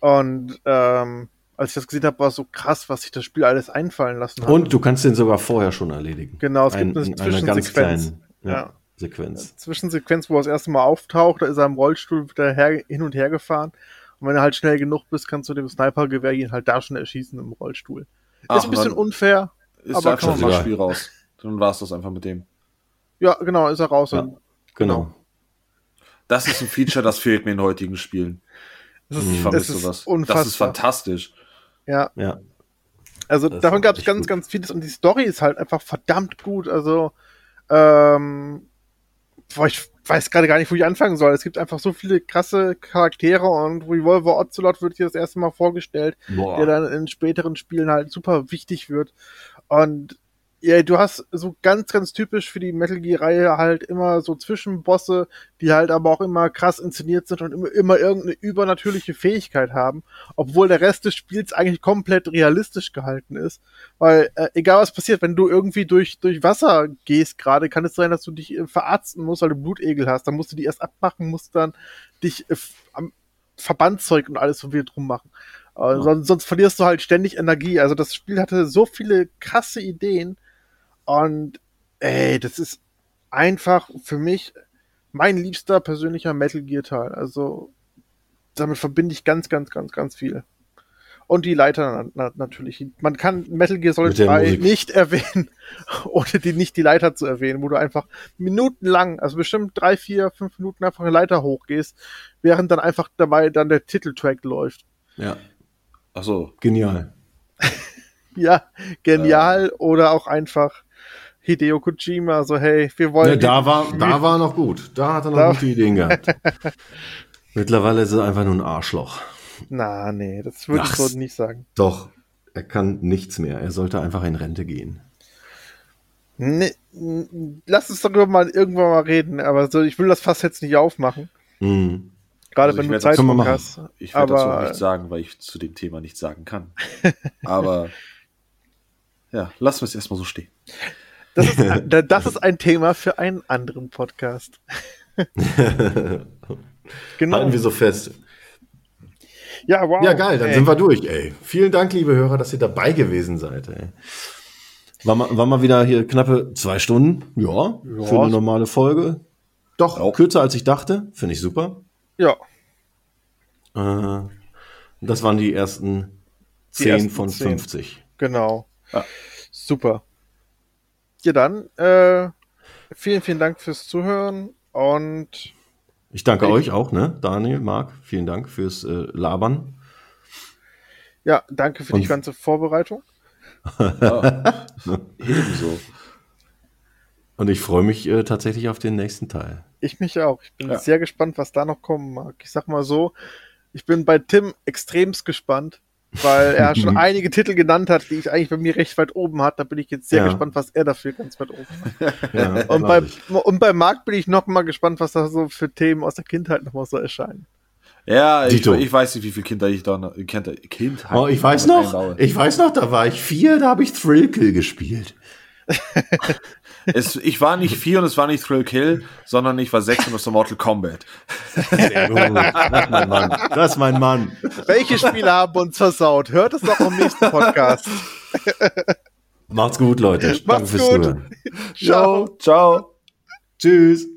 Und ähm, als ich das gesehen habe, war es so krass, was sich das Spiel alles einfallen lassen hat. Und du kannst den sogar vorher schon erledigen. Genau, es gibt eine Zwischensequenz. Ja, ja. Sequenz. Zwischensequenz, wo er das erste Mal auftaucht, da ist er im Rollstuhl wieder her, hin und her gefahren. Und wenn du halt schnell genug bist, kannst du dem Snipergewehr ihn halt da schon erschießen im Rollstuhl. Ach, ist ein bisschen unfair. Ist aber einfach das Spiel raus. Dann war es das einfach mit dem. Ja, genau, ist er raus. Ja, genau. genau. Das ist ein Feature, das fehlt mir in heutigen Spielen. Das ist, ich vermisse sowas. Unfassbar. Das ist fantastisch. Ja. Ja. Also das davon gab es ganz, gut. ganz vieles und die Story ist halt einfach verdammt gut. Also, ähm, ich weiß gerade gar nicht, wo ich anfangen soll. Es gibt einfach so viele krasse Charaktere und Revolver Ocelot wird hier das erste Mal vorgestellt, Boah. der dann in späteren Spielen halt super wichtig wird. Und ja, du hast so ganz, ganz typisch für die Metal Gear-Reihe halt immer so Zwischenbosse, die halt aber auch immer krass inszeniert sind und immer, immer irgendeine übernatürliche Fähigkeit haben, obwohl der Rest des Spiels eigentlich komplett realistisch gehalten ist. Weil, äh, egal was passiert, wenn du irgendwie durch, durch Wasser gehst gerade, kann es sein, dass du dich äh, verarzten musst, weil du Blutegel hast. Dann musst du die erst abmachen, musst dann dich äh, am Verbandzeug und alles so wieder drum machen. Äh, sonst, sonst verlierst du halt ständig Energie. Also das Spiel hatte so viele krasse Ideen, und ey, das ist einfach für mich mein liebster persönlicher Metal Gear Teil. Also damit verbinde ich ganz, ganz, ganz, ganz viel. Und die Leiter na natürlich. Man kann Metal Gear Solid 2 nicht erwähnen, ohne die nicht die Leiter zu erwähnen, wo du einfach minutenlang, also bestimmt drei, vier, fünf Minuten einfach eine Leiter hochgehst, während dann einfach dabei dann der Titeltrack läuft. Ja. Ach so. Genial. Ja, genial oder auch einfach Hideo Kojima, so hey, wir wollen. Ne, da, war, da war noch gut. Da hat er noch Da- gute Ideen gehabt. Mittlerweile ist er einfach nur ein Arschloch. Na, nee, das würde ich so nicht sagen. Doch, er kann nichts mehr. Er sollte einfach in Rente gehen. Nee, lass uns darüber mal irgendwann mal reden, aber so, ich will das fast jetzt nicht aufmachen. Mhm. Gerade Also wenn ich du Zeit hast. Ich werde dazu Aber- nichts sagen, weil ich zu dem Thema nichts sagen kann. Aber ja, lassen wir es erstmal so stehen. Das ist, da- das ist ein Thema für einen anderen Podcast. Genau. Halten wir so fest. ja, wow. Ja, geil, dann ey. sind wir durch, ey. Vielen Dank, liebe Hörer, dass ihr dabei gewesen seid, ey. War mal, war mal wieder hier knappe zwei Stunden. Ja, Ja. für eine normale Folge. Doch, Ja. kürzer als ich dachte. Finde ich super. Ja, Äh, das waren die ersten Die 10 ersten von 10. 50. genau. Ja. Super. Ja, dann, äh, vielen, vielen Dank fürs Zuhören und Ich danke euch auch, ne? Daniel, Marc, vielen Dank fürs äh, Labern. ja, danke für die Und- ganze Vorbereitung. Ja, ebenso. Und ich freue mich äh, tatsächlich auf den nächsten Teil. Ich mich auch. Ich bin Ja. sehr gespannt, was da noch kommen mag. Ich sag mal so, ich bin bei Tim extremst gespannt, weil er schon einige Titel genannt hat, die ich eigentlich bei mir recht weit oben hat. Da bin ich jetzt sehr Ja. gespannt, was er dafür ganz weit oben hat. Ja, Und bei, und bei Marc bin ich noch mal gespannt, was da so für Themen aus der Kindheit noch mal so erscheinen. Ja, ich, ich weiß nicht, wie viele Kinder ich da noch, Kinder, Kindheit Oh, ich weiß noch noch, einbaue. ich weiß noch, da war ich vier, da habe ich Thrillkill gespielt. Es, ich war nicht vier und es war nicht Thrill Kill, sondern ich war sechs und das war Mortal Kombat. Sehr gut. Das ist mein Mann. Das ist mein Mann. Welche Spiele haben uns versaut? Hört es doch im nächsten Podcast. Macht's gut, Leute. Danke Macht's fürs gut. Zuhören. Ciao. Ciao. Tschüss.